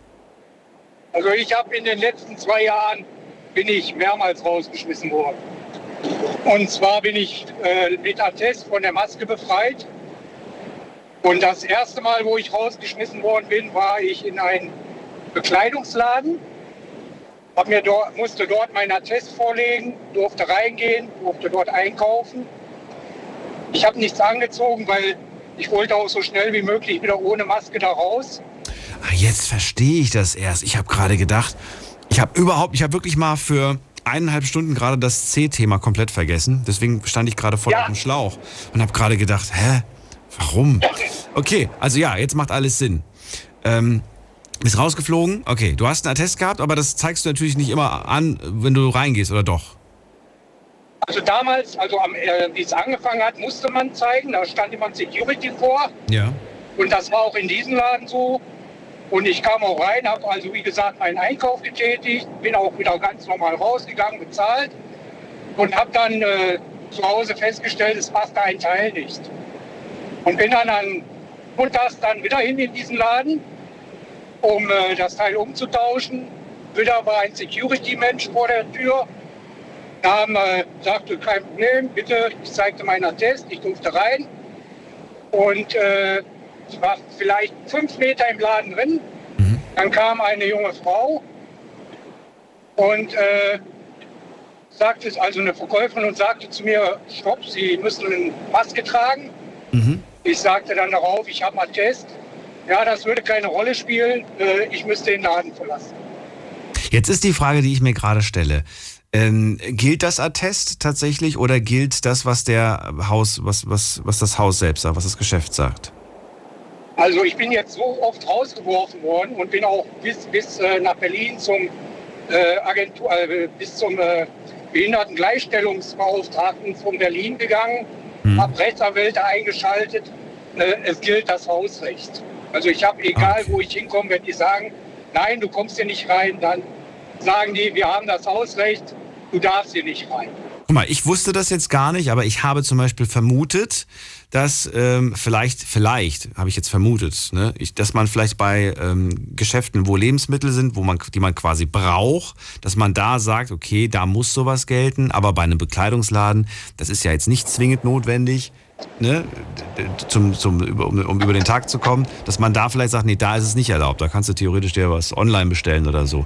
Also ich habe in den letzten zwei Jahren bin ich mehrmals rausgeschmissen worden. Und zwar bin ich äh, mit Attest von der Maske befreit. Und das erste Mal, wo ich rausgeschmissen worden bin, war ich in einem Bekleidungsladen. Hab mir dort, musste dort meinen Attest vorlegen, durfte reingehen, durfte dort einkaufen. Ich habe nichts angezogen, weil ich wollte auch so schnell wie möglich wieder ohne Maske da raus. Ah, jetzt verstehe ich das erst. Ich habe gerade gedacht, ich habe überhaupt, ich habe wirklich mal für eineinhalb Stunden gerade das C-Thema komplett vergessen. Deswegen stand ich gerade voll auf dem Schlauch und habe gerade gedacht, hä, warum? Okay, also ja, jetzt macht alles Sinn. Ähm, bist rausgeflogen? Okay, du hast einen Attest gehabt, aber das zeigst du natürlich nicht immer an, wenn du reingehst, oder doch? Also damals, also am, äh, wie es angefangen hat, musste man zeigen. Da stand jemand Security vor. Ja. Und das war auch in diesem Laden so. Und ich kam auch rein, habe also wie gesagt meinen Einkauf getätigt, bin auch wieder ganz normal rausgegangen, bezahlt und habe dann äh, zu Hause festgestellt, es passte ein Teil nicht. Und bin dann an montags dann wieder hin in diesen Laden, um äh, das Teil umzutauschen. Wieder war ein Security-Mensch vor der Tür. Nahm, äh, sagte, kein Problem, bitte, ich zeigte meinen Attest, ich durfte rein. Und äh, ich war vielleicht fünf Meter im Laden drin. Dann kam eine junge Frau und äh, sagte, also eine Verkäuferin und sagte zu mir, stopp, Sie müssen eine Maske tragen. Ich sagte dann darauf, ich habe einen Attest. Ja, das würde keine Rolle spielen. Äh, ich müsste den Laden verlassen. Jetzt ist die Frage, die ich mir gerade stelle. Ähm, gilt das Attest tatsächlich oder gilt das, was der Haus, was, was, was das Haus selbst sagt, was das Geschäft sagt? Also ich bin jetzt so oft rausgeworfen worden und bin auch bis, bis äh, nach Berlin zum äh, Agentur, äh, bis zum äh, Behindertengleichstellungsbeauftragten von Berlin gegangen, habe Rechtsanwälte eingeschaltet. Äh, es gilt das Hausrecht. Also ich habe, egal wo ich hinkomme, wenn die sagen, nein, du kommst hier nicht rein, dann sagen die, wir haben das Hausrecht, du darfst hier nicht rein. Guck mal, ich wusste das jetzt gar nicht, aber ich habe zum Beispiel vermutet, dass ähm, vielleicht, vielleicht, habe ich jetzt vermutet, ne, ich, dass man vielleicht bei ähm, Geschäften, wo Lebensmittel sind, wo man, die man quasi braucht, dass man da sagt, okay, da muss sowas gelten, aber bei einem Bekleidungsladen, das ist ja jetzt nicht zwingend notwendig, ne, zum, zum, um, um über den Tag zu kommen, dass man da vielleicht sagt, nee, da ist es nicht erlaubt, da kannst du theoretisch dir was online bestellen oder so.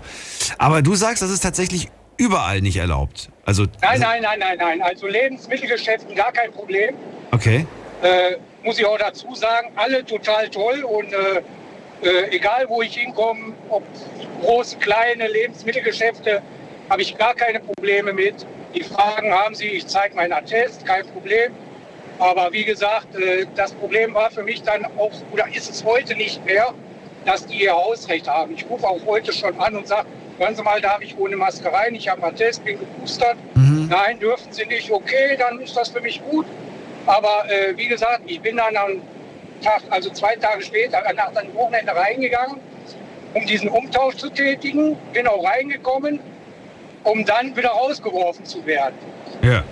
Aber du sagst, das ist tatsächlich überall nicht erlaubt. Also, Nein, nein, nein, nein, nein. Also Lebensmittelgeschäften gar kein Problem. okay. Äh, muss ich auch dazu sagen, alle total toll und äh, äh, egal wo ich hinkomme, ob große, kleine Lebensmittelgeschäfte, habe ich gar keine Probleme mit. Die fragen, haben Sie, ich zeige meinen Attest, kein Problem. Aber wie gesagt, äh, das Problem war für mich dann auch, oder ist es heute nicht mehr, dass die ihr Hausrecht haben. Ich rufe auch heute schon an und sage, hören Sie mal, darf ich ohne Maske rein? Ich habe einen Attest, bin geboostert. Nein, dürfen Sie nicht. Okay, dann ist das für mich gut. Aber äh, wie gesagt, ich bin dann am Tag, also zwei Tage später, äh, nach dem Wochenende reingegangen, um diesen Umtausch zu tätigen. Bin auch reingekommen, um dann wieder rausgeworfen zu werden. Ja.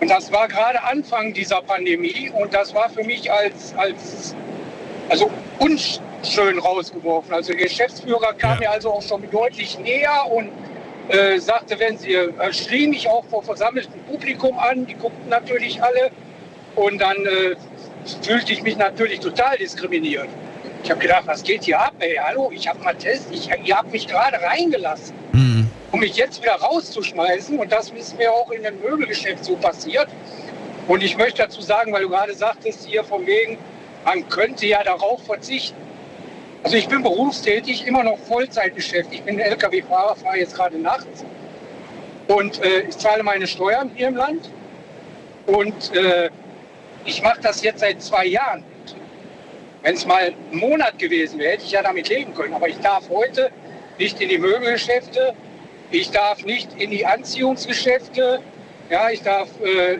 Und das war gerade Anfang dieser Pandemie und das war für mich als, als also unschön rausgeworfen. Also der Geschäftsführer kam mir also auch schon deutlich näher und äh, sagte, wenn sie, äh, schrie mich auch vor versammeltem Publikum an, die guckten natürlich alle und dann äh, fühlte ich mich natürlich total diskriminiert. Ich habe gedacht, was geht hier ab? Ey, hallo, ich habe mal Test, ich, ihr habt mich gerade reingelassen. Um mich jetzt wieder rauszuschmeißen, und das ist mir auch in dem Möbelgeschäft so passiert. Und ich möchte dazu sagen, weil du gerade sagtest, hier von wegen, man könnte ja darauf verzichten. Also ich bin berufstätig, immer noch Vollzeit beschäftigt. Ich bin Lkw-Fahrer, fahre jetzt gerade nachts. Und äh, ich zahle meine Steuern hier im Land. Und äh, ich mache das jetzt seit zwei Jahren. Wenn es mal ein Monat gewesen wäre, hätte ich ja damit leben können. Aber ich darf heute nicht in die Möbelgeschäfte, ich darf nicht in die Anziehungsgeschäfte, ja, ich darf äh,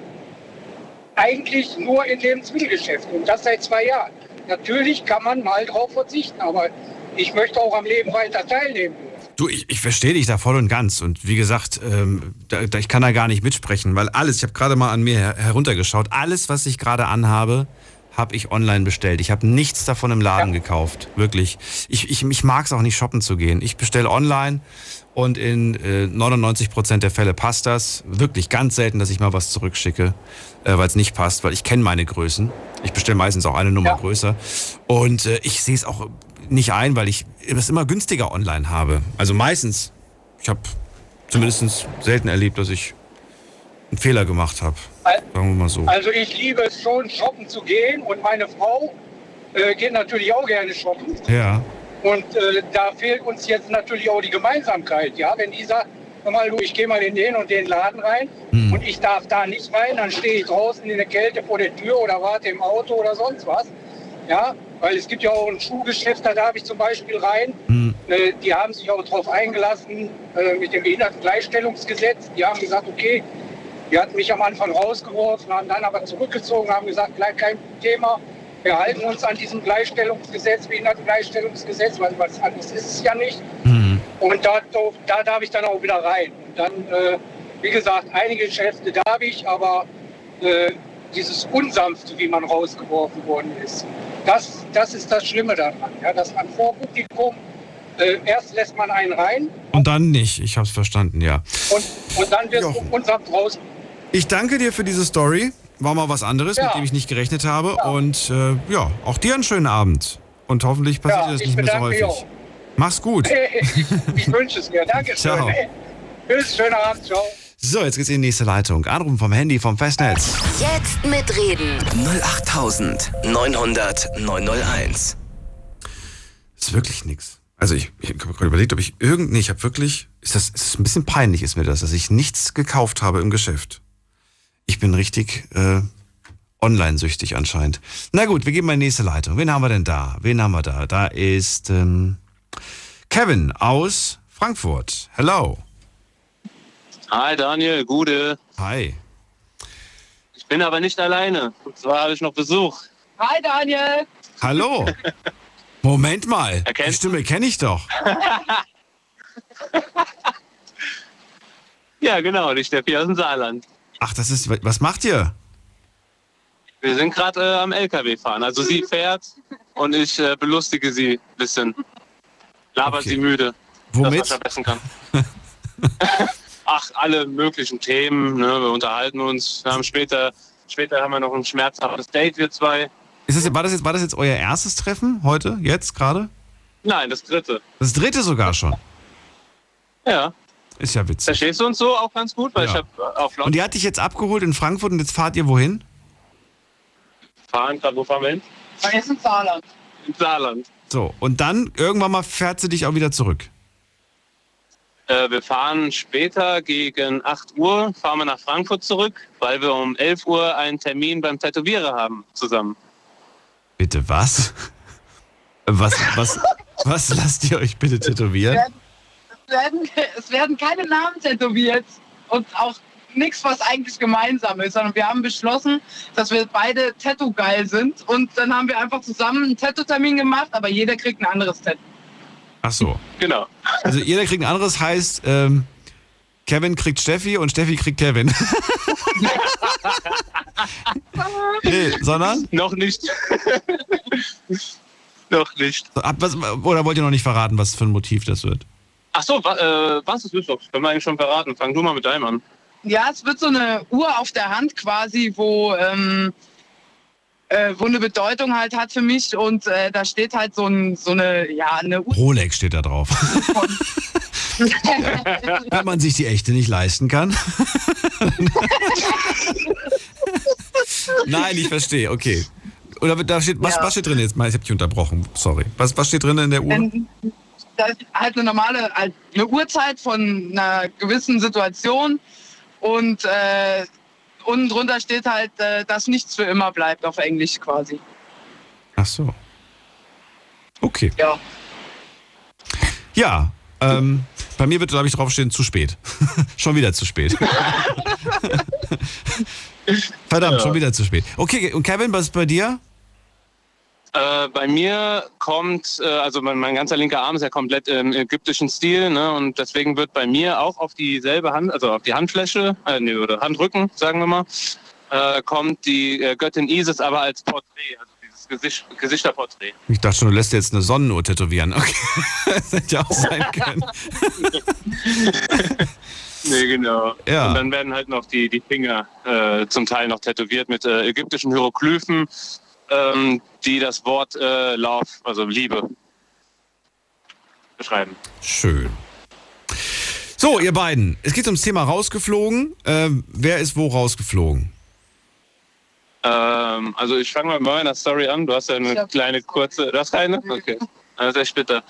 eigentlich nur in Lebensmittelgeschäfte und das seit zwei Jahren. Natürlich kann man mal drauf verzichten, aber ich möchte auch am Leben weiter teilnehmen. Du, ich, ich verstehe dich da voll und ganz. Und wie gesagt, ähm, da, da, ich kann da gar nicht mitsprechen, weil alles, ich habe gerade mal an mir her heruntergeschaut, alles, was ich gerade anhabe, habe ich online bestellt. Ich habe nichts davon im Laden ja. gekauft. Wirklich. Ich, ich, ich mag es auch nicht shoppen zu gehen. Ich bestelle online und in äh, 99% der Fälle passt das. Wirklich ganz selten, dass ich mal was zurückschicke, äh, weil es nicht passt, weil ich kenne meine Größen. Ich bestelle meistens auch eine Nummer ja. größer. Und äh, ich sehe es auch nicht ein, weil ich es immer günstiger online habe. Also meistens. Ich habe zumindest selten erlebt, dass ich einen Fehler gemacht habe. Sagen wir mal so. Also ich liebe es schon, shoppen zu gehen und meine Frau äh, geht natürlich auch gerne shoppen. Ja. Und äh, da fehlt uns jetzt natürlich auch die Gemeinsamkeit. Ja, wenn die sagt, mal, du, ich gehe mal in den und den Laden rein hm. und ich darf da nicht rein, dann stehe ich draußen in der Kälte vor der Tür oder warte im Auto oder sonst was. Ja, weil es gibt ja auch ein Schuhgeschäft, da darf ich zum Beispiel rein. Hm. Äh, die haben sich auch darauf eingelassen äh, mit dem Behindertengleichstellungsgesetz. Die haben gesagt, okay, die hatten mich am Anfang rausgeworfen, haben dann aber zurückgezogen, haben gesagt, gleich kein Thema. Wir halten uns an diesem Gleichstellungsgesetz, Behindertengleichstellungsgesetz, weil was anderes ist es ja nicht. Mhm. Und da, da darf ich dann auch wieder rein. Und dann, äh, wie gesagt, einige Geschäfte darf ich, aber äh, dieses Unsanfte, wie man rausgeworfen worden ist, das, das ist das Schlimme daran. Ja, dass man vor Publikum äh, erst lässt man einen rein. Und dann nicht, ich habe es verstanden, ja. Und, und dann wird es unsanft raus. Ich danke dir für diese Story. War mal was anderes, ja. mit dem ich nicht gerechnet habe. Ja. Und äh, ja, auch dir einen schönen Abend. Und hoffentlich passiert ja, das nicht mehr so häufig. Mach's gut. Ich, ich wünsche es mir. Danke Ciao. schön. Tschüss, schönen Abend. Ciao. So, jetzt geht's in die nächste Leitung. Anrufen vom Handy, vom Festnetz. Jetzt mitreden. 08900 901. Das ist wirklich nix. Also ich, ich habe gerade überlegt, ob ich irgend, nee, ich habe wirklich, ist das, ist ein bisschen peinlich ist mir das, dass ich nichts gekauft habe im Geschäft. Ich bin richtig äh, online-süchtig anscheinend. Na gut, wir geben mal die nächste Leitung. Wen haben wir denn da? Wen haben wir da? Da ist ähm, Kevin aus Frankfurt. Hello. Hi Daniel, Gude. Hi. Ich bin aber nicht alleine. Und zwar habe ich noch Besuch. Hi Daniel. Hallo. Moment mal. Erkennst die Stimme kenne ich doch. ja, genau, die Steffi aus dem Saarland. Ach, das ist. Was macht ihr? Wir sind gerade äh, am LKW fahren. Also sie fährt und ich äh, belustige sie ein bisschen. Labert okay. sie müde. Womit? Dass man verbessern kann. Ach, alle möglichen Themen. Ne? Wir unterhalten uns. Wir haben später, später haben wir noch ein schmerzhaftes Date, wir zwei. Ist das, war, das jetzt, war das jetzt euer erstes Treffen heute, jetzt gerade? Nein, das dritte. Das dritte sogar schon. Ja. Ist ja witzig. Verstehst du uns so auch ganz gut? Weil ja. ich hab auf und die hat dich jetzt abgeholt in Frankfurt und jetzt fahrt ihr wohin? Fahren gerade, wo fahren wir hin? Wir in Saarland. In Saarland. So, und dann irgendwann mal fährt sie dich auch wieder zurück. Äh, wir fahren später gegen 8 Uhr, fahren wir nach Frankfurt zurück, weil wir um 11 Uhr einen Termin beim Tätowierer haben zusammen. Bitte was? Was, was, was lasst ihr euch bitte tätowieren? Werden, es werden keine Namen tätowiert und auch nichts, was eigentlich gemeinsam ist, sondern wir haben beschlossen, dass wir beide Tattoo-geil sind und dann haben wir einfach zusammen einen Tattoo-Termin gemacht, aber jeder kriegt ein anderes Tattoo. Ach so. Genau. Also jeder kriegt ein anderes, heißt, ähm, Kevin kriegt Steffi und Steffi kriegt Kevin. nee, sondern? Noch nicht. noch nicht. Ab, was, oder wollt ihr noch nicht verraten, was für ein Motiv das wird? Ach so, wa, äh, was ist Lüsthoff? Können wir eigentlich schon verraten. Fang du mal mit deinem an. Ja, es wird so eine Uhr auf der Hand quasi, wo, ähm, äh, wo eine Bedeutung halt hat für mich und äh, da steht halt so, ein, so eine, ja, eine Uhr. Rolex steht da drauf. Wenn man sich die echte nicht leisten kann. Nein, ich verstehe, okay. Oder da steht, was, Ja. was steht drin jetzt? Ich habe dich unterbrochen, sorry. Was, was steht drin in der Uhr? Ähm, Das ist halt eine normale, halt eine Uhrzeit von einer gewissen Situation und äh, unten drunter steht halt, äh, dass nichts für immer bleibt auf Englisch quasi. Ach so. Okay. Ja. Ja, ähm, bei mir wird, glaube ich, draufstehen, zu spät. schon wieder zu spät. Verdammt, Ja. schon wieder zu spät. Okay, und Kevin, was ist bei dir? Äh, bei mir kommt, äh, also mein, mein ganzer linker Arm ist ja komplett im ägyptischen Stil, ne? Und deswegen wird bei mir auch auf dieselbe Hand, also auf die Handfläche, äh, nee, oder Handrücken, sagen wir mal, äh, kommt die äh, Göttin Isis aber als Porträt, also dieses Gesicht, Gesichterporträt. Ich dachte schon, du lässt jetzt eine Sonnenuhr tätowieren. Okay, das hätte ja auch sein können. Nee, genau. Ja. Und dann werden halt noch die, die Finger äh, zum Teil noch tätowiert mit äh, ägyptischen Hieroglyphen, ähm, die das Wort äh, Love, also Liebe, beschreiben. Schön. So, ihr beiden, es geht ums Thema rausgeflogen. Ähm, wer ist wo rausgeflogen? Ähm, also ich fange mal mit meiner Story an. Du hast ja eine kleine kurze. Du hast keine? Okay. Das ist echt bitter.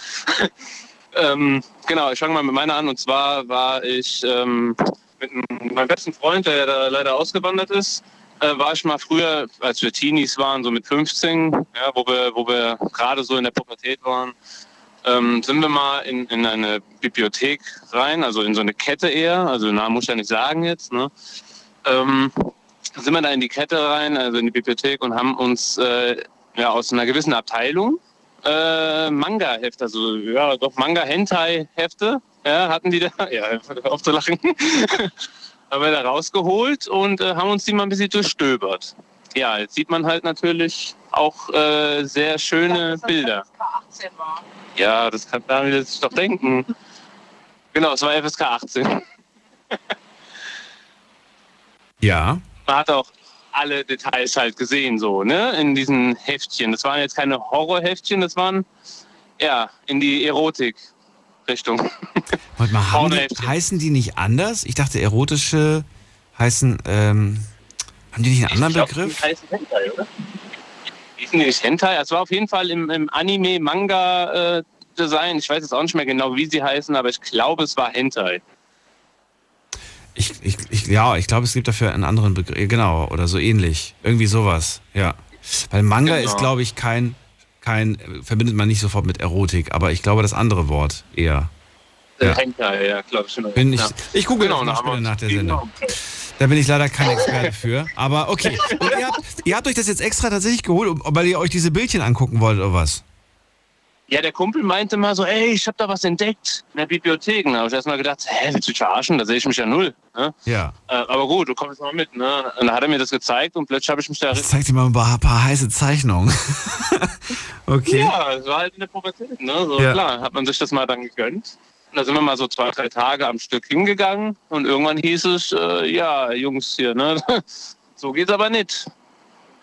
ähm, genau, ich fange mal mit meiner an. Und zwar war ich ähm, mit einem- meinem besten Freund, der da leider ausgewandert ist, äh, war ich mal früher, als wir Teenies waren, so mit 15, ja, wo wir, wo wir gerade so in der Pubertät waren, ähm, sind wir mal in, in eine Bibliothek rein, also in so eine Kette eher, also Namen muss ich ja nicht sagen jetzt, ne? Ähm, sind wir da in die Kette rein, also in die Bibliothek und haben uns äh, ja, aus einer gewissen Abteilung äh, Manga-Hefte, also ja, doch Manga-Hentai-Hefte, ja, hatten die da, ja, auf zu lachen, haben wir da rausgeholt und äh, haben uns die mal ein bisschen durchstöbert. Ja, jetzt sieht man halt natürlich auch äh, sehr schöne Bilder. 18 war. Ja, das kann Daniel sich doch denken. Genau, es war FSK 18. Ja. Man hat auch alle Details halt gesehen, so, ne, in diesen Heftchen. Das waren jetzt keine Horrorheftchen, das waren, ja, in die Erotik-Richtung. Warte mal, haben die, heißen die nicht anders? Ich dachte, erotische heißen, ähm, haben die nicht einen anderen glaub, Begriff? Die heißen Hentai, oder? Hießen die nicht Hentai? Es war auf jeden Fall im, im Anime-Manga-Design. Ich weiß jetzt auch nicht mehr genau, wie sie heißen, aber ich glaube, es war Hentai. Ich, ich, ich, ja, ich glaube, es gibt dafür einen anderen Begriff. Genau, oder so ähnlich. Irgendwie sowas, ja. Weil Manga Genau. ist, glaube ich, kein, kein, verbindet man nicht sofort mit Erotik, aber ich glaube, das andere Wort eher. Ja. Hentai, ja, glaube ich. schon. Bin ich, ja. ich google Genau, das nach der Sendung. Da bin ich leider kein Experte für. Aber okay. Ihr, habt, ihr habt euch das jetzt extra tatsächlich geholt, weil ihr euch diese Bildchen angucken wollt, oder was? Ja, der Kumpel meinte mal so, ey, ich habe da was entdeckt in der Bibliothek. Da habe ich erst mal gedacht, hä, willst du dich verarschen? Da sehe ich mich ja null. Ne? Ja. Äh, aber gut, du kommst mal mit. Ne? Und dann hat er mir das gezeigt und plötzlich habe ich mich da... Ich zeig dir mal ein paar, paar heiße Zeichnungen. okay. Ja, es war halt in der Pubertät. Ne? So, Ja. Klar, hat man sich das mal dann gegönnt. Und da sind wir mal so zwei, drei Tage am Stück hingegangen und irgendwann hieß es, äh, ja, Jungs hier, ne? so geht's aber nicht.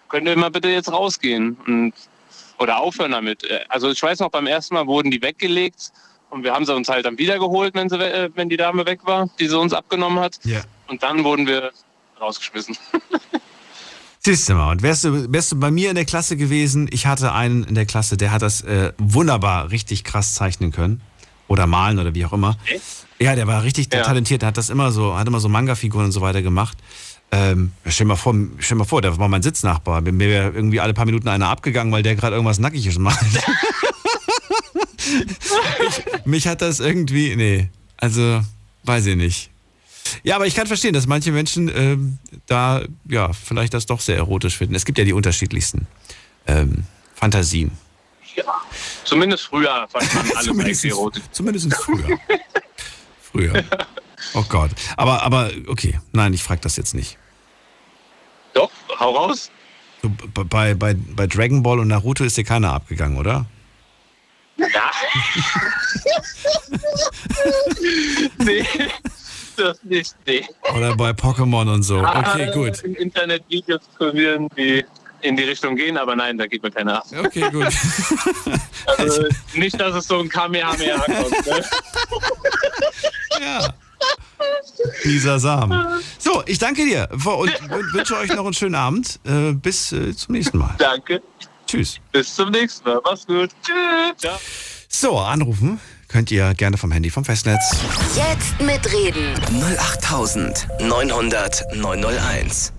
Könnt ihr mal bitte jetzt rausgehen und, oder aufhören damit? Äh, Also ich weiß noch, beim ersten Mal wurden die weggelegt und wir haben sie uns halt dann wiedergeholt, wenn, sie, äh, wenn die Dame weg war, die sie uns abgenommen hat. Ja. Und dann wurden wir rausgeschmissen. Siehst du mal, und wärst du, wärst du bei mir in der Klasse gewesen, ich hatte einen in der Klasse, der hat das äh, wunderbar richtig krass zeichnen können. Oder malen oder wie auch immer. Ja, der war richtig Ja. talentiert, der hat das immer so, hat immer so Manga-Figuren und so weiter gemacht. Ähm, stell dir mal vor, stell mal vor, der war mein Sitznachbar. Mir wäre irgendwie alle paar Minuten einer abgegangen, weil der gerade irgendwas Nackiges macht. ich, mich hat das irgendwie, nee, also weiß ich nicht. Ja, aber ich kann verstehen, dass manche Menschen ähm, da ja vielleicht das doch sehr erotisch finden. Es gibt ja die unterschiedlichsten ähm, Fantasien. Ja. Zumindest früher fand man alles Zumindest- erotisch. Zumindest früher. früher. Oh Gott. Aber, aber, okay. Nein, ich frage das jetzt nicht. Doch, hau raus. So, bei, bei, bei Dragon Ball und Naruto ist dir keiner abgegangen, oder? Ja. nee, das nicht, nee. Oder bei Pokémon und so. Okay, Ah, gut. Im Internet Videos kursieren, die in die Richtung gehen, aber nein, da geht mir keiner ab. Okay, gut. Also nicht, dass es so ein Kamehameha kommt. Ne? Ja. Dieser Samen. So, ich danke dir und wünsche euch noch einen schönen Abend. Äh, Bis äh, zum nächsten Mal. Danke. Tschüss. Bis zum nächsten Mal. Mach's gut. Tschüss. So, anrufen könnt ihr gerne vom Handy vom Festnetz. Jetzt mitreden. 08900 901.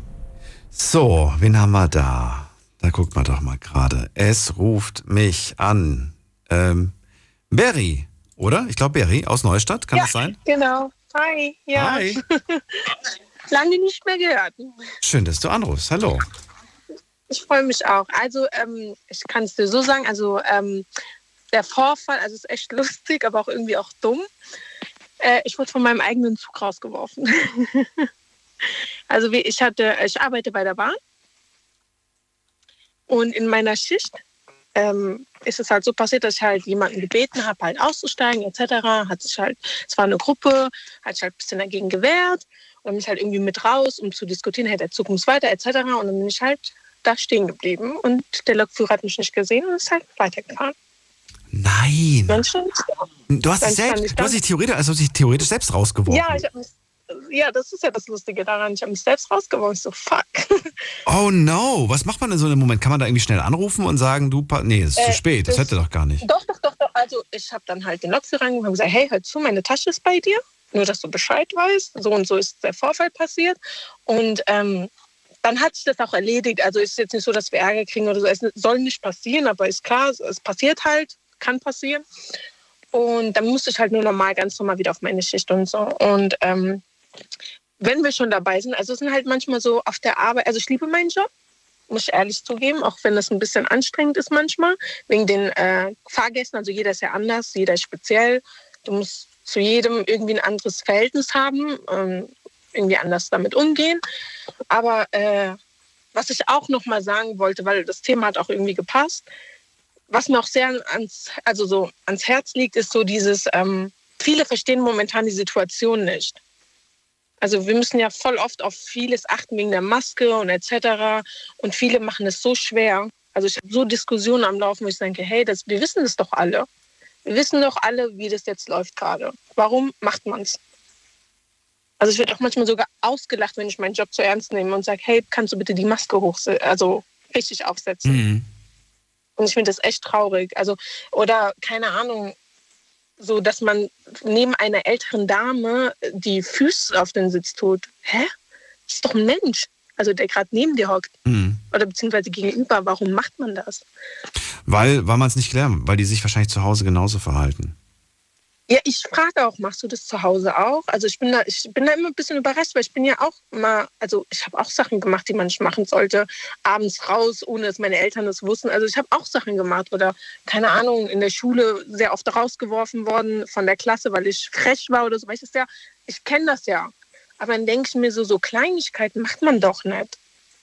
So, wen haben wir da? Da guckt man doch mal gerade. Es ruft mich an. Ähm, Berry, oder? Ich glaube Berry aus Neustadt, kann ja, das sein? Genau. Hi. Ja. Hi. Lange nicht mehr gehört. Schön, dass du anrufst. Hallo. Ich freue mich auch. Also, ähm, ich kann es dir so sagen, also ähm, der Vorfall, also ist echt lustig, aber auch irgendwie auch dumm. Äh, ich wurde von meinem eigenen Zug rausgeworfen. also wie ich hatte, ich arbeite bei der Bahn und in meiner Schicht ähm, ist es halt so passiert, dass ich halt jemanden gebeten habe, halt auszusteigen etc. Hat sich halt, es war eine Gruppe, hat sich halt ein bisschen dagegen gewehrt und dann bin ich halt irgendwie mit raus, um zu diskutieren, hey, der Zug muss weiter etc. Und dann bin ich halt da stehen geblieben und der Lokführer hat mich nicht gesehen und ist halt weitergefahren. Nein. Du hast dich selbst, du hast dich theoretisch, also dich theoretisch selbst rausgeworfen. Ja, ich hab mich, ja, das ist ja das Lustige daran. Ich habe mich selbst rausgeworfen. Ich so, fuck. Oh no, was macht man in so einem Moment? Kann man da irgendwie schnell anrufen und sagen, du, pa- nee, es ist Äh, zu spät, das das- hätte doch gar nicht. Doch, doch, doch, doch. Also ich habe dann halt den Lokführer und gesagt, hey, hör zu, meine Tasche ist bei dir. Nur, dass du Bescheid weißt. So und so ist der Vorfall passiert. Und ähm, dann hat sich das auch erledigt. Also ist jetzt nicht so, dass wir Ärger kriegen oder so. Es soll nicht passieren, aber ist klar, es passiert halt, kann passieren. Und dann musste ich halt nur normal, ganz normal wieder auf meine Schicht und so. Und ähm, wenn wir schon dabei sind, also es sind halt manchmal so auf der Arbeit, also ich liebe meinen Job, muss ich ehrlich zugeben, auch wenn das ein bisschen anstrengend ist manchmal, wegen den äh, Fahrgästen, also jeder ist ja anders, jeder ist speziell. Du musst zu jedem irgendwie ein anderes Verhältnis haben, ähm, irgendwie anders damit umgehen. Aber äh, was ich auch noch mal sagen wollte, weil das Thema hat auch irgendwie gepasst, was mir auch sehr ans, also so ans Herz liegt, ist so dieses, ähm, viele verstehen momentan die Situation nicht. Also wir müssen ja voll oft auf vieles achten wegen der Maske und etc. Und viele machen es so schwer. Also ich habe so Diskussionen am Laufen, wo ich denke, hey, das, wir wissen das doch alle. Wir wissen doch alle, wie das jetzt läuft gerade. Warum macht man es? Also ich werde auch manchmal sogar ausgelacht, wenn ich meinen Job zu ernst nehme und sage, hey, kannst du bitte die Maske hoch, also richtig aufsetzen? Mhm. Und ich finde das echt traurig. Also, oder keine Ahnung, so dass man neben einer älteren Dame die Füße auf den Sitz tut. Hä? Das ist doch ein Mensch. Also der gerade neben dir hockt. Mhm. Oder beziehungsweise gegenüber. Warum macht man das? Weil, weil man es nicht gelernt hat, weil die sich wahrscheinlich zu Hause genauso verhalten. Ja, ich frage auch, machst du das zu Hause auch? Also ich bin da, ich bin da immer ein bisschen überrascht, weil ich bin ja auch mal, also ich habe auch Sachen gemacht, die man nicht machen sollte. Abends raus, ohne dass meine Eltern das wussten. Also ich habe auch Sachen gemacht oder keine Ahnung, in der Schule sehr oft rausgeworfen worden von der Klasse, weil ich frech war oder so. Weil ich das ja, ich kenne das ja. Aber dann denke ich mir so, so Kleinigkeiten macht man doch nicht.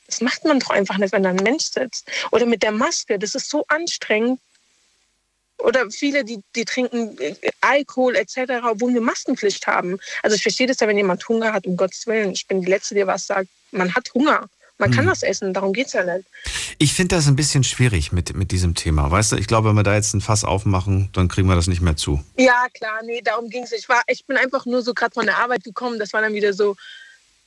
Das macht man doch einfach nicht, wenn da ein Mensch sitzt. Oder mit der Maske, das ist so anstrengend. Oder viele, die, die trinken äh, Alkohol etc., obwohl wir Maskenpflicht haben. Also ich verstehe das ja, wenn jemand Hunger hat, um Gottes Willen. Ich bin die Letzte, die was sagt. Man hat Hunger. Man kann Hm. was essen, darum geht es ja nicht. Ich finde das ein bisschen schwierig mit, mit diesem Thema. Weißt du, ich glaube, wenn wir da jetzt ein Fass aufmachen, dann kriegen wir das nicht mehr zu. Ja, klar, nee, darum ging es. Ich, war- ich bin einfach nur so gerade von der Arbeit gekommen. Das war dann wieder so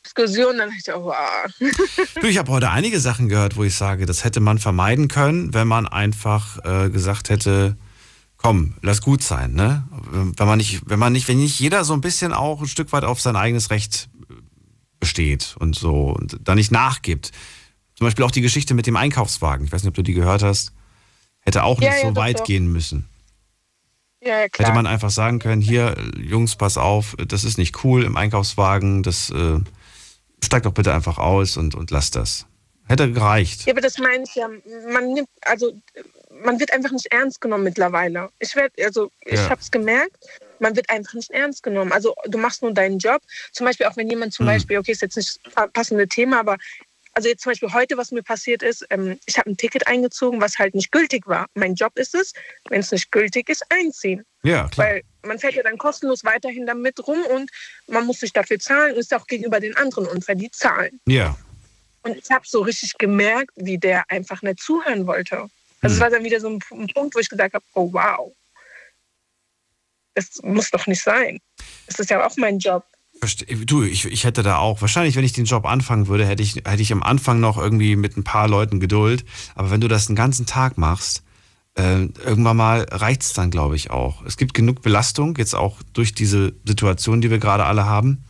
Diskussion. Dann dachte ich, oh, wow. Du, ich habe heute einige Sachen gehört, wo ich sage, das hätte man vermeiden können, wenn man einfach äh, gesagt hätte, komm, lass gut sein, ne? Wenn man nicht, wenn man nicht, wenn nicht jeder so ein bisschen auch ein Stück weit auf sein eigenes Recht besteht und so und da nicht nachgibt. Zum Beispiel auch die Geschichte mit dem Einkaufswagen. Ich weiß nicht, ob du die gehört hast. Hätte auch nicht ja, so weit doch. gehen müssen. Ja, klar. Hätte man einfach sagen können, hier, Jungs, pass auf, das ist nicht cool im Einkaufswagen, das äh, steigt doch bitte einfach aus und, und lasst das. Hätte gereicht. Ja, aber das meine ich ja. Man nimmt, also man wird einfach nicht ernst genommen mittlerweile. Ich werde, also ich Ja. habe es gemerkt, man wird einfach nicht ernst genommen. Also du machst nur deinen Job. Zum Beispiel auch wenn jemand zum Mhm. Beispiel, okay, ist jetzt nicht das passende Thema, aber also jetzt zum Beispiel heute, was mir passiert ist, ähm, ich habe ein Ticket eingezogen, was halt nicht gültig war. Mein Job ist es, wenn es nicht gültig ist, einziehen. Ja, klar. Weil man fährt ja dann kostenlos weiterhin damit rum und man muss sich dafür zahlen und ist auch gegenüber den anderen unfair, die zahlen. Ja. Und ich habe so richtig gemerkt, wie der einfach nicht zuhören wollte. Also es war dann wieder so ein, Punkt, wo ich gesagt habe, oh wow, das muss doch nicht sein. Das ist ja auch mein Job. Du, ich, ich hätte da auch, wahrscheinlich, wenn ich den Job anfangen würde, hätte ich, hätte ich am Anfang noch irgendwie mit ein paar Leuten Geduld. Aber wenn du das den ganzen Tag machst, äh, irgendwann mal reicht es dann, glaube ich, auch. Es gibt genug Belastung, jetzt auch durch diese Situation, die wir gerade alle haben,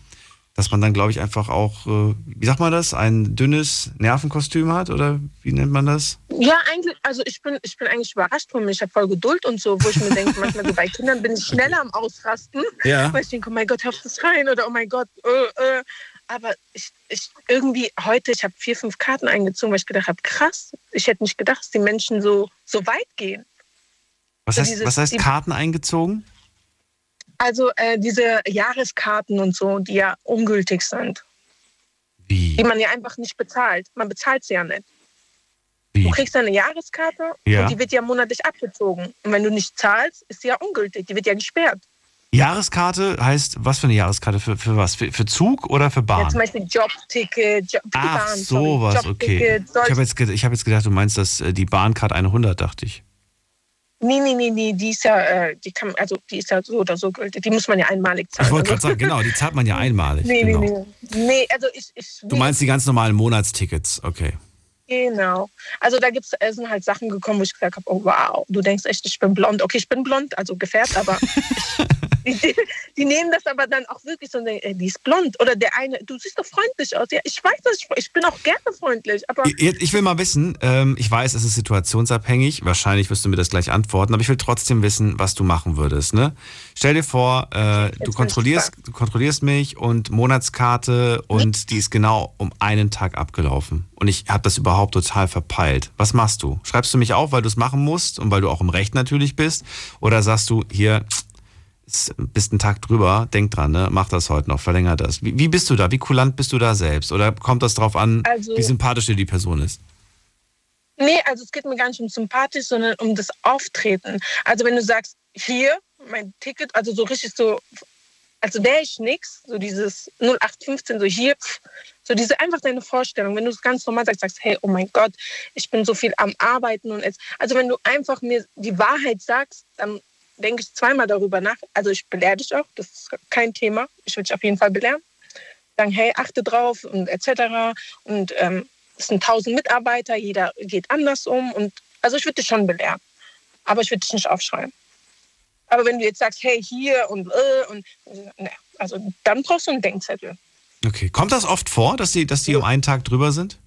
dass man dann, glaube ich, einfach auch, äh, wie sagt man das, ein dünnes Nervenkostüm hat oder wie nennt man das? Ja, eigentlich, also ich bin, ich bin eigentlich überrascht von mir. Ich habe voll Geduld und so, wo ich mir denke, manchmal so bei Kindern bin ich schneller am Ausrasten. Ja. Weil ich denke, oh mein Gott, hör auf das rein oder oh mein Gott, äh, äh. Aber ich, ich irgendwie heute, ich habe vier, fünf Karten eingezogen, weil ich gedacht habe, krass, ich hätte nicht gedacht, dass die Menschen so, so weit gehen. Was So heißt, dieses- was heißt Karten eingezogen? Also äh, diese Jahreskarten und so, die ja ungültig sind. Wie? Die man ja einfach nicht bezahlt. Man bezahlt sie ja nicht. Du kriegst eine Jahreskarte Ja. und die wird ja monatlich abgezogen. Und wenn du nicht zahlst, ist sie ja ungültig. Die wird ja gesperrt. Jahreskarte heißt, was für eine Jahreskarte? Für, für was? Für, für Zug oder für Bahn? Ja, zum Beispiel Jobticket, Job, Ach, Bahn, sorry, sowas, okay. Jobticket, Ich habe jetzt, ich hab jetzt gedacht, du meinst das, äh, die Bahncard 100, dachte ich. Nee, nee, nee, nee, die ist ja, äh, die kann, also die ist ja so oder so gültig. Die muss man ja einmalig zahlen. Ich wollte gerade Also- sagen, genau, die zahlt man ja einmalig. Nee, genau. nee, nee. Nee, also ich, ich Du meinst die ganz normalen Monatstickets, okay. Genau. Also da gibt's, äh, sind halt Sachen gekommen, wo ich gesagt habe, oh wow, du denkst echt, ich bin blond. Okay, ich bin blond, also gefärbt, aber ich, die, die nehmen das aber dann auch wirklich so und denken, ey, die ist blond. Oder der eine, du siehst doch freundlich aus. Ja, ich weiß das, ich, ich bin auch gerne freundlich, aber Ich, ich will mal wissen, ähm, ich weiß, es ist situationsabhängig, wahrscheinlich wirst du mir das gleich antworten, aber ich will trotzdem wissen, was du machen würdest. Ne? Stell dir vor, äh, du, kontrollierst, du kontrollierst mich und Monatskarte und die ist genau um einen Tag abgelaufen. Und ich habe das überhaupt total verpeilt. Was machst du? Schreibst du mich auf, weil du es machen musst und weil du auch im Recht natürlich bist? Oder sagst du, hier, ist- bist einen Tag drüber, denk dran, ne? mach das heute noch, verlänger das. Wie, wie bist du da? Wie kulant bist du da selbst? Oder kommt das drauf an, Also- wie sympathisch dir die Person ist? Nee, also es geht mir gar nicht um sympathisch, sondern um das Auftreten. Also wenn du sagst, hier, mein Ticket, also so richtig so, also wäre ich nix, so dieses 0815, so hier, so diese einfach deine Vorstellung. Wenn du es ganz normal sagst, sagst, hey, oh mein Gott, ich bin so viel am Arbeiten und jetzt, also wenn du einfach mir die Wahrheit sagst, dann denke ich zweimal darüber nach. Also ich belehre dich auch, das ist kein Thema. Ich will dich auf jeden Fall belehren. Sagen, hey, achte drauf und etc. Und ähm, es sind tausend Mitarbeiter, jeder geht anders um. Und also ich würde dich schon belehren. Aber ich würde dich nicht aufschreiben. Aber wenn du jetzt sagst, hey, hier und äh, und ne, also dann brauchst du einen Denkzettel. Okay. Kommt das oft vor, dass die, dass die um einen Tag drüber sind?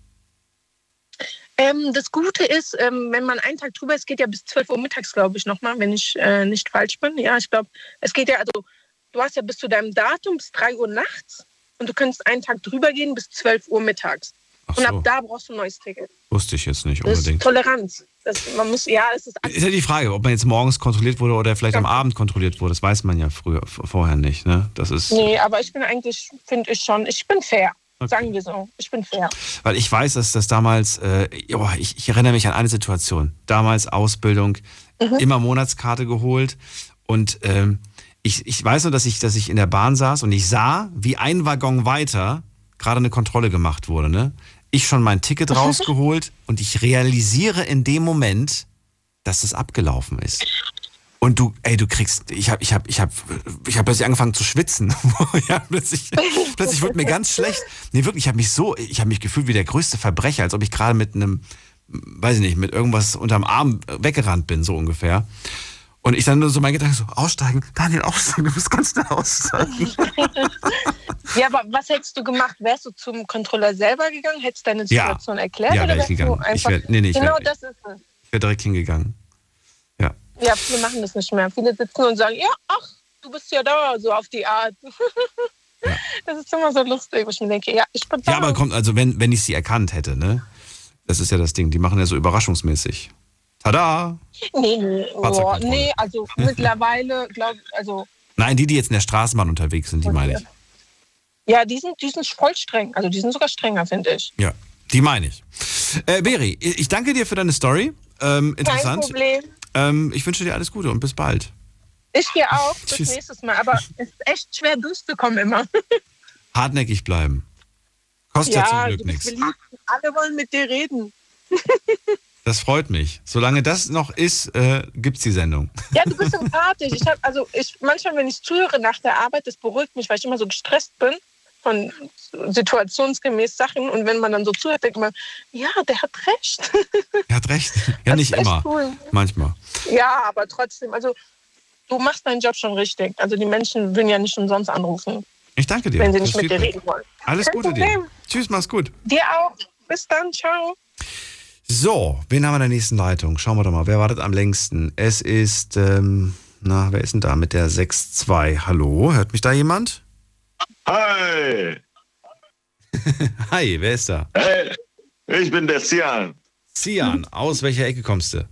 Ähm, das Gute ist, ähm, wenn man einen Tag drüber ist, geht ja bis 12 Uhr mittags, glaube ich, nochmal, wenn ich äh, nicht falsch bin. Ja, ich glaube, es geht ja, also du hast ja bis zu deinem Datum bis 3 Uhr nachts und du könntest einen Tag drüber gehen bis 12 Uhr mittags. Ach Und so. ab da brauchst du ein neues Ticket. Wusste ich jetzt nicht Das ist unbedingt. Toleranz. Das, man muss, ja, es ist Ist ja die Frage, ob man jetzt morgens kontrolliert wurde oder vielleicht am Abend kontrolliert wurde. Das weiß man ja früher, vorher nicht. Ne? Das ist, Nee, aber ich bin eigentlich, finde ich schon, ich bin fair. Sagen wir so. Ich bin fair. weil ich weiß, dass das damals, äh, oh, ich, ich erinnere mich an eine Situation. Damals Ausbildung, Mhm. immer Monatskarte geholt und ähm, ich, ich weiß nur, dass ich, dass ich in der Bahn saß und ich sah, wie ein Waggon weiter gerade eine Kontrolle gemacht wurde. Ne? Ich schon mein Ticket rausgeholt und ich realisiere in dem Moment, dass es abgelaufen ist. Und du, ey, du kriegst, ich habe, ich habe, ich habe, ich habe plötzlich angefangen zu schwitzen. ja, plötzlich, plötzlich wurde mir ganz schlecht. Nee, wirklich, ich habe mich so, ich habe mich gefühlt wie der größte Verbrecher, als ob ich gerade mit einem, weiß ich nicht, mit irgendwas unterm Arm weggerannt bin, so ungefähr. Und ich dann nur so mein Gedanke so, aussteigen, Daniel, aussteigen, du musst ganz schnell aussteigen. Ja, aber was hättest du gemacht? Wärst du zum Kontrolleur selber gegangen? Hättest du deine Ja. Situation erklärt? Ja, oder wär ich gegangen. Ich wär- nee, nee, ich genau wär- das ist es. Ich wäre direkt hingegangen. Ja. Ja, viele machen das nicht mehr. Viele sitzen und sagen, ja, ach, du bist ja da, so auf die Art. Das ist immer so lustig, wo ich mir denke, ja, ich bin da. Ja, aber kommt, also wenn, wenn ich sie erkannt hätte, ne? Das ist ja das Ding. Die machen ja so überraschungsmäßig. Tada! Nee, nee, oh, nee also mittlerweile, glaube also Nein, die, die jetzt in der Straßenbahn unterwegs sind, die meine ich. Ja, die sind, die sind voll streng. Also die sind sogar strenger, finde ich. Ja, die meine ich. Äh, Beri, ich danke dir für deine Story. Ähm, interessant. Kein Problem. Ähm, ich wünsche dir alles Gute und bis bald. Ich gehe auch. Bis Tschüss. nächstes Mal. Aber es ist echt schwer durchzukommen immer. Hartnäckig bleiben. Kostet ja, zum Glück nichts. Alle wollen mit dir reden. Das freut mich. Solange das noch ist, äh, gibt's die Sendung. Ja, du bist sympathisch. Ich habe also ich manchmal, wenn ich zuhöre nach der Arbeit, das beruhigt mich, weil ich immer so gestresst bin von situationsgemäß Sachen. Und wenn man dann so zuhört, denkt man, ja, der hat recht. Er hat recht. Ja, nicht immer. cool. Manchmal. Ja, aber trotzdem, also du machst deinen Job schon richtig. Also die Menschen würden ja nicht umsonst anrufen, Ich danke dir. wenn sie nicht mit dir reden wollen. Alles Kein Gute Problem. dir. Tschüss, mach's gut. Dir auch. Bis dann. Ciao. So, wen haben wir in der nächsten Leitung? Schauen wir doch mal. Wer wartet am längsten? Es ist, ähm, na, wer ist denn da mit der 6-2? Hallo, hört mich da jemand? Hi! Hi, wer ist da? Hey, ich bin der Sian. Sian, aus welcher Ecke kommst du?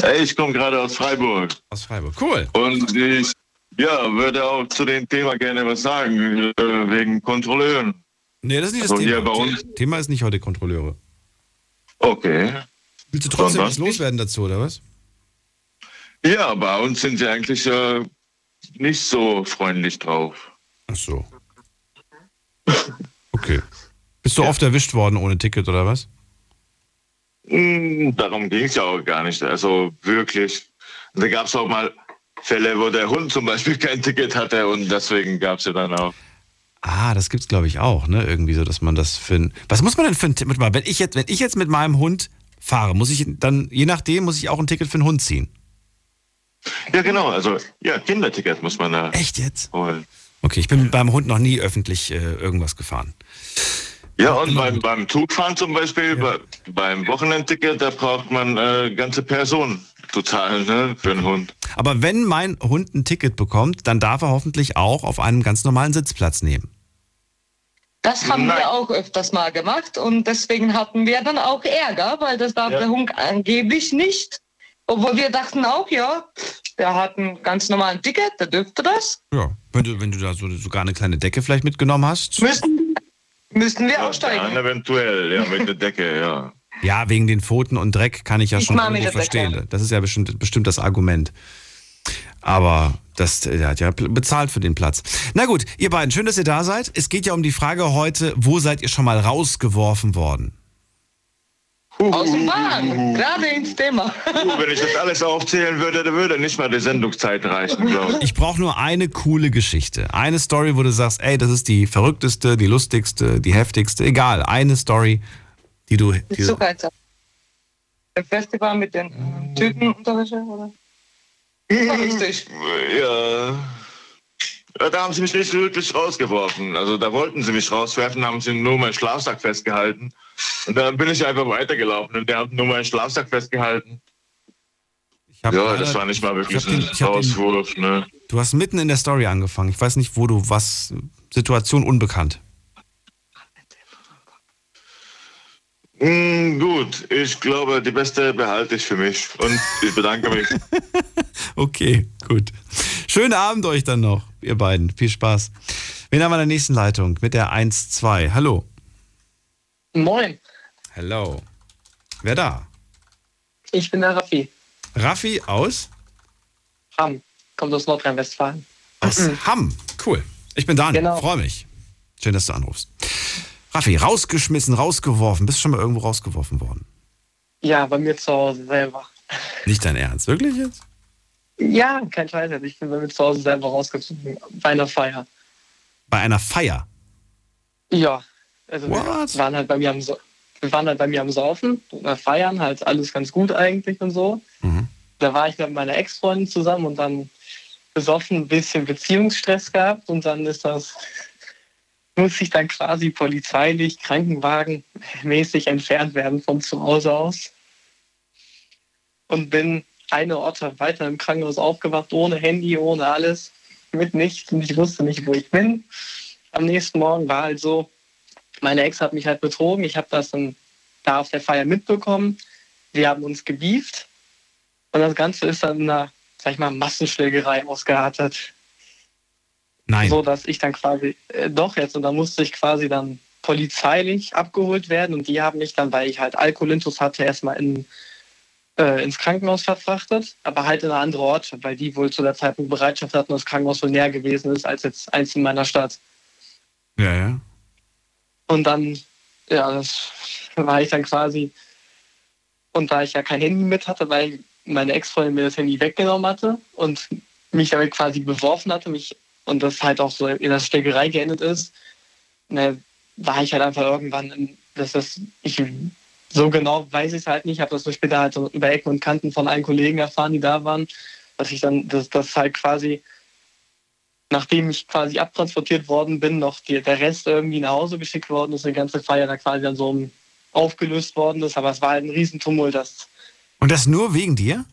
Hey, ich komme gerade aus Freiburg. Aus Freiburg, cool. Und ich ja, würde auch zu dem Thema gerne was sagen, äh, wegen Kontrolleuren. Nee, das ist nicht das Also hier Thema. bei uns? Thema ist nicht heute Kontrolleure. Okay. Willst du trotzdem was loswerden dazu, oder was? Ja, bei uns sind sie eigentlich äh, nicht so freundlich drauf. Ach so. Okay. Bist du oft erwischt worden ohne Ticket, oder was? Mm, Darum ging es ja auch gar nicht. Also wirklich. Da gab es auch mal Fälle, wo der Hund zum Beispiel kein Ticket hatte und deswegen gab es ja dann auch. Ah, das gibt's glaube ich auch, ne? Irgendwie so, dass man das für ein, Was muss man denn für ein Ticket mal, wenn ich jetzt, wenn ich jetzt mit meinem Hund fahre, muss ich dann, je nachdem, muss ich auch ein Ticket für einen Hund ziehen. Ja, genau. Also, ja, Kinderticket muss man da Echt jetzt? holen. Okay, ich bin bei Hund noch nie öffentlich äh, irgendwas gefahren. Ja, und beim, beim Zugfahren zum Beispiel, bei, beim Wochenendticket, da braucht man äh, ganze Person total, ne, für einen Hund. Aber wenn mein Hund ein Ticket bekommt, dann darf er hoffentlich auch auf einem ganz normalen Sitzplatz nehmen. Das haben Nein. wir auch öfters mal gemacht und deswegen hatten wir dann auch Ärger, weil das darf der Hund angeblich nicht. Obwohl wir dachten auch, ja, der hat einen ganz normalen Ticket, der dürfte das. Ja, wenn du, wenn du da so, sogar eine kleine Decke vielleicht mitgenommen hast. Müssen, müssen wir Ja, aussteigen. dann eventuell, ja, mit der Decke, ja. Ja, wegen den Pfoten und Dreck kann ich ja Ich schon irgendwo der Decke. verstehen. Das ist ja bestimmt, bestimmt das Argument. Aber das, der hat ja bezahlt für den Platz. Na gut, ihr beiden, schön, dass ihr da seid. Es geht ja um die Frage heute, wo seid ihr schon mal rausgeworfen worden? Aus dem Wagen, gerade ins Thema. Uh, wenn ich das alles aufzählen würde, dann würde nicht mal die Sendungszeit reichen, glaube ich. Ich brauche nur eine coole Geschichte. Eine Story, wo du sagst, ey, das ist die verrückteste, die lustigste, die heftigste. Egal, eine Story, die du... Die Zuckerzer. Der Festival mit den äh, Tütenunterwäsche, oder? War richtig. Ja. Ja. Da haben sie mich nicht wirklich rausgeworfen. Also da wollten sie mich rauswerfen, haben sie nur meinen Schlafsack festgehalten. Und dann bin ich einfach weitergelaufen und die haben nur meinen Schlafsack festgehalten. Ja, leider- das war nicht mal wirklich den- ein den- Rauswurf. Ne? Du hast mitten in der Story angefangen. Ich weiß nicht, wo du was. Situation unbekannt. Mm, gut, ich glaube, die beste behalte ich für mich. Und ich bedanke mich. Okay, gut. Schönen Abend euch dann noch, ihr beiden. Viel Spaß. Wen haben wir in der nächsten Leitung? Mit der 1-2. Hallo. Moin, Hello. Wer da? ich bin der Raffi. Raffi aus? Hamm, kommt aus Nordrhein-Westfalen. Aus Hamm. Cool. Ich bin Daniel. Genau. Freue mich. Schön, dass du anrufst. Raffi, rausgeschmissen, rausgeworfen. Bist du schon mal irgendwo rausgeworfen worden? Ja, bei mir zu Hause selber. Nicht dein Ernst. Wirklich jetzt? Ja, kein Scheiß jetzt. Ich bin bei mir zu Hause selber rausgezogen. Bei einer Feier. Bei einer Feier. Ja. Also What? wir waren halt bei mir am so wir waren halt bei mir am Saufen, feiern, halt alles ganz gut eigentlich und so. Mhm. Da war ich mit meiner Ex-Freundin zusammen und dann besoffen ein bisschen Beziehungsstress gehabt und dann ist das musste ich dann quasi polizeilich, Krankenwagen mäßig entfernt werden von zu Hause aus. Und bin eine Orte weiter im Krankenhaus aufgewacht, ohne Handy, ohne alles, mit nichts. Und ich wusste nicht, wo ich bin. Am nächsten Morgen war halt so, meine Ex hat mich halt betrogen. Ich habe das dann da auf der Feier mitbekommen. Wir haben uns gebieft. Und das Ganze ist dann in einer, sag ich mal, Massenschlägerei ausgeartet. Nein. So dass ich dann quasi, äh, doch jetzt, und da musste ich quasi dann polizeilich abgeholt werden. Und die haben mich dann, weil ich halt Alkoholintus hatte, erstmal in, äh, ins Krankenhaus verfrachtet, aber halt in eine andere Ortschaft, weil die wohl zu der Zeitpunkt Bereitschaft hatten, dass das Krankenhaus wohl näher gewesen ist als jetzt eins in meiner Stadt. Ja, ja. Und dann, ja, das war ich dann quasi. Und da ich ja kein Handy mit hatte, weil meine Ex-Freundin mir das Handy weggenommen hatte und mich damit quasi beworfen hatte, mich und das halt auch so in der Steckerei geendet ist, ne, war ich halt einfach irgendwann, in, dass das, ich so genau weiß ich es halt nicht, ich habe das so später halt so über Ecken und Kanten von allen Kollegen erfahren, die da waren, dass ich dann, dass das halt quasi nachdem ich quasi abtransportiert worden bin, noch die, der Rest irgendwie nach Hause geschickt worden ist, die ganze Feier da quasi dann so aufgelöst worden ist. Aber es war halt ein Riesentumult. Das, Und das nur wegen dir?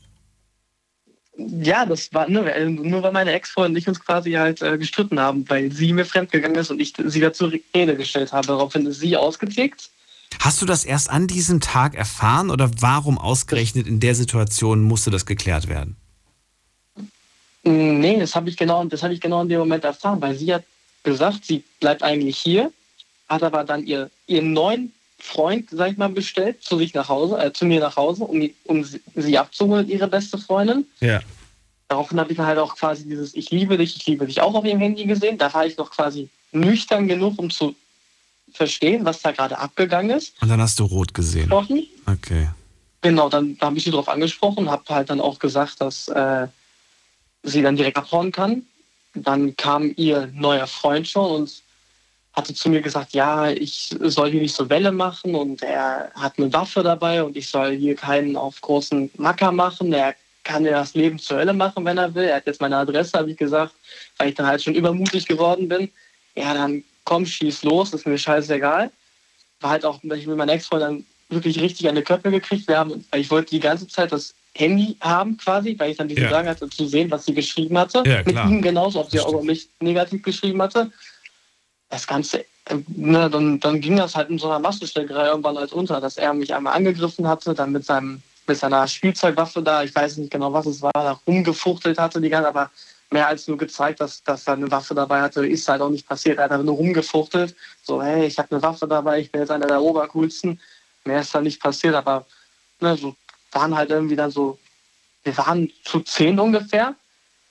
ja, das war nur, nur weil meine Ex-Freundin und ich uns quasi halt äh, gestritten haben, weil sie mir fremdgegangen ist und ich sie dazu Rede gestellt habe. Daraufhin ist sie ausgetickt. Hast du das erst an diesem Tag erfahren oder warum ausgerechnet in der Situation musste das geklärt werden? Mm, Nee, das habe ich genau, das habe ich genau in dem Moment erfahren, weil sie hat gesagt, sie bleibt eigentlich hier, hat aber dann ihr, ihren neuen Freund, sag ich mal, bestellt zu sich nach Hause, äh, zu mir nach Hause, um, um sie- abzuholen, ihre beste Freundin. Ja. Daraufhin habe ich dann halt auch quasi dieses Ich liebe dich, ich liebe dich auch auf ihrem Handy gesehen. Da war ich noch quasi nüchtern genug, um zu verstehen, was da gerade abgegangen ist. Und dann hast du rot gesehen. Okay. Genau, dann habe ich sie darauf angesprochen, habe halt dann auch gesagt, dass äh, sie dann direkt abhauen kann. Dann kam ihr neuer Freund schon und hatte zu mir gesagt, ja, ich soll hier nicht so Welle machen und er hat eine Waffe dabei und ich soll hier keinen auf großen Macker machen. Er kann ja das Leben zur Hölle machen, wenn er will. Er hat jetzt meine Adresse, habe ich gesagt, weil ich dann halt schon übermutig geworden bin. Ja, dann komm, schieß los, ist mir scheißegal. War halt auch, weil ich mit meiner Ex-Freundin wirklich richtig an die Köpfe gekriegt. Wir haben, ich wollte die ganze Zeit das Handy haben quasi, weil ich dann diese Ja. Hatte, zu sehen, was sie geschrieben hatte. Ja, mit ihm genauso, ob sie auch über mich negativ geschrieben hatte. Das Ganze, äh, ne, dann, dann ging das halt in so einer Massenschlägerei irgendwann als unter, dass er mich einmal angegriffen hatte, dann mit seinem mit seiner Spielzeugwaffe da, ich weiß nicht genau, was es war, da rumgefuchtelt hatte die ganze, aber mehr als nur gezeigt, dass, dass er eine Waffe dabei hatte, ist halt auch nicht passiert. Er hat einfach nur rumgefuchtelt, so, hey, ich habe eine Waffe dabei, ich bin jetzt einer der Obercoolsten. Mehr ist da nicht passiert, aber ne, so waren halt irgendwie dann so, wir waren zu zehn ungefähr.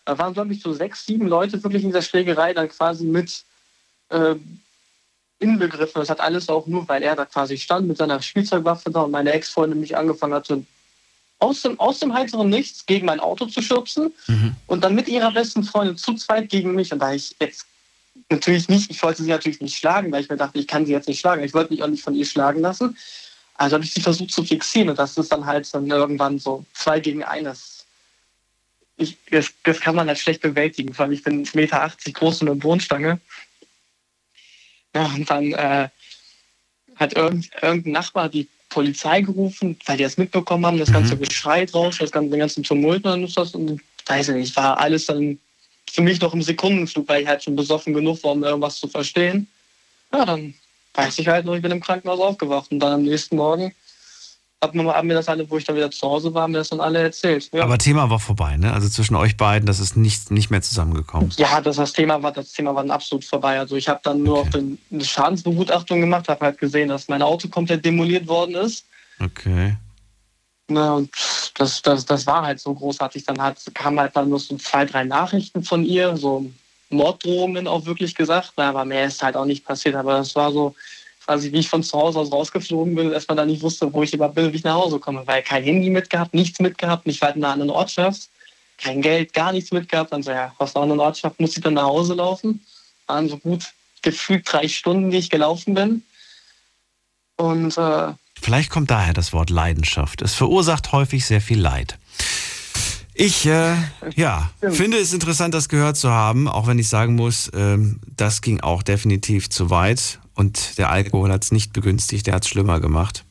Da waren, glaube ich, so sechs, sieben Leute wirklich in dieser Schlägerei dann quasi mit äh, inbegriffen. Das hat alles auch nur, weil er da quasi stand mit seiner Spielzeugwaffe da und meine Ex-Freundin mich angefangen hat, so aus dem, aus dem heiteren Nichts gegen mein Auto zu schubsen und dann mit ihrer besten Freundin zu zweit gegen mich. Und da ich jetzt natürlich nicht, ich wollte sie natürlich nicht schlagen, weil ich mir dachte, ich kann sie jetzt nicht schlagen. Ich wollte mich auch nicht von ihr schlagen lassen. Also habe ich sie versucht zu fixieren und das ist dann halt dann irgendwann so zwei gegen eines. Ich, das, das kann man halt schlecht bewältigen, vor allem ich bin 1,80 Meter groß und eine Bohnenstange. Ja, und dann äh, hat irgend, irgendein Nachbar die Polizei gerufen, weil die das mitbekommen haben, das ganze Geschrei draus, das ganze, den ganzen Tumult und dann ist das, und weiß ich nicht, war alles dann für mich noch im Sekundenflug, weil ich halt schon besoffen genug war, um irgendwas zu verstehen. Ja, dann weiß ich halt nur, ich bin im Krankenhaus aufgewacht und dann am nächsten Morgen hat mir, haben mir das alle, wo ich dann wieder zu Hause war, mir das dann alle erzählt. Ja. Aber Thema war vorbei, ne? Also zwischen euch beiden, das ist nicht, nicht mehr zusammengekommen. Ja, das, das Thema war das Thema war dann absolut vorbei. Also ich habe dann nur auf den, eine Schadensbegutachtung gemacht, habe halt gesehen, dass mein Auto komplett demoliert worden ist. Okay. Ne, und das, das, das war halt so großartig. Dann hat, kamen halt dann nur so zwei, drei Nachrichten von ihr, so Morddrohungen auch wirklich gesagt. Na, aber mehr ist halt auch nicht passiert. Aber das war so, quasi wie ich von zu Hause aus rausgeflogen bin, erstmal dann nicht wusste, wo ich überhaupt bin, wie ich nach Hause komme. Weil kein Handy mitgehabt, nichts mitgehabt, nicht weit in einer anderen Ortschaft, kein Geld, gar nichts mitgehabt. Dann so, ja, aus einer anderen Ortschaft muss ich dann nach Hause laufen. Waren so gut gefühlt drei Stunden, die ich gelaufen bin. Und äh, Vielleicht kommt daher das Wort Leidenschaft. Es verursacht häufig sehr viel Leid. Ich, äh, ja, finde es interessant, das gehört zu haben, auch wenn ich sagen muss, ähm, das ging auch definitiv zu weit und der Alkohol hat es nicht begünstigt, der hat es schlimmer gemacht.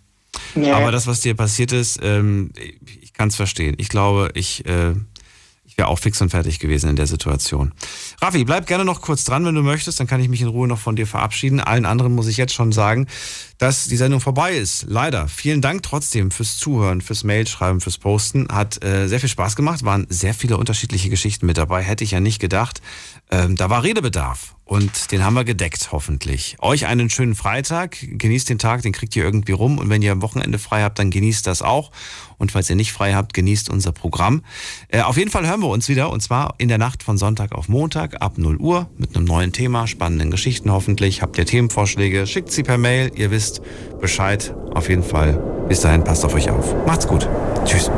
Ja. Aber das, was dir passiert ist, ähm, ich kann es verstehen. Ich glaube, ich, äh, ich wäre auch fix und fertig gewesen in der Situation. Raffi, bleib gerne noch kurz dran, wenn du möchtest, dann kann ich mich in Ruhe noch von dir verabschieden. Allen anderen muss ich jetzt schon sagen, dass die Sendung vorbei ist. Leider. Vielen Dank trotzdem fürs Zuhören, fürs Mailschreiben, fürs Posten. Hat äh, sehr viel Spaß gemacht, waren sehr viele unterschiedliche Geschichten mit dabei. Hätte ich ja nicht gedacht. Ähm, da war Redebedarf. Und den haben wir gedeckt, hoffentlich. Euch einen schönen Freitag. Genießt den Tag, den kriegt ihr irgendwie rum. Und wenn ihr am Wochenende frei habt, dann genießt das auch. Und falls ihr nicht frei habt, genießt unser Programm. Äh, auf jeden Fall hören wir uns wieder. Und zwar in der Nacht von Sonntag auf Montag ab 0 Uhr mit einem neuen Thema, spannenden Geschichten hoffentlich. Habt ihr Themenvorschläge, schickt sie per Mail. Ihr wisst Bescheid. Auf jeden Fall. Bis dahin, passt auf euch auf. Macht's gut. Tschüss.